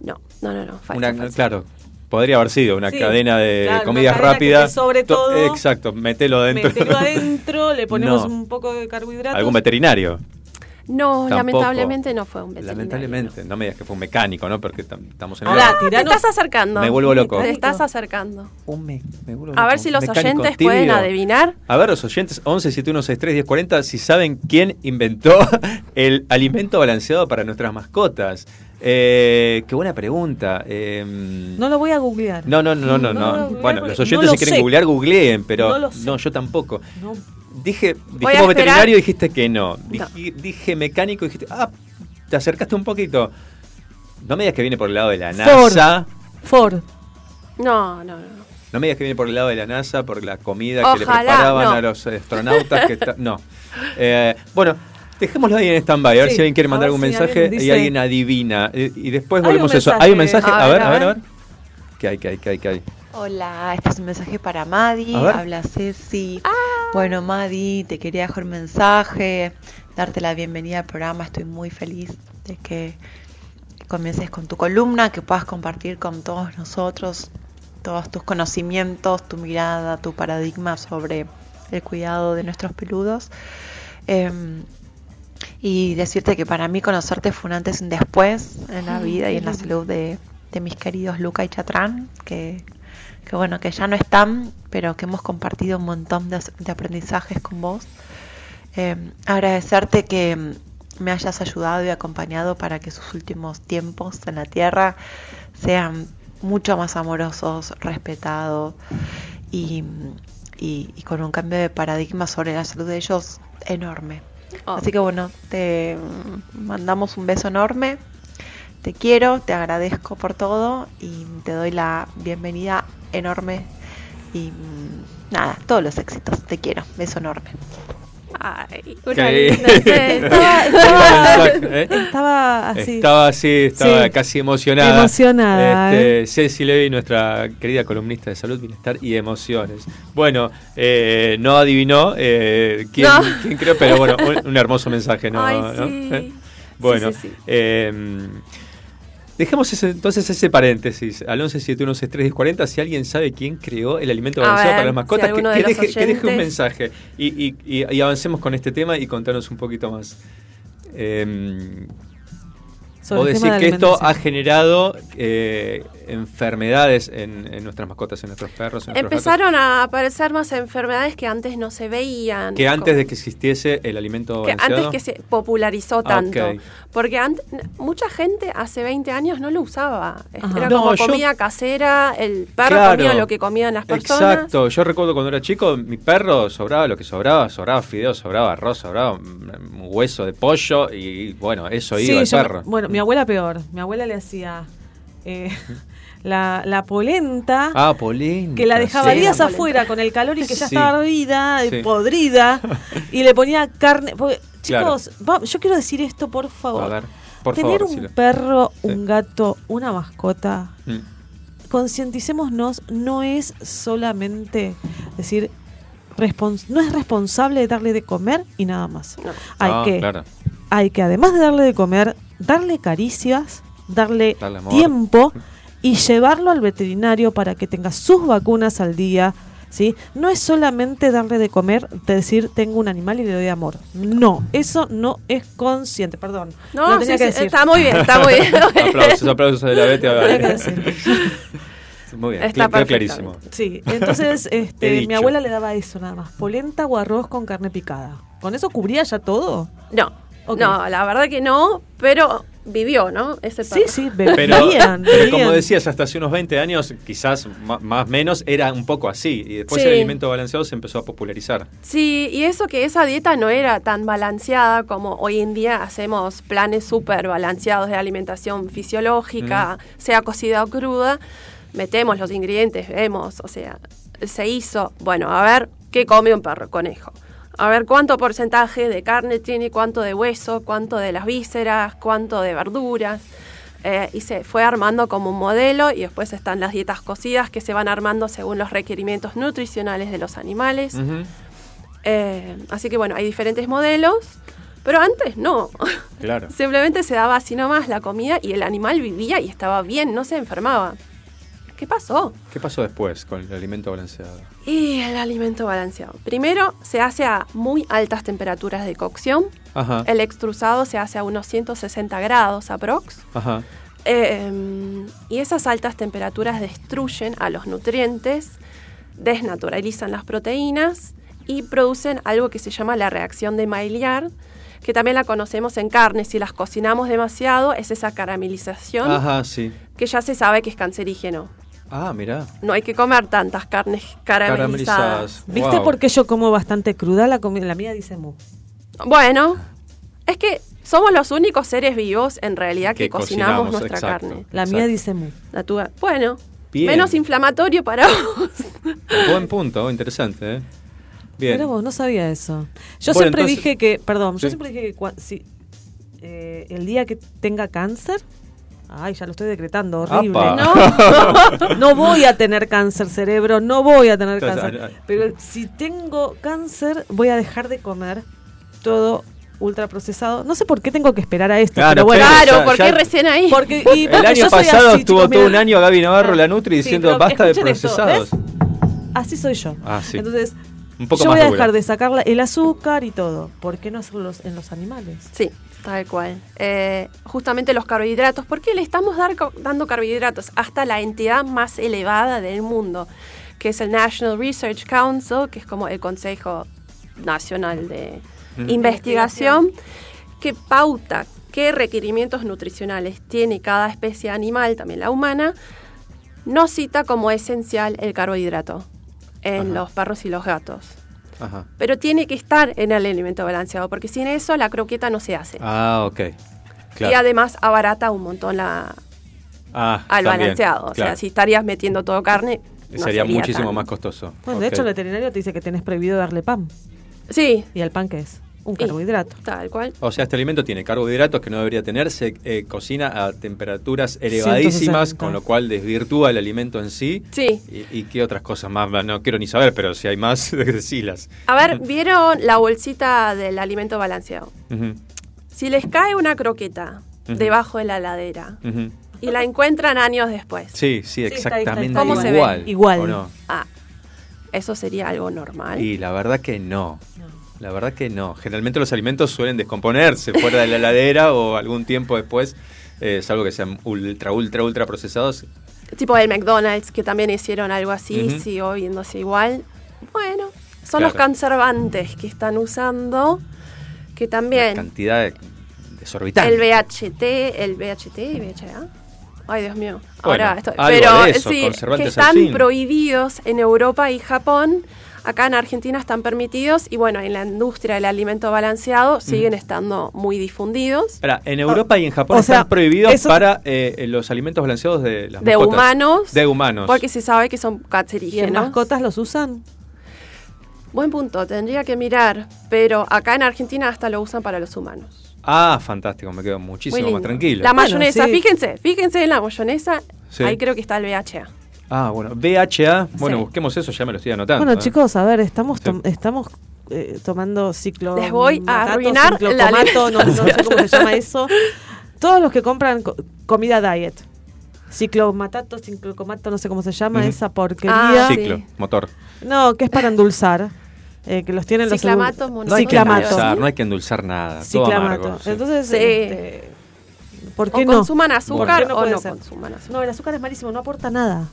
N: No, no, no, no. falso,
A: Una-
N: falso.
A: claro, podría haber sido una
C: Sí,
A: cadena de
C: claro, una
A: comidas
C: cadena
A: rápidas.
C: sobre
A: To-
C: todo.
A: Exacto, metelo adentro.
C: Metelo adentro, le ponemos [laughs]
A: No.
C: un poco de carbohidratos.
A: ¿Algún veterinario?
N: No,
A: Tampoco.
N: lamentablemente no fue un veterinario.
A: Lamentablemente, no. me digas que fue un mecánico, ¿no? Porque tam- estamos en
N: Ahora,
A: el-
N: te estás acercando.
A: Me vuelvo loco.
N: Te estás acercando.
A: Un me, me vuelvo
N: A
A: loco.
N: ver si los
A: Mecánico
N: oyentes
A: tibio.
N: pueden adivinar.
A: A ver, los oyentes 11 7163 1040 si saben quién inventó [laughs] el alimento balanceado para nuestras mascotas. Eh, qué buena pregunta. Eh,
C: No lo voy a googlear.
A: no, no, no, no,
C: No
A: no. Bueno, los oyentes
C: no
A: si quieren
C: sé.
A: googlear, googleen, pero
C: No
A: no,
C: lo sé.
A: yo tampoco.
C: No.
A: Dije, dijimos veterinario y dijiste que no. Dije, dije mecánico y dijiste, ah, te acercaste un poquito. No me digas que viene por el lado de la
C: Ford.
A: NASA.
N: No,
C: Ford.
N: no, no.
A: No me digas que viene por el lado de la NASA, por la comida que le preparaban
N: no.
A: a los astronautas. que está- No. [laughs] Eh, bueno, dejémoslo ahí en stand-by, a ver
C: Sí.
A: si alguien quiere mandar algún
C: si
A: mensaje
C: alguien
A: y alguien adivina. Eh, Y después volvemos a eso. ¿Hay un mensaje?
N: A
A: ver, a ver, a
N: ver.
A: ¿Qué hay, qué hay, qué hay, qué hay?
P: Hola, este es un mensaje para Madi, habla Ceci. Bueno, Madi, te quería dejar un mensaje, darte la bienvenida al programa, estoy muy feliz de que comiences con tu columna, que puedas compartir con todos nosotros todos tus conocimientos, tu mirada, tu paradigma sobre el cuidado de nuestros peludos. Em, y decirte que para mí conocerte fue un antes y un después en la
N: Ay,
P: vida y en la salud de, de mis queridos Luca y Chatrán, que, que bueno, que ya no están, pero que hemos compartido un montón de, de aprendizajes con vos. Eh, agradecerte que me hayas ayudado y acompañado para que sus últimos tiempos en la tierra sean mucho más amorosos, respetados y, y- y con un cambio de paradigma sobre la salud de ellos enorme.
N: Oh.
P: Así que bueno, te mandamos un beso enorme. Te quiero, te agradezco por todo y te doy la bienvenida enorme y mm, nada, todos los éxitos. Te quiero, beso enorme.
N: Ay, una linda, sí, [laughs] estaba-
C: estaba-
A: ¿Eh? [laughs]
C: Estaba así.
A: Estaba así, estaba
C: Sí.
A: casi emocionada.
C: Emocionada,
A: Este, Ceci Levy, nuestra querida columnista de salud, bienestar y emociones. Bueno, eh, no adivinó eh, quién,
N: No.
A: quién creo, pero bueno, un, un hermoso mensaje, ¿no?
N: Ay,
A: ¿No?
N: sí.
A: ¿Eh? [laughs] Bueno,
N: Sí, sí, sí.
A: eh, dejemos ese- entonces ese paréntesis al 1171631040 si alguien sabe quién creó el alimento balanceado
N: ver,
A: para las mascotas,
N: si
A: que, deje, que deje un mensaje y, y- y- y avancemos con este tema y contanos un poquito más. Eh,
C: Sobre
A: Vos
C: el
A: decís
C: tema de
A: que esto ha generado eh, enfermedades en, en nuestras mascotas, en nuestros perros, en nuestros gatos,
N: Empezaron a aparecer más enfermedades que antes no se veían.
A: que antes
N: como-
A: de que existiese el alimento
N: que
A: balanceado.
N: antes que se popularizó
A: Ah,
N: tanto.
A: ok.
N: Porque antes, mucha gente hace 20 años no lo usaba.
A: Ajá.
N: Era
A: No,
N: como
A: yo-
N: comida casera, el perro
A: Claro.
N: comía lo que comían las personas.
A: Exacto, yo recuerdo cuando era chico, mi perro sobraba lo que sobraba, sobraba fideos, sobraba arroz, sobraba un hueso de pollo y bueno, eso
C: Sí,
A: iba al
C: yo-
A: perro.
C: Bueno, mi abuela peor. Mi abuela le hacía eh, [laughs] la, la polenta.
A: Ah, polenta.
C: que la dejaba
A: sí.
C: días afuera con el calor y que ya
A: Sí.
C: estaba hervida, y
A: Sí.
C: podrida, [laughs] y le ponía carne. porque,
A: Claro.
C: chicos, va- yo quiero decir esto, por favor.
A: A ver, por
C: Tener
A: favor,
C: un
A: decilo.
C: perro, un gato, una mascota,
A: Mm.
C: concienticémonos, no es solamente decir, respons- no es responsable de darle de comer y nada más. Hay
A: Ah,
C: que
A: claro.
C: hay que además de darle de comer, darle caricias, darle,
A: Darle amor.
C: tiempo y llevarlo al veterinario para que tenga sus vacunas al día. ¿sí? No es solamente darle de comer, de decir tengo un animal y le doy amor. No, eso no es consciente, perdón.
N: No,
C: Lo tenía
N: sí,
C: que decir.
N: está muy bien, está muy bien.
A: aplausos, aplausos de la Bete. [laughs] Muy bien,
N: Está
A: cl- clarísimo.
C: Sí, entonces [laughs] este, mi abuela le daba eso nada más, polenta o arroz con carne picada. ¿Con eso cubría ya todo?
N: No, no, la verdad que no, pero vivió, ¿no? Ese
C: Sí, sí, [laughs]
A: Pero,
C: vivían,
A: pero como decías, hasta hace unos 20 años, quizás más o menos, era un poco así. Y después
N: Sí.
A: el alimento balanceado se empezó a popularizar.
N: Sí, y eso que esa dieta no era tan balanceada como hoy en día hacemos planes súper balanceados de alimentación fisiológica, sea cocida o cruda, metemos los ingredientes, vemos, o sea, se hizo, bueno, a ver, ¿qué come un perro conejo? A ver cuánto porcentaje de carne tiene, cuánto de hueso, cuánto de las vísceras, cuánto de verduras. Eh, y se fue armando como un modelo y después están las dietas cocidas que se van armando según los requerimientos nutricionales de los animales. Eh, así que bueno, hay diferentes modelos, pero antes no.
A: Claro. [laughs]
N: Simplemente se daba así nomás la comida y el animal vivía y estaba bien, no se enfermaba. ¿Qué pasó?
A: ¿Qué pasó después con el alimento balanceado?
N: Y el alimento balanceado. Primero se hace a muy altas temperaturas de cocción.
A: Ajá.
N: El extrusado se hace a unos 160 grados aprox.
A: Ajá.
N: Eh, y esas altas temperaturas destruyen a los nutrientes, desnaturalizan las proteínas y producen algo que se llama la reacción de Maillard, que también la conocemos en carne. Si las cocinamos demasiado, es esa caramelización
A: Ajá, sí.
N: que ya se sabe que es cancerígeno.
A: Ah, mirá.
N: No hay que comer tantas carnes caramelizadas.
A: Caramelizadas.
C: ¿Viste
A: Wow.
C: por qué yo como bastante cruda la comida? La mía dice mu.
N: Bueno, es que somos los únicos seres vivos en realidad que,
A: Que
N: cocinamos,
A: cocinamos,
N: nuestra
A: exacto.
N: carne.
C: La mía dice mu.
N: La tuya- Bueno,
A: Bien.
N: Menos inflamatorio para vos.
A: Buen punto, interesante. ¿eh? Bien.
C: Mira vos, no sabía eso. Yo
A: Bueno,
C: siempre
A: entonces-
C: dije que, perdón,
A: Sí.
C: yo siempre dije que cua- si, eh, el día que tenga cáncer, ay, ya lo estoy decretando, horrible. [laughs]
A: Apa.
C: No, no voy a tener cáncer cerebro, no voy a tener
A: Entonces,
C: cáncer.
A: ay, ay.
C: Pero si tengo cáncer, voy a dejar de comer todo ultraprocesado. No sé por qué tengo que esperar a esto,
A: Claro,
C: pero bueno.
A: pero
N: Claro, ¿por qué recién ahí?
C: Porque, y
A: El
C: porque
A: año
C: yo soy
A: pasado
C: así,
A: estuvo
C: chicos,
A: todo un año Gaby Navarro, la Nutri, diciendo basta de
C: esto,
A: procesados.
C: Así soy yo.
A: Ah, sí.
C: Entonces,
A: Un poco
C: yo
A: más
C: voy a
A: dura.
C: dejar de sacar la- el azúcar y todo. ¿Por qué no hacerlo en los animales?
N: Sí, tal cual. Eh, justamente los carbohidratos. ¿Por qué le estamos dar- dando carbohidratos? Hasta la entidad más elevada del mundo, que es el National Research Council, que es como el Consejo Nacional de
Q: Mm.
N: Investigación, que pauta qué requerimientos nutricionales tiene cada especie animal, también la humana, no cita como esencial el carbohidrato en
A: Ajá.
N: los perros y los gatos.
A: Ajá.
N: Pero tiene que estar en el alimento balanceado, porque sin eso la croqueta no se hace.
A: Ah, ok.
N: Y además abarata un montón la,
A: Ah,
N: al
A: también,
N: balanceado. O
A: claro.
N: sea, si estarías metiendo todo carne, no
A: sería, muchísimo
N: tan-
A: más costoso.
C: Bueno, de hecho, el veterinario te dice que tenés prohibido darle pan.
N: Sí.
C: ¿Y el pan qué es? Un carbohidrato.
N: Tal cual.
A: O sea, este alimento tiene carbohidratos que no debería tener, se eh, cocina a temperaturas elevadísimas,
C: 160.
A: con lo cual desvirtúa el alimento en sí.
N: Sí.
A: ¿Y, y qué otras cosas más? No quiero ni saber, pero si hay más, [laughs] decilas.
N: A ver, ¿vieron la bolsita del alimento balanceado?
A: Ujú,
N: Si les cae una croqueta debajo de la ladera y la encuentran años después,
A: Sí, sí, exactamente
N: ¿Cómo se ve?
A: igual.
C: Igual.
A: ¿o no?
N: ah, eso sería algo normal.
A: Y la verdad que no. La verdad que no. Generalmente los alimentos suelen descomponerse fuera de la heladera o algún tiempo después, eh, salvo que sean ultra, ultra, ultra procesados.
N: Tipo el McDonald's, que también hicieron algo así,
A: Ujú.
N: siguió viéndose igual. Bueno, son
A: Claro.
N: los conservantes que están usando, que también...
A: Cantidad de- desorbitante.
N: El VHT, el VHT y VHA. Ay, Dios mío.
A: Bueno,
N: Ahora estoy. Pero
A: de eso,
N: sí, que están prohibidos en Europa y Japón. Acá en Argentina están permitidos y bueno, en la industria del alimento balanceado siguen estando muy difundidos.
A: En Europa y en Japón
N: o
A: están
N: sea,
A: prohibidos
N: eso-
A: para eh, los alimentos balanceados de las
N: De
A: mascotas.
N: humanos.
A: De humanos.
N: Porque se sabe que son
C: ¿Y en
N: cancerígenos.
C: mascotas los usan?
N: Buen punto, tendría que mirar. Pero acá en Argentina hasta lo usan para los humanos.
A: Ah, fantástico, me quedo muchísimo más tranquilo.
N: La mayonesa,
C: sí.
N: fíjense, fíjense en la mayonesa.
A: Sí.
N: Ahí creo que está el VHA.
A: Ah, bueno, VHA, bueno,
N: Sí.
A: busquemos eso, ya me lo estoy anotando.
C: Bueno,
A: ¿eh?
C: chicos, a ver, estamos, tom- estamos eh, tomando ciclo.
N: Les voy a arruinar la
C: no, no sé cómo se llama eso. Todos los que compran co- comida diet. Ciclomatato, ciclocomato, no sé cómo se llama esa porquería.
N: Ah,
A: Ciclo,
N: sí.
A: motor.
C: No, que es para endulzar. eh, que los tienen los
N: Ciclamato, mono-
A: No hay que
C: Ciclamato.
A: endulzar, no hay que endulzar nada. Todo
C: Ciclamato.
A: amargo. sí.
C: Entonces,
N: Sí.
C: este, ¿por qué
N: o
C: no?
N: consuman
C: ¿Por
N: azúcar
C: qué no
N: o no
C: ser?
N: consuman azúcar.
C: No, el azúcar es malísimo, no aporta nada.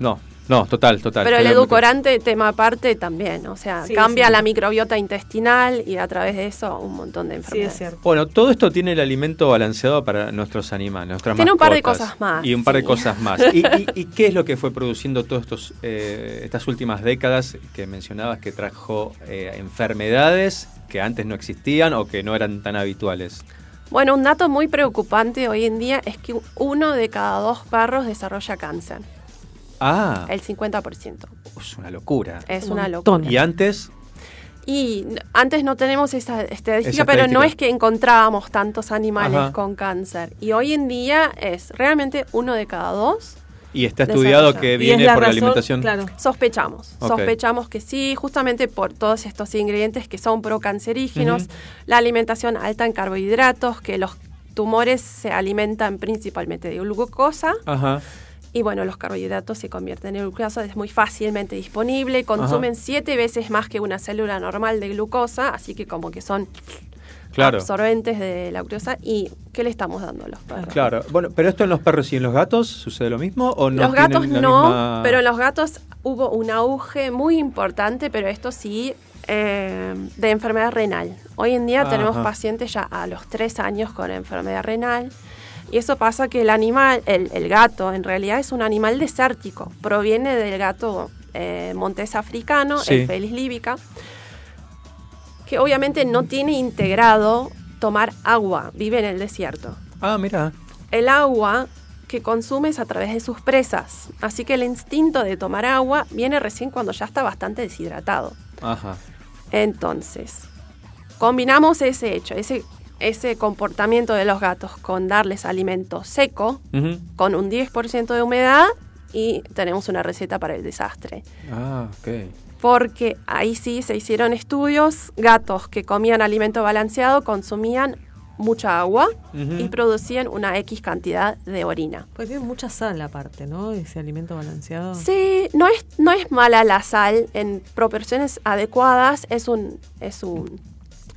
A: No, no, total, total.
N: Pero el edulcorante, tema aparte, también. O sea,
C: Sí,
N: cambia
C: sí.
N: la microbiota intestinal y a través de eso un montón de
C: Sí,
N: enfermedades.
C: es cierto.
A: Bueno, todo esto tiene el alimento balanceado para nuestros animales, nuestras
N: Tiene un par de cosas más,
A: Y un par de
N: sí.
A: cosas más. [laughs] ¿Y, y, y qué es lo que fue produciendo todas estos eh, estas últimas décadas que mencionabas que trajo eh, enfermedades que antes no existían o que no eran tan habituales?
N: Bueno, un dato muy preocupante hoy en día es que uno de cada dos perros desarrolla cáncer.
A: Ah,
N: El 50%.
A: es una locura.
N: Es
C: Un
N: una locura.
A: Y antes,
N: Y antes no tenemos esa estadística,
A: Esa
N: pero no es que encontrábamos tantos animales
A: Ajá.
N: con cáncer. Y hoy en día es realmente uno de cada dos.
A: y está estudiado que viene
C: la
A: por la alimentación.
C: Claro.
N: Sospechamos, sospechamos que sí, justamente por todos estos ingredientes que son procancerígenos,
A: Ujú.
N: la alimentación alta en carbohidratos, que los tumores se alimentan principalmente de glucosa
A: Ajá.
N: Y bueno, los carbohidratos se convierten en glucosa, es muy fácilmente disponible, consumen siete veces más que una célula normal de glucosa, así que como que son
A: Claro.
N: absorbentes de la glucosa y ¿qué le estamos dando a los perros?
A: Claro. Bueno, pero esto en los perros y en los gatos sucede lo mismo o no
N: los gatos no,
A: misma-
N: pero en los gatos hubo un auge muy importante, pero esto sí, eh, de enfermedad renal. Hoy en día tenemos
A: Ajá.
N: pacientes ya a los tres años con enfermedad renal. Y eso pasa que el animal, el, el gato, en realidad es un animal desértico. Proviene del gato eh, montés africano,
A: Sí.
N: el Felis líbica, que obviamente no tiene integrado tomar agua, vive en el desierto.
A: Ah, mira.
N: El agua que consume es a través de sus presas. Así que el instinto de tomar agua viene recién cuando ya está bastante deshidratado.
A: Ajá.
N: Entonces, combinamos ese hecho, ese, ese comportamiento de los gatos con darles alimento seco, con un 10% de humedad, y tenemos una receta para el desastre.
A: Ah, ok.
N: Porque ahí sí se hicieron estudios, gatos que comían alimento balanceado consumían mucha agua y producían una X cantidad de orina.
C: Pues tiene mucha sal aparte, ¿no? Ese alimento balanceado.
N: Sí, no es, no es mala la sal en proporciones adecuadas, es un, es un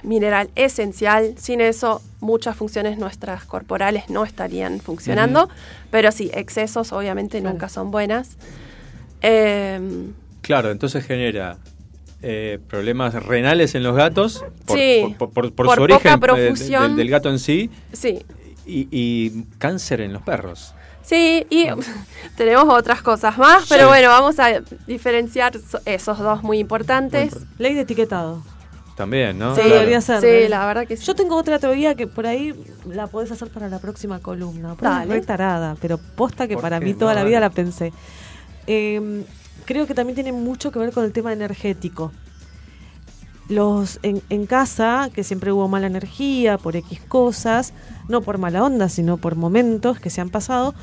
N: mineral esencial. Sin eso, muchas funciones nuestras corporales no estarían funcionando. Pero sí, excesos obviamente nunca son buenas. Em,
A: Claro, entonces genera eh, problemas renales en los gatos por,
N: Sí,
A: por, por- por
N: por
A: su origen eh,
N: profusión.
A: del, del gato en sí
N: sí,
A: y, y cáncer en los perros.
N: sí, y [laughs] tenemos otras cosas más, pero
A: Sí.
N: bueno, vamos a diferenciar so- esos dos muy importantes.
C: Ley de etiquetado.
A: También, ¿no?
N: Sí,
A: Claro.
C: Debería ser.
N: Sí,
C: ¿eh?
N: la verdad que sí.
C: Yo tengo otra teoría que por ahí la podés hacer para la próxima columna.
N: Dale.
C: tarada, pero posta que
A: ¿Por
C: para
A: qué
C: mí toda
A: no?
C: la vida la pensé. Eh, creo que también tiene mucho que ver con el tema energético. Los en, en casa, que siempre hubo mala energía por X cosas, no por mala onda, sino por momentos que se han pasado,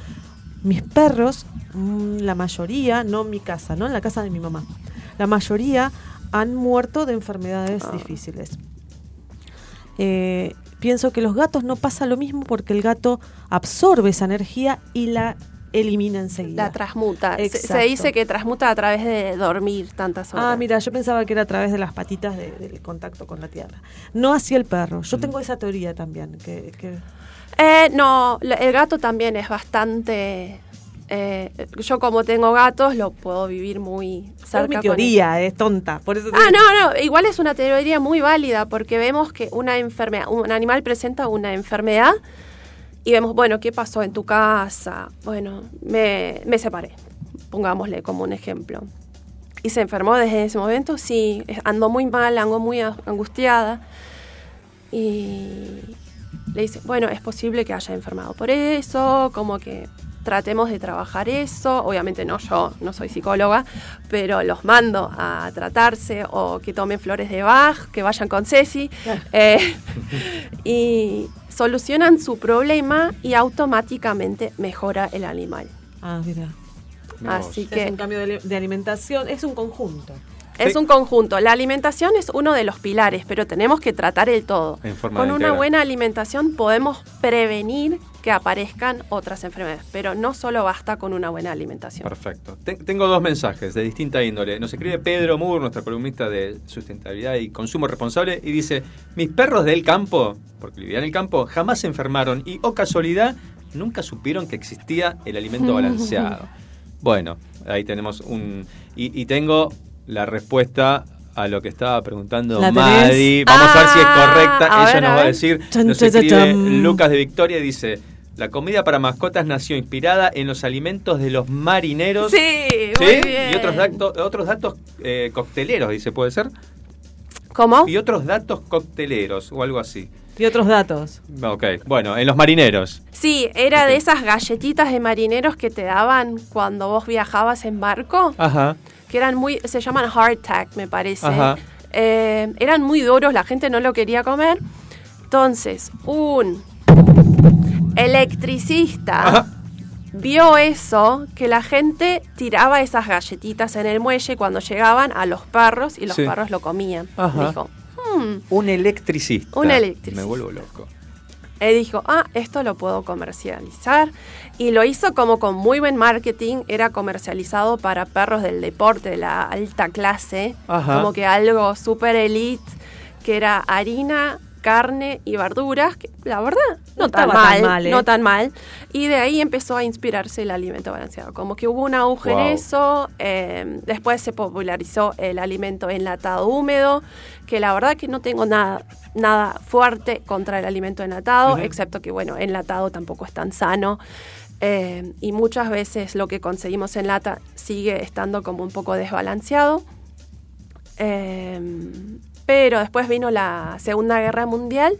C: mis perros, mm, la mayoría, no en mi casa, no en la casa de mi mamá, la mayoría han muerto de enfermedades difíciles. Eh, pienso que los gatos no pasa lo mismo porque el gato absorbe esa energía y la elimina enseguida.
N: La transmuta. Se, dice que transmuta a través de dormir tantas horas.
C: Ah, mira, yo pensaba que era a través de las patitas de- del contacto con la tierra. No así el perro. Yo tengo esa teoría también. Que, que-
N: Eh, no, el gato también es bastante... eh, yo como tengo gatos lo puedo vivir muy cerca.
C: es mi
N: con
C: teoría, es tonta. Por eso te
N: Ah, no, no, igual es una teoría muy válida porque vemos que una enfermedad, un animal presenta una enfermedad y vemos, bueno, ¿qué pasó en tu casa? Bueno, me, me separé, pongámosle como un ejemplo. ¿Y se enfermó desde ese momento? Sí, ando muy mal, ando muy angustiada. Y le dice, bueno, es posible que haya enfermado por eso, como que tratemos de trabajar eso. Obviamente no yo, no soy psicóloga, pero los mando a tratarse o que tomen flores de Bach, que vayan con Ceci. [laughs] eh, y solucionan su problema y automáticamente mejora el animal.
C: Ah, mira.
N: Así que
C: Es un cambio de, de alimentación, es un conjunto.
N: Es un conjunto. La alimentación es uno de los pilares, pero tenemos que tratar el todo. Con una
A: integral.
N: buena alimentación podemos prevenir que aparezcan otras enfermedades, pero no solo basta con una buena alimentación.
A: Perfecto. Te- tengo dos mensajes de distinta índole. Nos escribe Pedro Moore, nuestra columnista de sustentabilidad y consumo responsable, y dice: Mis perros del campo, porque vivían en el campo, jamás se enfermaron y, o casualidad, nunca supieron que existía el alimento [laughs] balanceado. bueno, ahí tenemos un. Y, y tengo la respuesta a lo que estaba preguntando. Madi. Vamos a ver si es
N: Ah,
A: correcta. Ella
N: ver,
A: nos va a decir. Nos. Lucas de Victoria dice. La comida para mascotas nació inspirada en los alimentos de los marineros.
N: Sí,
A: ¿Sí?
N: muy bien.
A: Y otros datos, otros datos eh, cocteleros, dice, ¿puede ser?
N: ¿Cómo?
A: Y otros datos cocteleros o algo así.
C: Y otros datos.
A: Ok, bueno, en los marineros.
N: Sí, era de esas galletitas de marineros que te daban cuando vos viajabas en barco,
A: Ajá.
N: Que eran muy, se llaman hardtack, me parece.
A: Ajá.
N: Eh, eran muy duros, la gente no lo quería comer. Entonces, un electricista vio eso, que la gente tiraba esas galletitas en el muelle cuando llegaban a los perros y los
A: Sí.
N: perros lo comían.
A: Ajá.
N: Dijo, "Hmm".
A: Un electricista.
N: Un electricista.
A: Me vuelvo loco.
N: Él dijo, ah, esto lo puedo comercializar. Y lo hizo como con muy buen marketing. Era comercializado para perros del deporte, de la alta clase.
A: Ajá.
N: Como que algo super elite, que era harina, carne y verduras. Que la verdad, no,
C: No
N: tan mal.
C: tan mal, ¿eh?
N: No tan mal. Y de ahí empezó a inspirarse el alimento balanceado. Como que hubo un auge
A: Wow.
N: en eso. eh, después se popularizó el alimento enlatado húmedo. Que la verdad que no tengo nada nada fuerte contra el alimento enlatado,
A: Ujú.
N: excepto que, bueno, enlatado tampoco es tan sano. Eh, y muchas veces lo que conseguimos en lata sigue estando como un poco desbalanceado. Eh, pero después vino la Segunda Guerra Mundial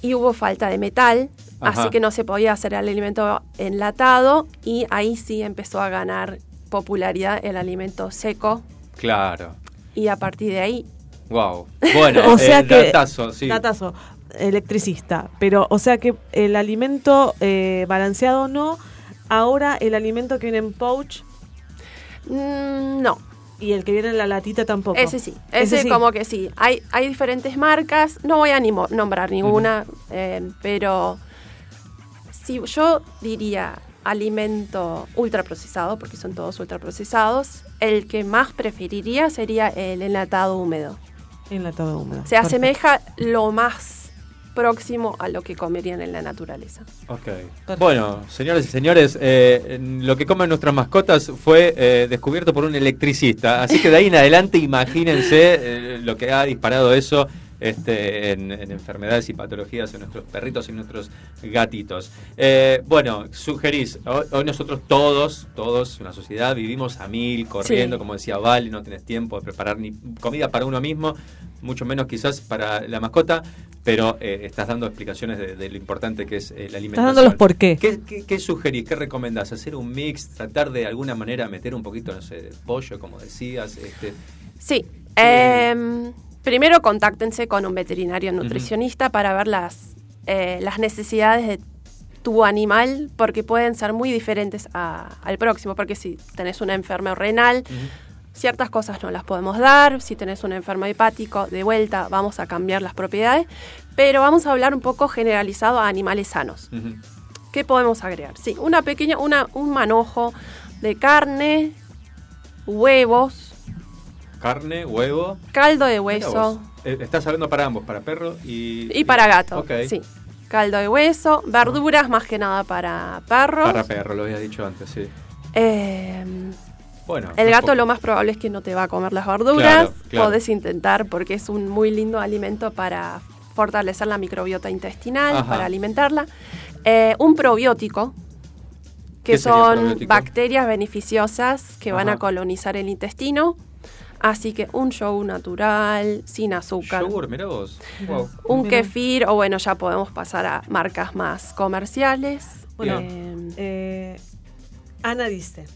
N: y hubo falta de metal
A: Ajá.
N: así que no se podía hacer el alimento enlatado y ahí sí empezó a ganar popularidad el alimento seco
A: Claro.
N: y a partir de ahí
A: Wow. Bueno, [laughs]
C: o sea
A: eh,
C: que
A: datazo, sí.
C: datazo, electricista, pero o sea que el alimento eh, balanceado no, ahora el alimento que viene en pouch
N: mm, no.
C: y el que viene en la latita tampoco.
N: Ese sí, ese,
C: sí.
N: como que sí. Hay, hay diferentes marcas, no voy a ni nombrar ninguna, eh, pero si yo diría alimento ultraprocesado, porque son todos ultraprocesados, el que más preferiría sería el enlatado húmedo.
C: Enlatado húmedo.
N: Se asemeja lo más próximo a lo que comerían en la naturaleza.
A: Ok. Bueno, señores y señores, eh, lo que comen nuestras mascotas fue eh, descubierto por un electricista. Así que de ahí en adelante imagínense eh, lo que ha disparado eso este, en, en enfermedades y patologías en nuestros perritos y nuestros gatitos. Eh, bueno, sugerís, hoy, hoy nosotros todos, todos, una sociedad, vivimos a mil, corriendo,
N: Sí.
A: como decía Vale, no tenés tiempo de preparar ni comida para uno mismo, mucho menos quizás para la mascota, pero eh, estás dando explicaciones de, de lo importante que es eh, la alimentación.
C: dando los por qué.
A: ¿Qué, qué, qué sugerís? ¿Qué recomendás? ¿Hacer un mix? ¿Tratar de alguna manera meter un poquito, no sé, de pollo, como decías? Este,
N: Sí. em, primero contáctense con un veterinario nutricionista para ver las, eh, las necesidades de tu animal, porque pueden ser muy diferentes a- al próximo. Porque si tenés una enfermedad renal, ciertas cosas no las podemos dar. Si tenés un enfermo hepático, de vuelta vamos a cambiar las propiedades. Pero vamos a hablar un poco generalizado a animales sanos. ¿Qué podemos agregar? Sí, una pequeña, una, un manojo de carne, huevos,
A: carne, huevo.
N: caldo de hueso.
A: Eh, estás hablando para ambos, para perro y...
N: y para gato.
A: Ok.
N: Sí. Caldo de hueso, verduras más que nada para perros.
A: Para perro, lo habías dicho antes, sí.
N: Eh,
A: Bueno.
N: el gato
A: poco-
N: lo más probable es que no te va a comer las verduras.
A: Claro, claro.
N: Podés intentar porque es un muy lindo alimento para fortalecer la microbiota intestinal,
A: Ajá.
N: para alimentarla. Eh, un probiótico, que
A: ¿Qué sería un
N: son bacterias beneficiosas que van a colonizar el intestino. Así que un yogur natural, sin azúcar.
A: Yogur, mirá vos. Wow.
N: Un
C: Mirá.
N: kefir, o bueno, ya podemos pasar a marcas más comerciales.
C: Bueno,
N: Eh,
C: eh, Ana dice,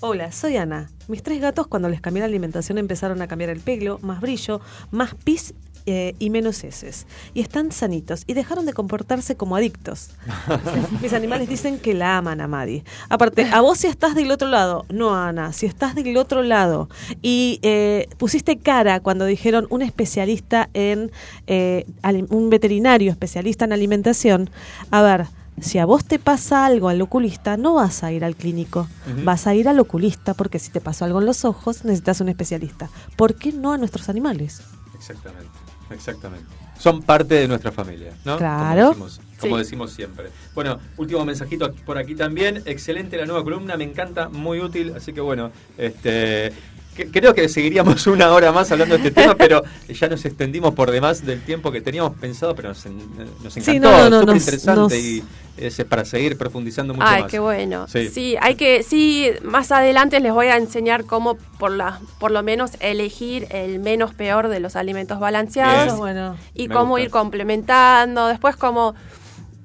C: hola, soy Ana. Mis tres gatos cuando les cambié la alimentación empezaron a cambiar el pelo, más brillo, más pis eh, y menos heces. Y están sanitos y dejaron de comportarse como adictos. [laughs] Mis animales dicen que la aman a Madi. Aparte, a vos si estás del otro lado, no Ana, si estás del otro lado y eh, pusiste cara cuando dijeron un especialista en, eh, un veterinario especialista en alimentación, a ver, si a vos te pasa algo al oculista, no vas a ir al clínico, vas a ir al oculista porque si te pasó algo en los ojos, necesitas un especialista. ¿Por qué no a nuestros animales?
A: Exactamente, exactamente. Son parte de nuestra familia, ¿no?
C: Claro.
A: Como decimos, como
C: Sí.
A: decimos siempre. Bueno, último mensajito por aquí también. Excelente la nueva columna, me encanta, muy útil. Así que bueno, este. Que- Creo que seguiríamos una hora más hablando de este tema, pero ya nos extendimos por demás del tiempo que teníamos pensado, pero nos, en- nos
C: Sí,
A: encantó,
C: no, no, no,
A: súper
C: nos-
A: interesante
C: nos-
A: y es para seguir profundizando mucho
N: Ay,
A: más.
N: qué bueno.
A: Sí.
N: Sí. hay que, sí, más adelante les voy a enseñar cómo por la, por lo menos elegir el menos peor de los alimentos balanceados
C: bueno.
N: y
C: Me
N: cómo
C: gusta.
N: ir complementando, después como,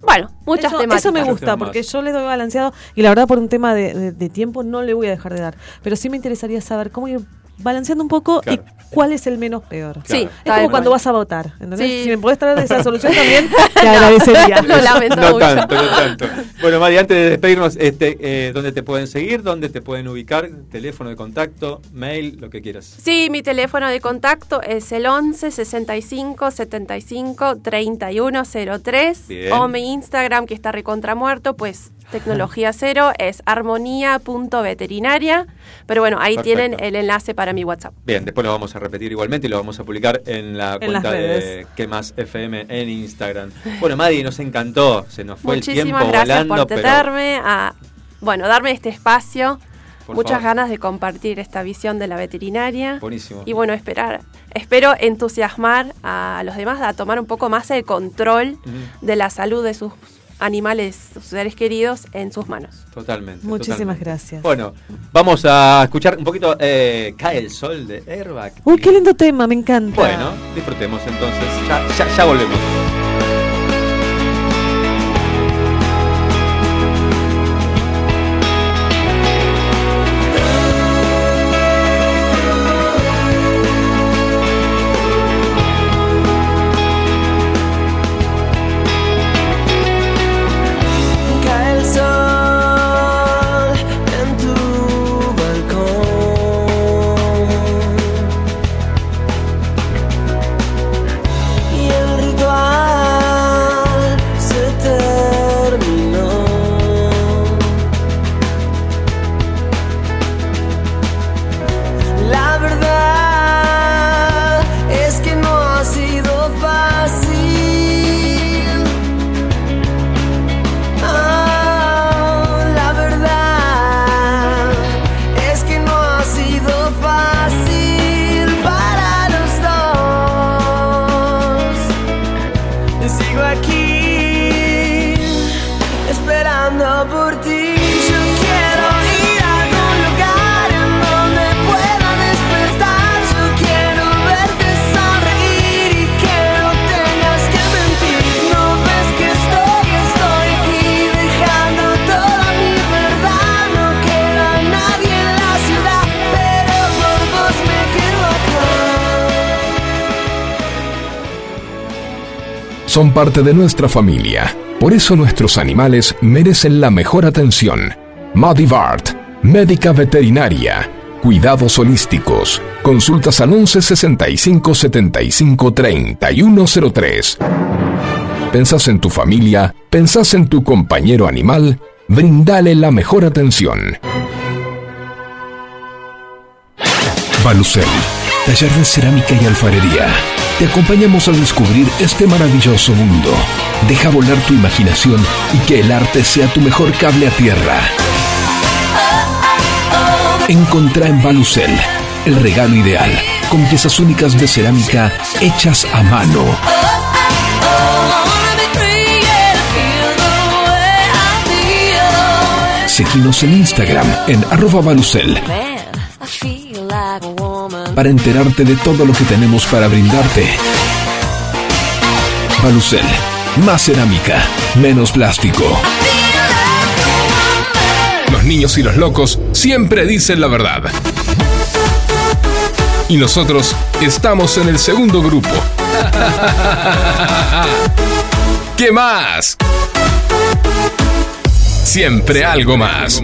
N: bueno, muchas
C: eso,
N: temáticas.
C: eso me gusta, porque yo le doy balanceado y la verdad por un tema de, de- de tiempo no le voy a dejar de dar. Pero sí me interesaría saber cómo ir balanceando un poco
A: Claro.
C: y cuál es el menos peor.
N: Sí,
C: es como cuando vas a votar. ¿entendés?
N: Sí.
C: Si me podés traer esa solución [laughs] también, te agradecería. [laughs]
N: Lo lamento
A: no
N: mucho.
A: tanto, no tanto. Bueno, Mari, antes de despedirnos, este, eh, ¿dónde te pueden seguir? ¿Dónde te pueden ubicar? Teléfono de contacto, mail, lo que quieras.
N: Sí, mi teléfono de contacto es el 11 65 75 31 03
A: Bien.
N: o mi Instagram que está recontra muerto, pues tecnología cero es armonía.veterinaria, pero bueno, ahí
A: Perfecto.
N: tienen el enlace para mi WhatsApp.
A: Bien, después lo vamos a repetir igualmente y lo vamos a publicar en la
N: En
A: cuenta de. Que Más FM en Instagram. Bueno, Madi, nos encantó. Se nos fue el
N: Muchísimas
A: tiempo
N: gracias
A: volando,
N: por
A: pero
N: tenerme a bueno, darme este espacio.
A: Por
N: Muchas
A: favor.
N: ganas de compartir esta visión de la veterinaria.
A: Buenísimo.
N: Y bueno, esperar, espero entusiasmar a los demás a tomar un poco más el control de la salud de sus animales, sus seres queridos en sus manos.
A: totalmente.
C: Muchísimas
A: totalmente.
C: gracias.
A: Bueno, vamos a escuchar un poquito eh, Cae el sol de Airbag.
C: Uy, qué lindo tema, me encanta.
A: Bueno, disfrutemos entonces. Ya, ya, ya volvemos.
D: Parte de nuestra familia. Por eso nuestros animales merecen la mejor atención. Madivart, médica veterinaria, cuidados holísticos. Consultas al 11 65 75 3103. ¿Pensás en tu familia? ¿Pensás en tu compañero animal? Brindale la mejor atención. Balucel, taller de cerámica y alfarería. Te acompañamos a descubrir este maravilloso mundo. Deja volar tu imaginación y que el arte sea tu mejor cable a tierra. Encontrá en Balucel el regalo ideal, con piezas únicas de cerámica hechas a mano. Seguinos en Instagram en arroba Balucel para enterarte de todo lo que tenemos para brindarte. Balucel, más cerámica, menos plástico. Los niños y los locos siempre dicen la verdad. Y nosotros estamos en el segundo grupo. [laughs] ¿Qué más? Siempre algo más.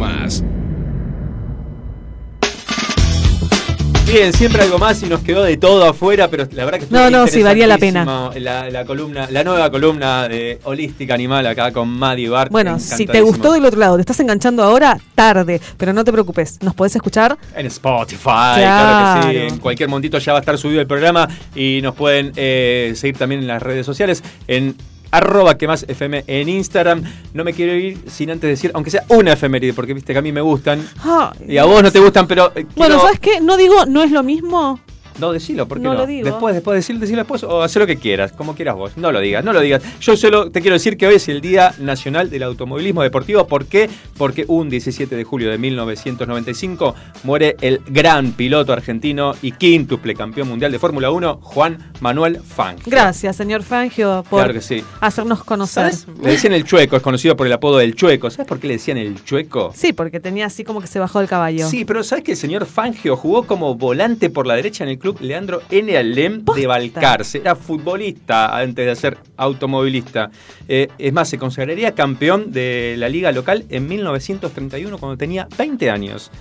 A: Bien, siempre algo más y nos quedó de todo afuera, pero la verdad que
C: No, no, sí, valía la pena.
A: La, la columna, la nueva columna de Holística Animal acá con Maddie Bart.
C: Bueno, si te gustó del otro lado, te estás enganchando ahora, tarde, pero no te preocupes, nos podés escuchar.
A: En Spotify, claro. que sí. En cualquier momentito ya va a estar subido el programa y nos pueden eh, seguir también en las redes sociales en arroba que más FM en Instagram. No me quiero ir sin antes decir, aunque sea una efeméride, porque viste que a mí me gustan
C: Ay,
A: y a vos no te gustan, pero eh,
C: Bueno,
A: quiero-
C: ¿sabes qué? No digo, no es lo mismo.
A: No, decilo, ¿por qué
C: No
A: no?
C: lo digo.
A: Después, después, decirlo, decirlo después o hacer lo que quieras, como quieras vos. No lo digas, no lo digas. Yo solo te quiero decir que hoy es el Día Nacional del Automovilismo Deportivo. ¿Por qué? Porque un 17 de julio de 1995 muere el gran piloto argentino y quíntuple campeón mundial de Fórmula 1, Juan Manuel Fangio.
C: Gracias, señor Fangio, por
A: Claro que sí.
C: hacernos conocer.
A: ¿Sabes? Le decían el chueco, es conocido por el apodo del chueco. ¿Sabes por qué le decían el chueco?
C: Sí, porque tenía así como que se bajó del caballo.
A: Sí, pero ¿sabes que el señor Fangio jugó como volante por la derecha en el club Leandro N. Alem de Balcarce? Era futbolista antes de ser automovilista. Eh, es más, se consideraría campeón de la liga local en 1931 cuando tenía 20 años.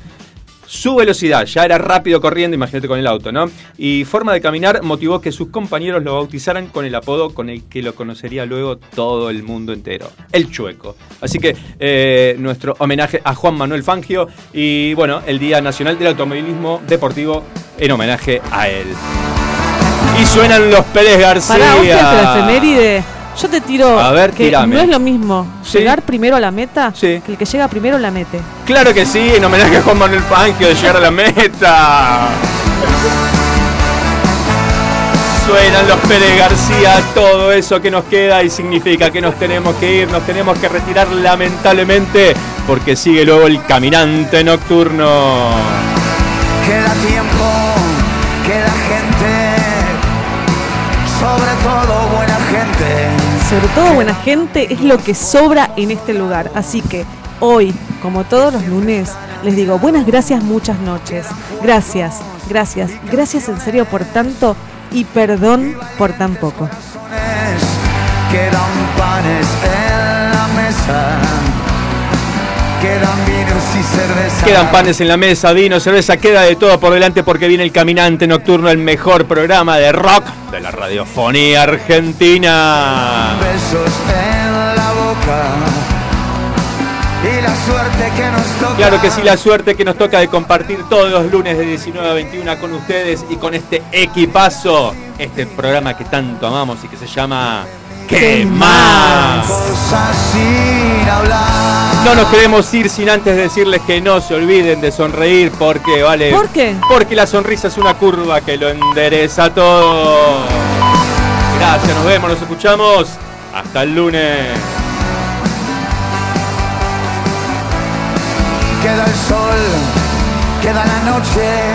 A: Su velocidad, ya era rápido corriendo, imagínate con el auto, ¿no? Y forma de caminar motivó que sus compañeros lo bautizaran con el apodo con el que lo conocería luego todo el mundo entero, el Chueco. Así que eh, nuestro homenaje a Juan Manuel Fangio y bueno, el Día Nacional del Automovilismo Deportivo en homenaje a él. Y suenan los Pérez García.
C: Pará, vos tiraste la efeméride. Yo te tiro
A: A ver,
C: que
A: tirame.
C: no es lo mismo
A: Sí.
C: llegar primero a la meta que el que llega primero la mete.
A: Claro que sí, en homenaje a Juan Manuel Fangio de llegar a la meta. Suenan los Pérez García, todo eso que nos queda y significa que nos tenemos que ir, nos tenemos que retirar lamentablemente porque sigue luego el caminante nocturno.
O: Queda tiempo, queda gente, sobre todo buena gente.
C: Sobre todo buena gente es lo que sobra en este lugar. Así que hoy, como todos los lunes, les digo buenas gracias, muchas noches. Gracias, gracias, gracias en serio por tanto y perdón por tan poco.
O: Quedan panes en la mesa, quedan vinos y cerveza.
A: Quedan panes en la mesa, vino, cerveza, queda de todo por delante porque viene el caminante nocturno, el mejor programa de rock de la radiofonía argentina.
O: Besos en la boca y la suerte que nos toca.
A: Claro que sí, la suerte que nos toca de compartir todos los lunes de 19 a 21 con ustedes y con este equipazo, este programa que tanto amamos y que se llama ¿Qué más?
O: Cosas sin hablar.
A: No nos queremos ir sin antes decirles que no se olviden de sonreír porque vale.
C: ¿Por qué?
A: Porque la sonrisa es una curva que lo endereza todo. Gracias, nos vemos, nos escuchamos. Hasta el lunes.
O: Queda el sol, queda la noche,